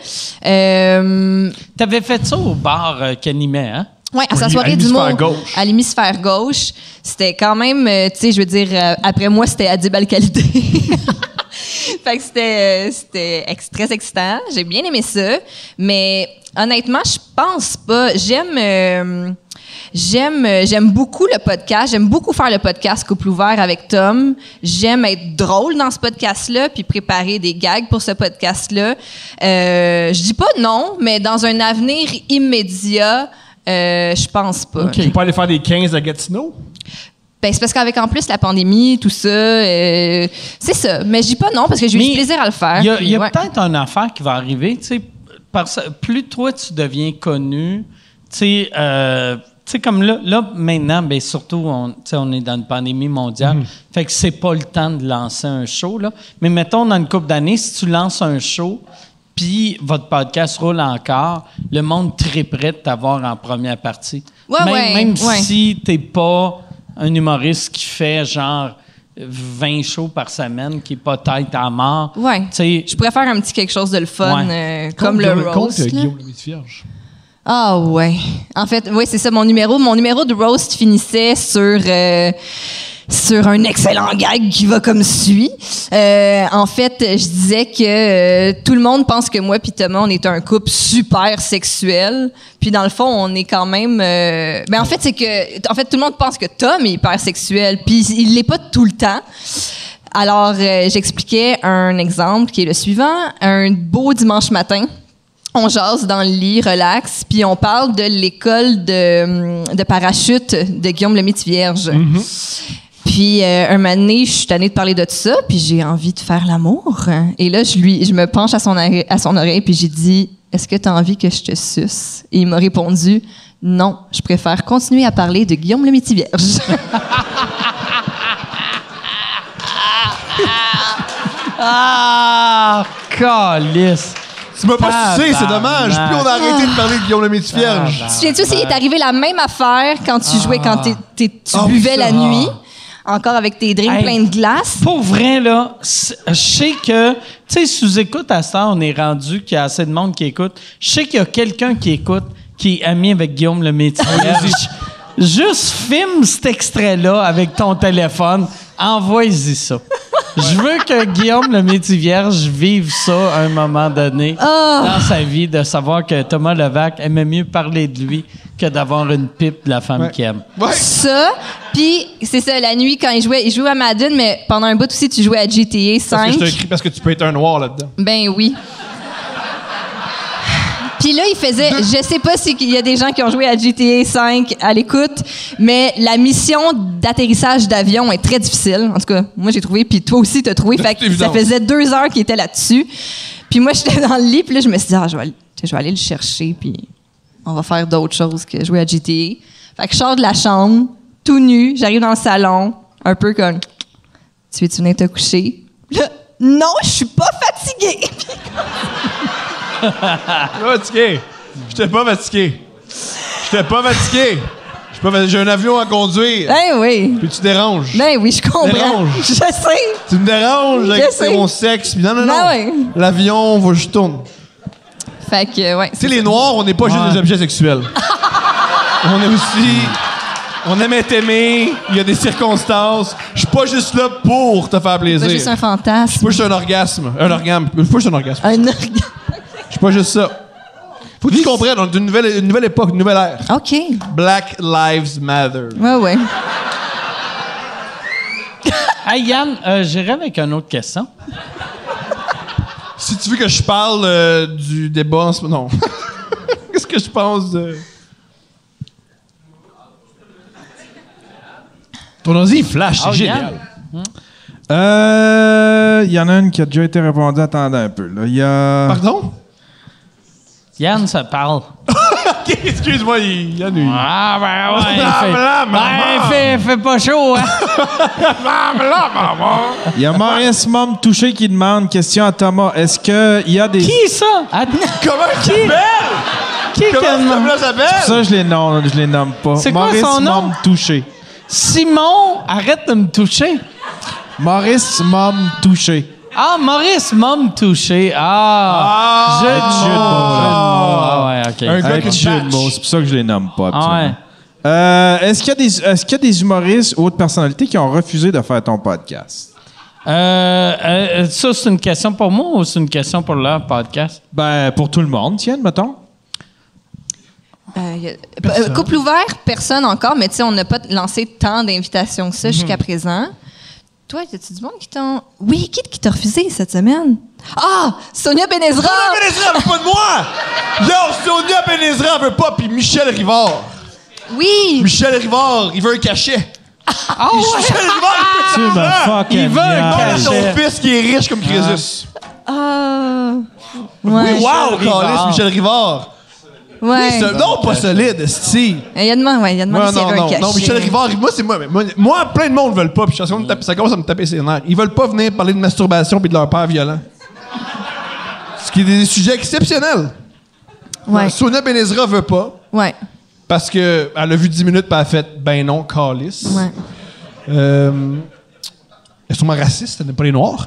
Euh, T'avais fait ça au bar euh, qu'animait, hein? Ouais, à sa soirée à l'hémisphère gauche. À l'hémisphère gauche. C'était quand même, euh, tu sais, je veux dire, euh, après moi, c'était Adib Al-Khalidé. fait que c'était, euh, c'était ex- très excitant. J'ai bien aimé ça. Mais honnêtement, je pense pas. J'aime. J'aime, euh, j'aime beaucoup le podcast. J'aime beaucoup faire le podcast Couple ouvert avec Tom. J'aime être drôle dans ce podcast-là, puis préparer des gags pour ce podcast-là. Euh, je dis pas non, mais dans un avenir immédiat, euh, je pense pas. Tu peux pas aller faire des 15 à Gatineau? Ben, c'est parce qu'avec en plus la pandémie, tout ça, euh, c'est ça. Mais je dis pas non parce que j'ai eu du plaisir à le faire. Il y a, puis il y a ouais. peut-être une affaire qui va arriver, tu sais, parce plus toi tu deviens connu, tu sais, euh, sais, comme là, là maintenant, ben surtout, on, tu sais, on est dans une pandémie mondiale, fait que c'est pas le temps de lancer un show, là. Mais mettons, dans une couple d'années, si tu lances un show, puis votre podcast roule encore, le monde triperait de t'avoir en première partie. Ouais, même ouais, même ouais. si t'es pas un humoriste qui fait genre 20 shows par semaine, qui est pas tête à mort. Ouais. Tu sais, Je pourrais faire un petit quelque chose de le fun, Ouais. euh, comme le Compte, roast. là. Guillaume le Vierge. Ah ouais. En fait, oui, c'est ça mon numéro. Mon numéro de roast finissait sur euh, sur un excellent gag qui va comme suit. Euh, en fait, je disais que euh, tout le monde pense que moi puis Thomas, on est un couple super sexuel. Puis dans le fond, on est quand même... Euh, ben en fait, c'est que... En fait, tout le monde pense que Tom est hyper sexuel. Puis il l'est pas tout le temps. Alors, j'expliquais un exemple qui est le suivant. Un beau dimanche matin, on jase dans le lit, relax, puis on parle de l'école de, hum, de parachute de Guillaume le Vierge. Puis euh, un moment donné, je suis tannée de parler de ça, puis j'ai envie de faire l'amour. Et là, je lui, je me penche à son oreille, à son oreille puis j'ai dit, est-ce que tu as envie que je te suce Et il m'a répondu, non, je préfère continuer à parler de Guillaume le Vierge. Ah, calice. Tu m'as pas sucé, c'est dommage. Plus on a arrêté de parler de Guillaume le Métivierge. Tu te souviens-tu aussi, il est arrivé la même affaire quand tu jouais, quand t'es- t'es- tu Ah buvais la nuit, encore avec tes drinks Hey. pleins de glace. Pour vrai, là, je sais que, tu sais, sous-écoute à ça, on est rendu qu'il y a assez de monde qui écoute. Je sais qu'il y a quelqu'un qui écoute qui est ami avec Guillaume le métier. Juste filme cet extrait-là avec ton téléphone. Envoie-y ça. Je veux que Guillaume le métier vierge vive ça à un moment donné dans sa vie, de savoir que Thomas Levac aimait mieux parler de lui que d'avoir une pipe de la femme qu'il aime. Ouais. Ça, puis c'est ça, la nuit, quand il jouait, il jouait à Madden, mais pendant un bout aussi, tu jouais à GTA Parce que 5. je te crie parce que tu peux être un noir là-dedans. Ben oui. Puis là, il faisait, je sais pas s'il y a des gens qui ont joué à GTA 5 à l'écoute, mais la mission d'atterrissage d'avion est très difficile. En tout cas, moi j'ai trouvé, puis toi aussi t'as trouvé. Fait que ça faisait deux heures qu'il était là-dessus. Puis moi j'étais dans le lit, puis là je me suis dit, ah, je vais, aller- je vais aller le chercher, puis on va faire d'autres choses que jouer à GTA. Fait que je sors de la chambre, tout nu, j'arrive dans le salon, un peu comme, tu veux-tu venir te coucher? Là, non, je suis pas fatiguée. Pas fatigué. J'étais pas fatigué. J'étais pas fatigué. J'ai un avion à conduire. Ben oui. Puis tu déranges. Ben oui, je comprends. Dérange. Je sais. Tu me déranges avec sais. mon sexe. Puis non, non, non. Ben ouais. L'avion, va je tourne. Fait que, ouais. Tu sais, les noirs, on n'est pas juste des objets sexuels. on est aussi. On aime être aimé. Il y a des circonstances. Je suis pas juste là pour te faire plaisir. C'est juste un Je suis fantasme. pas juste un orgasme. Un orgasme. Je suis pas juste un orgasme. Un orgasme. Pas juste ça. Faut que tu comprennes, on est d'une nouvelle, une nouvelle époque, une nouvelle ère. OK. Black Lives Matter. Ouais, ouais. Hey Yann, euh, j'irai avec une autre question. Si tu veux que je parle euh, du débat en ce moment. Non. Qu'est-ce que je pense de. Ton ordi, il flash, c'est Oh, génial. Yann. Euh, Il y en a une qui a déjà été répondue. Attendez un peu. Là. Il y a... Pardon? Yann, ça parle. Excuse-moi, il y a une. Ah, ben ouais. il Blam, fait, ben, il fait, il fait pas chaud, hein? Il y a Maurice Mom Touché qui demande question à Thomas. Est-ce qu'il y a des. Qui ça? Attends, Comment tu t'appelles? qui Comment qu'elle ce s'appelle? Ça, je les nomme, je les nomme pas. C'est quoi Maurice son nom? Mom Touché. Simon, arrête de me toucher. Maurice Mom Touché. Ah, Maurice m'a me touché. Ah, Ah, jeu de mots. mots. Ah, ouais, OK. Un gars qui jeu de mots, c'est pour ça que je les nomme pas. Ah, ouais. Euh, est-ce qu'il y, a des- est-ce qu'il y a des humoristes ou autres personnalités qui ont refusé de faire ton podcast? Euh, euh, ça, c'est une question pour moi ou c'est une question pour leur podcast? Ben, pour tout le monde, tiens, mettons. Euh, a- euh, couple ouvert, personne encore, mais tu sais, on n'a pas lancé tant d'invitations que ça jusqu'à présent. Toi, y a-tu du monde qui t'ont. Oui, qui qui t'a refusé cette semaine? Ah! Sonia Benezra! Sonia Benezra veut pas de moi! Yo, Sonia Benezra veut pas, puis Michel Rivard. Oui! Michel Rivard, il veut un cachet. Ah Michel Rivard, Tu il veut Il veut un cachet. son fils qui est riche comme Crésus. Ah! Oui, Ouais. wow, Rivard. Carlis, Michel Rivard. Ouais. Oui, c'est- non, pas solide, sti. Il y a demandé, ouais, il a demandé Ouais, s'il y non, non, cachet. non, Michel Rivard, moi, c'est moi, moi, moi, plein de monde veulent pas, puis je suis en train de taper- ça commence à me taper ses nerfs. Ils veulent pas venir parler de masturbation puis de leur père violent. Ce qui est des sujets exceptionnels. Ouais. Sonia Benezra veut pas, Ouais. parce que elle a vu 10 minutes, puis elle a fait « Ben non, Carlis. Ouais. Euh, elle est sûrement raciste, elle n'aime pas les Noirs.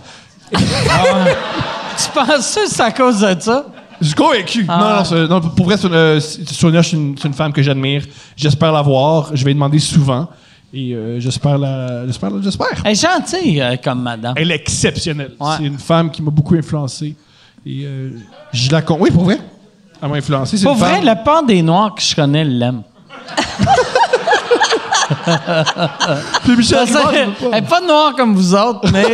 Tu penses que c'est à cause de ça? Je suis convaincu. Ah. Non, non, pour vrai, une- euh, c'est- Sonia, c'est une, femme que j'admire. J'espère la voir. Je vais demander souvent. Et euh, j'espère la. J'espère. J'espère. Elle est gentille euh, comme madame. Elle est exceptionnelle. Ouais. C'est une femme qui m'a beaucoup influencé. Et euh, je la con. Oui, pour vrai. Elle m'a influencé. Pour vrai, femme- la part des Noirs que je connais l'aiment. Puis Michel Rivard. Elle est pas noire comme vous autres, mais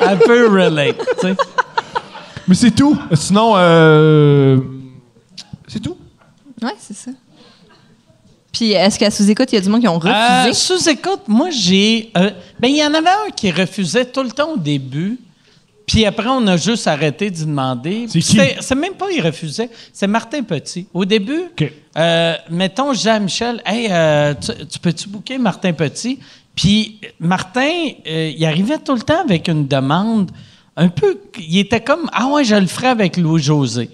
elle peut relate. tu sais. Mais c'est tout. Sinon, euh, c'est tout. Ouais, c'est ça. Puis, est-ce qu'à sous-écoute, il y a du monde qui ont refusé? Euh, Sous-écoute, moi, j'ai. euh, ben, il y en avait un qui refusait tout le temps au début. Puis après, on a juste arrêté d'y demander. C'est qui? C'est même pas il refusait, c'est Martin Petit. Au début, euh, mettons, je dis à Michel, hey, euh, tu, tu peux-tu booker Martin Petit? Puis Martin, euh, il arrivait tout le temps avec une demande un peu. Il était comme, ah ouais, je le ferai avec Louis-José.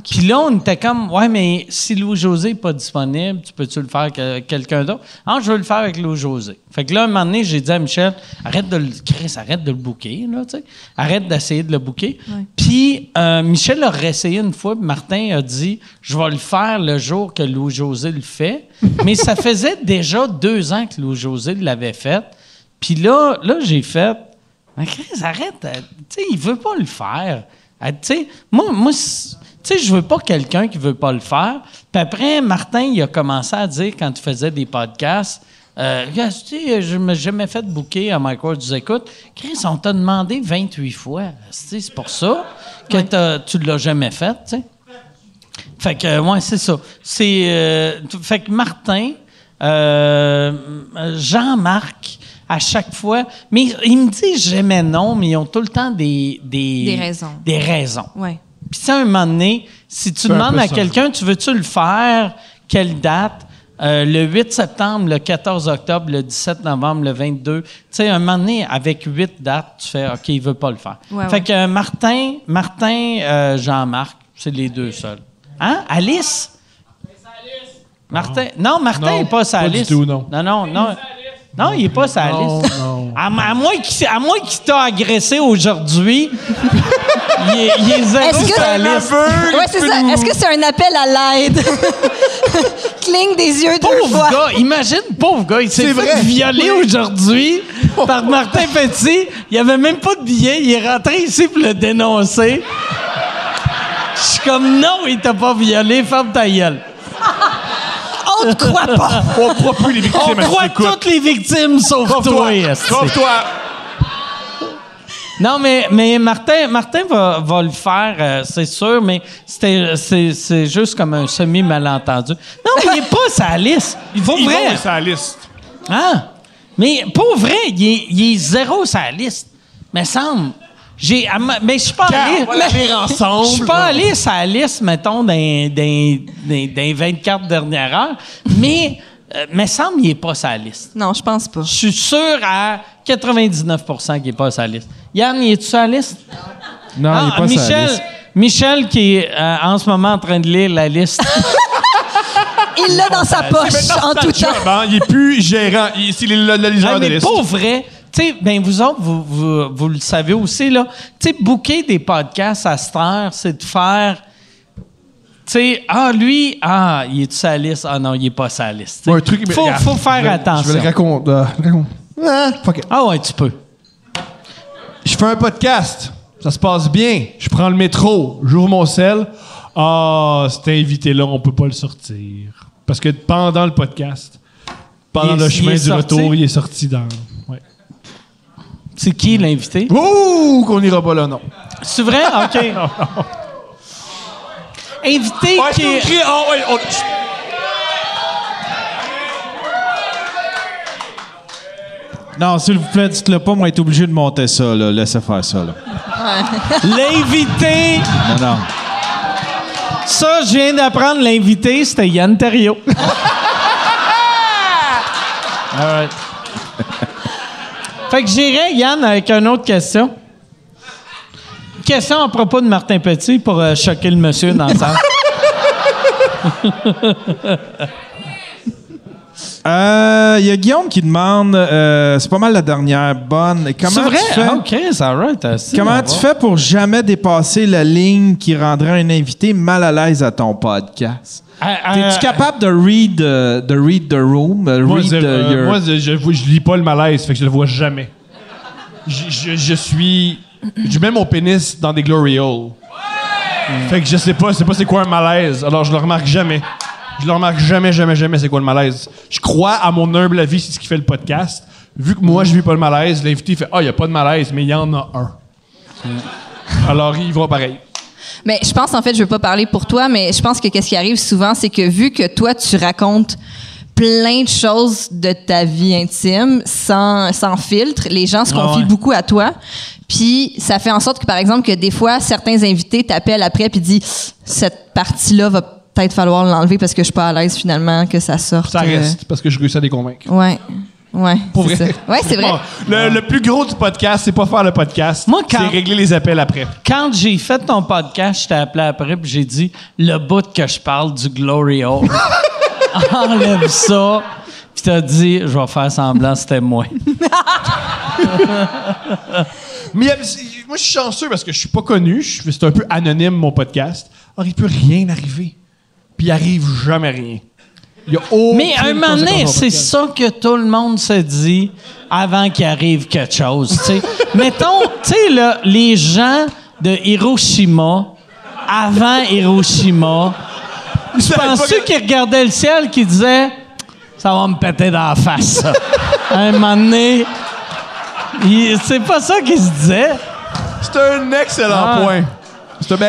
Puis là, on était comme, ouais, mais si Louis-José n'est pas disponible, tu peux-tu le faire avec quelqu'un d'autre? Ah, je veux le faire avec Louis-José. Fait que là, un moment donné, j'ai dit à Michel, arrête de le, Chris, arrête de le booker, là, tu sais. Arrête d'essayer de le booker. Puis euh, Michel a réessayé une fois, puis Martin a dit, je vais le faire le jour que Louis-José le fait. mais ça faisait déjà deux ans que Louis-José l'avait fait. Puis là, là j'ai fait, mais Chris, arrête. euh, Tu sais, il veut pas le faire. Euh, Tu sais, moi, moi tu sais, je veux pas quelqu'un qui veut pas le faire. Puis après, Martin, il a commencé à dire, quand il faisait des podcasts, euh, tu sais, je me suis jamais fait booker à Mike du écoute. Chris, on t'a demandé 28 fois. Tu sais, C'est pour ça que t'as- tu l'as jamais fait, tu sais. Fait que, ouais, c'est ça. C'est. euh, fait que Martin, euh, Jean-Marc, à chaque fois. Mais ils me disent jamais non, mais ils ont tout le temps des. Des, Des raisons. Des raisons. Ouais. Puis, tu sais, un moment donné, si tu demandes à quelqu'un, tu veux-tu le faire? Quelle date? Euh, le 8 septembre, le 14 octobre, le 17 novembre, le 22. Tu sais, un moment donné, avec huit dates, tu fais OK, il veut pas le faire. Ouais, fait ouais. que euh, Martin, Martin, euh, Jean-Marc, c'est les deux seuls. Hein? Alice? Martin? Non, Martin Non, n'est pas sa pas du liste. tout, non. Non, non, non. Non, il n'est pas sa Non, liste. non. À, à moins qu'il à moins qu'il t'a agressé aujourd'hui, il est, il est zéro Est-ce que c'est. Ouais, un appel à l'aide? Cligne des yeux deux Pauvre fois. gars, imagine, pauvre gars, il s'est fait violer aujourd'hui par Martin Petit. Il avait même pas de billet. Il est rentré ici pour le dénoncer. Je suis comme, non, il t'a pas violé, ferme ta gueule. On ne croit pas. On croit plus les victimes. On croit toutes les victimes sauf toi. Esti. Sauve-toi. Non, mais, mais Martin, Martin va, va le faire, euh, c'est sûr, mais c'est, juste comme un semi-malentendu. Non, mais il n'est pas sa liste. Il faut Il vrai. va sur la liste. Hein? Mais pour vrai, il est, il est zéro la liste. Mais semble. J'ai, ma- mais je suis pas allé. Je suis pas allé sur la liste, mettons, dans, dans, dans 24 dernières heures. Mais, euh, mais semble qu'il est pas la liste. Non, je pense pas. Je suis sûr à 99% qu'il n'est pas la liste. Yann, il est-tu sur la liste? Non, il est Ah, pas Michel, liste. Michel qui est euh, en ce moment en train de lire la liste. Il l'a dans sa poche en tout temps. job, hein. Il est plus gérant. Il- C'est le, le, le Ah, de mais liste. pour vrai, tu sais, ben vous autres, vous, vous, vous le savez aussi, là. Tu sais, booker des podcasts à cette heure, c'est de faire. Tu sais, ah, lui, ah, il est sur la liste? Ah non, il est pas sur la liste. Ouais, un truc, faut, regarde, faut faire je vais- attention. Je vais le raconter. euh, le raconter. Ah, fuck it. Ah ouais, tu peux. Je fais un podcast. Ça se passe bien. Je prends le métro. J'ouvre mon sel. Ah, cet invité-là, on peut pas le sortir. Parce que pendant le podcast, pendant Il le chemin du sorti? retour, il est sorti dans. C'est qui l'invité? Ouh, qu'on ira pas là, non. C'est vrai? OK. Invité Ouais, qui est. Ah, ouais, on- Non, s'il vous plaît, dites-le pas, moi, être obligé de monter ça, là. Laissez faire ça, là. L'invité. Non, non. Ça, je viens d'apprendre l'invité, c'était Yann Terriot. All right. Fait que j'irai, Yann, avec une autre question. Question à propos de Martin Petit pour euh, choquer le monsieur dans le salle. Euh, Il y a Guillaume qui demande, euh, c'est pas mal la dernière bonne. C'est Comment vrai? tu fais, Ah, OK, c'est all right. euh, comment tu fais pour jamais dépasser la ligne qui rendrait un invité mal à l'aise à ton podcast? Ah, T'es-tu euh, capable de read, euh, de read the room? euh, Moi, read c'est- the- euh, your- moi, je, je, je lis pas le malaise, fait que je le vois jamais. Je, je- je suis. Je mets mon pénis dans des glory holes. Fait que je sais pas, je sais pas c'est quoi un malaise, alors je le remarque jamais. Je le remarque jamais, jamais, jamais c'est quoi le malaise. Je crois à mon humble avis, c'est ce qui fait le podcast. Vu que moi, je vis pas le malaise, l'invité fait Ah, il y a pas de malaise, mais il y en a un. Alors, il va pareil. Mais je pense, en fait, je veux pas parler pour toi, mais je pense que qu'est-ce qui arrive souvent, c'est que vu que toi, tu racontes plein de choses de ta vie intime sans, sans filtre, les gens se Ah confient ouais. beaucoup à toi. Puis ça fait en sorte que, par exemple, que des fois, certains invités t'appellent après puis disent cette partie-là va peut-être falloir l'enlever parce que je suis pas à l'aise finalement que ça sorte. Ça euh, reste, parce que je réussis à les convaincre. Ouais. Ouais. Pour c'est vrai. ça. Ouais, c'est vrai. Bon, le, le plus gros du podcast, c'est pas faire le podcast, Moi, quand- c'est régler les appels après. Quand j'ai fait ton podcast, je t'ai appelé après puis j'ai dit le bout que je parle du Glory Hole. Enlève ça. Puis t'as dit, je vais faire semblant, c'était moi. Mais moi, je suis chanceux parce que je suis pas connu. C'est un peu anonyme, mon podcast. Alors, il peut rien arriver. Puis il arrive jamais rien. Il y a aucune Mais un moment donné, c'est ça que tout le monde se dit avant qu'il arrive quelque chose. tu sais. Mettons, tu sais, là, les gens de Hiroshima, avant Hiroshima, penses-tu que- qu'ils regardaient le ciel qui disaient Ça va me péter dans la face, ça. un moment donné, c'est pas ça qu'ils se disaient. C'est un excellent Ah. point.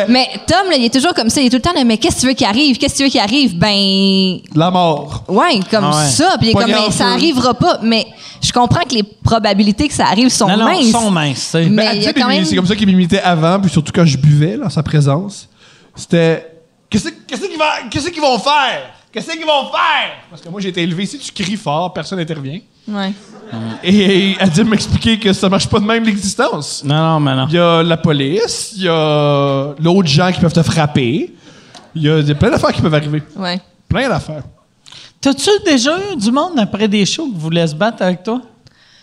Mais Tom, là, il est toujours comme ça. Il est tout le temps là, mais qu'est-ce que tu veux qu'il arrive? Qu'est-ce que tu veux qu'il arrive? Ben, la mort. Ouais, comme Ah ouais. ça. Puis il est comme, ben, ça arrivera pas. Mais je comprends que les probabilités que ça arrive sont Non, non, minces. ils sont minces. Mais Ben, quand même- C'est comme ça qu'il m'imitait avant, puis surtout quand je buvais, là, en sa présence. C'était. Qu'est-ce qu'est-ce qu'ils qu'ils vont faire? Qu'est-ce qu'ils vont faire? Parce que moi, j'ai été élevé. Si tu cries fort, personne n'intervient. Ouais. Et elle dit de m'expliquer que ça marche pas de même l'existence. Non, non, mais non. Il y a la police, il y a l'autre gens qui peuvent te frapper. Il y a il y a plein d'affaires qui peuvent arriver. Ouais. Plein d'affaires. T'as-tu déjà eu du monde après des shows qui voulait se battre avec toi?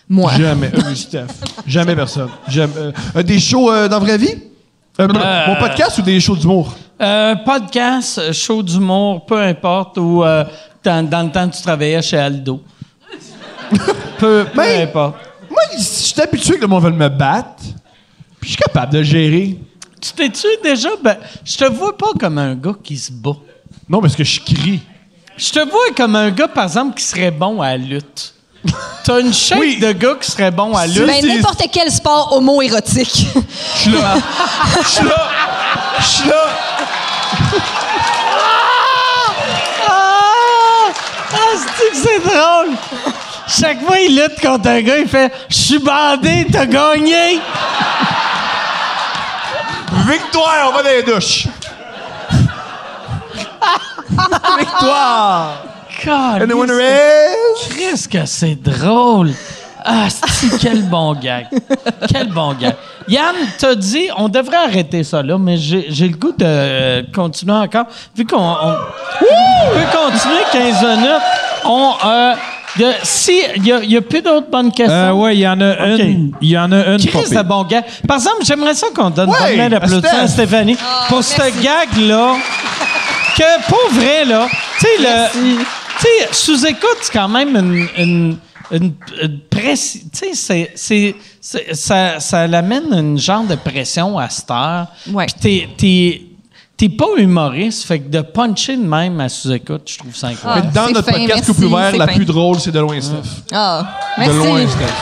Moi. Jamais. Euh, oui, Steph. Jamais personne. Jamais. Euh, euh, des shows euh, dans la vraie vie? Euh, Euh, Mon podcast ou des shows d'humour? Euh, podcast, show d'humour, peu importe, ou euh, dans, dans le temps que tu travaillais chez Aldo. Peu, peu Mais- importe. Moi, je suis habitué que le monde veuille me battre. Puis je suis capable de le gérer. Tu t'es-tu déjà... Ben, je te vois pas comme un gars qui se bat. Non, parce que je crie. Je te vois comme un gars, par exemple, qui serait bon à la lutte. T'as une shape Oui. de gars qui serait bon à la lutte. Ben, n'importe quel sport homo-érotique. Je suis là. Je suis là. Je suis là. Ah! Ah, que c'est drôle! Chaque fois il lutte contre un gars, il fait « Je suis bandé, t'as gagné! Victoire, on va dans les douches. Victoire. !» And the winner is... Qu'est-ce que c'est drôle! Ah, quel bon gag! Quel bon gag! Yann, t'as dit, on devrait arrêter ça là, mais j'ai j'ai le goût de euh, continuer encore. Vu qu'on on- on peut continuer 15 minutes, on. Euh, si, il y, a- y a plus d'autres bonnes questions? Euh, ouais, il y en a une. Il y en a une. Chris de bon gag. Par exemple, j'aimerais ça qu'on donne Ouais, une bonne main d'applaudissement à. Stéphanie pour ce gag-là. Que, pour vrai, là, tu sais, le. Tu sais, sous-écoute, c'est quand même une. une une, une pressi- tu sais, c'est- c'est- c'est- ça, ça l'amène une genre de pression à cette heure. Ouais. Puis t'es, t'es, pas humoriste, fait que de puncher de même à sous-écoute, je trouve ça Ah, incroyable. Dans notre fin, podcast merci, Couple ouvert, la fin. plus drôle, c'est de loin, Steph. Ah, De merci. loin, Steph.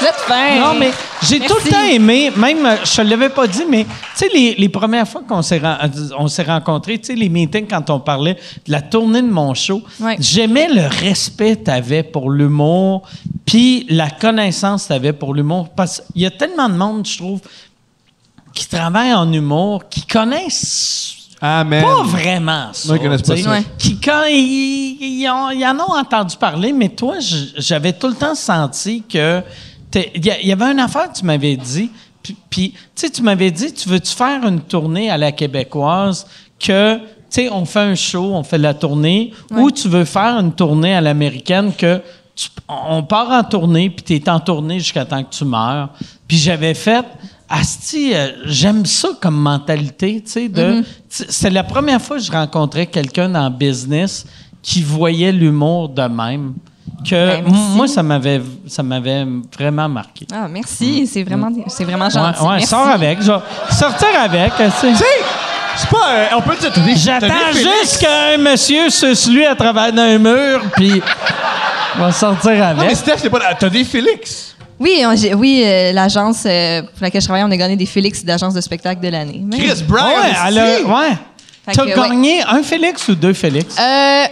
Vous êtes fin. Non, mais j'ai tout le temps aimé, même, euh, je te l'avais pas dit, mais tu sais, les, les premières fois qu'on s'est, euh, on s'est rencontrés, tu sais, les meetings quand on parlait de la tournée de mon show, Ouais. j'aimais le respect que tu avais pour l'humour, puis la connaissance que tu avais pour l'humour. Parce qu'il y a tellement de monde, je trouve, qui travaille en humour, qui connaissent Amen. pas vraiment ça. Non, ils connaissent pas tu sais. ça. Ouais. Qui, quand ils, ils ont- ils en ont entendu parler, mais toi, j'avais tout le temps senti que. Il y, avait une affaire que tu m'avais dit, puis- tu sais, tu m'avais dit, tu veux-tu faire une tournée à la québécoise que. Tu sais, on fait un show, on fait la tournée, ou tu veux faire une tournée à l'américaine que tu- on part en tournée, puis tu es en tournée jusqu'à temps que tu meurs. Puis j'avais fait, Asti, euh, j'aime ça comme mentalité, tu sais, de. Mm-hmm. tu- C'est la première fois que je rencontrais quelqu'un dans le business qui voyait l'humour de même. Que Ben, moi, ça m'avait, ça m'avait vraiment marqué. Ah, merci. C'est vraiment, c'est vraiment gentil. Ouais, ouais, Merci. sors avec. Sortir avec. tu sais. Tu sais, c'est pas. euh, on peut dire. des- t'as J'attends juste qu'un monsieur se lui à travers d'un mur, puis on va sortir Non, mais avec. Steph, c'est pas. T'as des Félix. Oui, on- j'ai- oui euh, l'agence euh, pour laquelle je travaille, on a gagné des Félix d'agence de spectacle de l'année. Mais- Chris Brown. ouais, elle a- ouais. Fait T'as que, ouais. gagné un Félix ou deux Félix? Euh,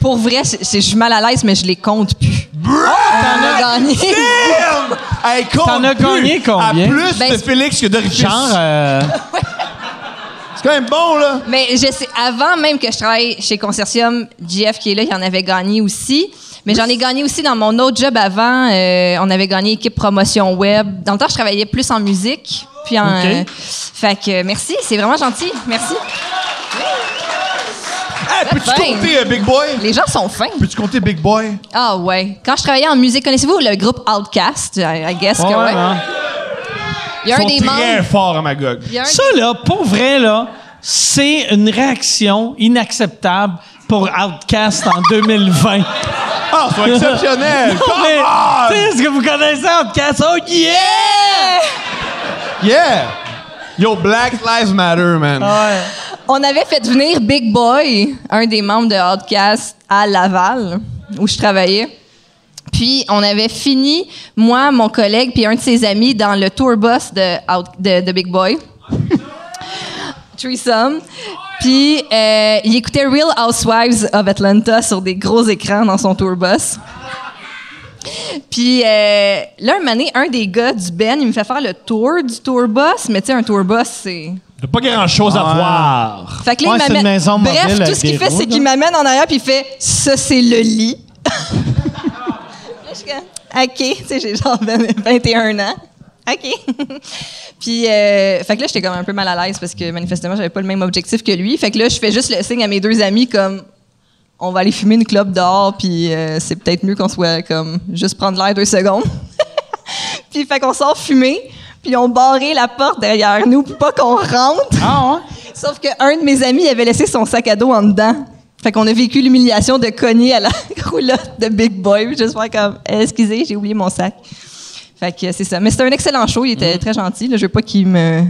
pour vrai, c'est- c'est- je suis mal à l'aise, mais je les compte plus. On a gagné. Damn! Hey, compte T'en as plus. gagné combien? À plus Ben, de Félix que d'orifice. Genre, euh, C'est quand même bon, là. Mais je sais, avant même que je travaille chez Consortium, JF qui est là, il en avait gagné aussi. Mais j'en ai gagné aussi dans mon autre job avant. euh, on avait gagné équipe promotion web. Dans le temps, je travaillais plus en musique. Puis en, euh, fait que merci, c'est vraiment gentil. Merci. Hey, peux-tu compter euh, Big Boy? Les gens sont fins. Peux-tu compter Big Boy? Ah ouais. Quand je travaillais en musique, connaissez-vous le groupe Outcast? I, guess que ouais, hein. Il y a Ils un sont des très membres. forts à Magog. il y a un Ça, là, pour vrai, là, c'est une réaction inacceptable pour Outcast en 2020. Ah, ils sont exceptionnels! Non, Come mais, on! tu sais, est-ce que vous connaissez Outcast? Oh yeah! Yeah! Yo, Black Lives Matter, man. On avait fait venir Big Boy, un des membres de Outcast, à Laval, où je travaillais. Puis, on avait fini, moi, mon collègue, puis un de ses amis, dans le tour bus de, Out- de, de Big Boy. Threesome. Puis, euh, il écoutait Real Housewives of Atlanta sur des gros écrans dans son tour bus. Puis euh, là, un donné, un des gars du Ben, il me fait faire le tour du tour bus. Mais tu sais, un tour bus, c'est... T'as pas grand-chose à voir. Fait que là, Ouais, il c'est une m'amène. maison Bref, tout ce qu'il fait, c'est qu'il m'amène en arrière puis il fait ça, c'est le lit. Là, je suis comme, OK, tu sais, j'ai genre 20 21 ans. OK. puis, euh, fait que là, j'étais comme un peu mal à l'aise parce que manifestement, j'avais pas le même objectif que lui. Fait que là, je fais juste le signe à mes deux amis comme on va aller fumer une clope dehors, puis euh, c'est peut-être mieux qu'on soit comme juste prendre l'air deux secondes. puis fait qu'on sort fumer, puis on barré la porte derrière nous pour pas qu'on rentre. Ah ouais? Sauf qu'un de mes amis avait laissé son sac à dos en dedans. Fait qu'on a vécu l'humiliation de cogner à la roulotte de Big Boy. Juste faire comme, Eh, excusez, j'ai oublié mon sac. Fait que c'est ça. Mais c'était un excellent show. Il Mm. était très gentil. Là. Je veux pas qu'il me.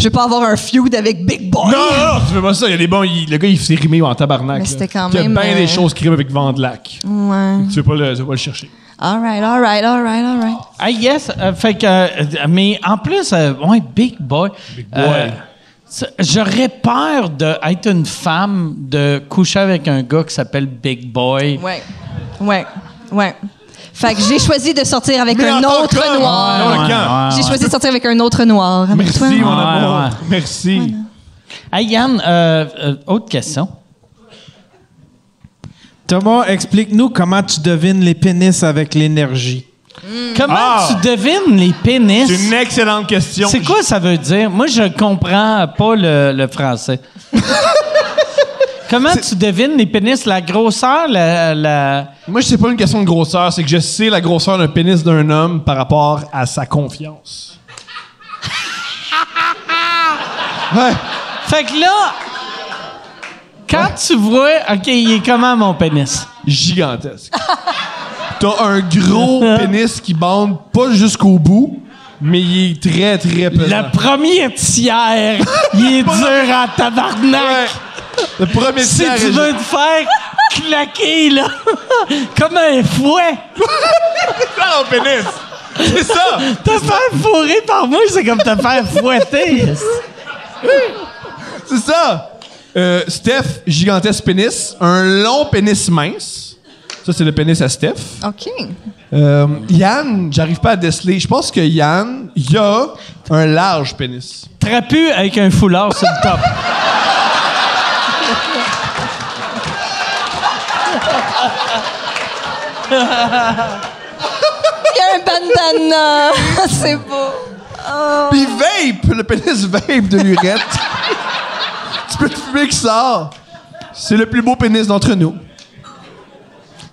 Je veux pas avoir un feud avec Big Boy. Non, non, non, tu fais pas ça. Il y a des bons. il- le gars, il s'est rimé en tabarnak. C'était quand Il y a même, bien euh, des choses qui riment avec Vandelac. Ouais. Tu veux pas le, tu veux pas le chercher. All right, all right, all right, all right. Ah, yes. euh, fait que, euh, mais en plus, euh, ouais, Big Boy. Big Boy. Euh, J'aurais peur d'être une femme, de coucher avec un gars qui s'appelle Big Boy. Ouais. Ouais. Ouais. Fait que j'ai choisi de sortir avec Mais un autre noir. Ouais, ouais, J'ai choisi de sortir avec un autre noir. Merci, toi. mon amour. ouais. Merci. Hey, Yann, euh, euh, autre question. Thomas, explique-nous comment tu devines les pénis avec l'énergie. Comment Ah! tu devines les pénis? C'est une excellente question. C'est quoi ça veut dire? Moi, je comprends pas le, le français. Comment tu devines les pénis? La grosseur, la... la- Moi, c'est pas une question de grosseur, c'est que je sais la grosseur d'un pénis d'un homme par rapport à sa confiance. ouais. Fait que là, quand tu vois... OK, il est comment, mon pénis? Gigantesque. T'as un gros pénis qui bande pas jusqu'au bout, mais il est très, très pesant. Le premier tiers, il est dur en tabarnak. Ouais. Le premier Si tiers tu est- veux te faire claquer, là, comme un fouet, ça ton pénis. C'est ça. te faire fourrer par moi, c'est comme te faire fouetter. C'est ça. Euh, Steph, gigantesque pénis. Un long pénis mince. Ça, c'est le pénis à Steph. OK. Euh, Yann, j'arrive pas à déceler. Je pense que Yann, il a un large pénis. Trapu avec un foulard sur le top. Il y a un bandana. c'est beau. Oh. Puis vape, le pénis vape de l'urette. tu peux te fumer que ça. C'est le plus beau pénis d'entre nous.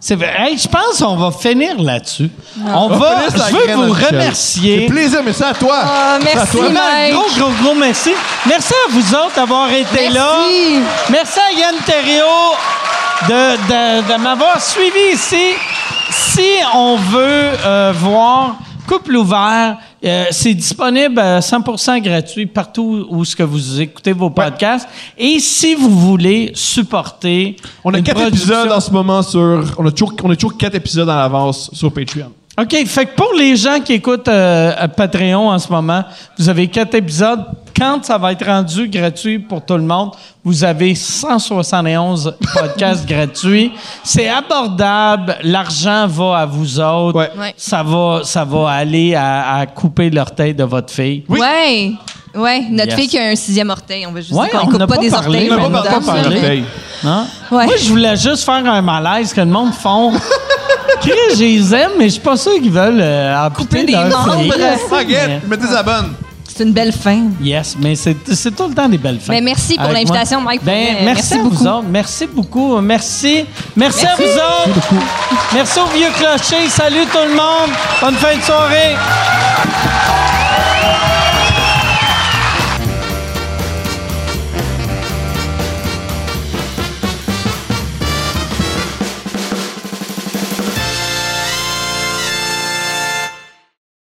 C'est vrai. Hey, je pense qu'on va finir là-dessus. On On va, je veux vous remercier. C'est plaisir, mais c'est à toi. Ah, C'est à merci, toi. Mike. gros, gros, gros merci. Merci à vous autres d'avoir été Merci. là. Merci à Yann Thériault de, de- de m'avoir suivi ici. Si on veut euh, voir Couple ouvert, euh, c'est disponible à 100% gratuit partout où ce que vous écoutez vos podcasts. Et si vous voulez supporter On a quatre épisodes en ce moment sur. On a toujours, on a toujours quatre épisodes en avance sur Patreon. OK, fait que pour les gens qui écoutent euh, à Patreon en ce moment, vous avez quatre épisodes. Quand ça va être rendu gratuit pour tout le monde, vous avez 171 podcasts gratuits. C'est abordable. L'argent va à vous autres. Ouais. Ouais. Ça va, ça va aller à, à couper l'orteil de votre fille. Oui. Ouais. Ouais, notre Yes. fille qui a un sixième orteil. On va juste Ouais, dire qu'on on coupe pas, pas des parlé, orteils. on n'a pas parlé. Hein? Ouais. Moi, je voulais juste faire un malaise que le monde font. Chris, je les aime, mais je suis pas sûr qu'ils veulent euh, amputer des membres. fille. Mais-. C'est une belle fin. Yes, mais c'est tout le temps des belles fins. Mais merci pour l'invitation. Mike, pour Ben, merci, Merci à vous beaucoup. autres. Merci beaucoup. Merci. Merci, à vous autres. Merci au vieux clocher. Salut tout le monde. Bonne fin de soirée.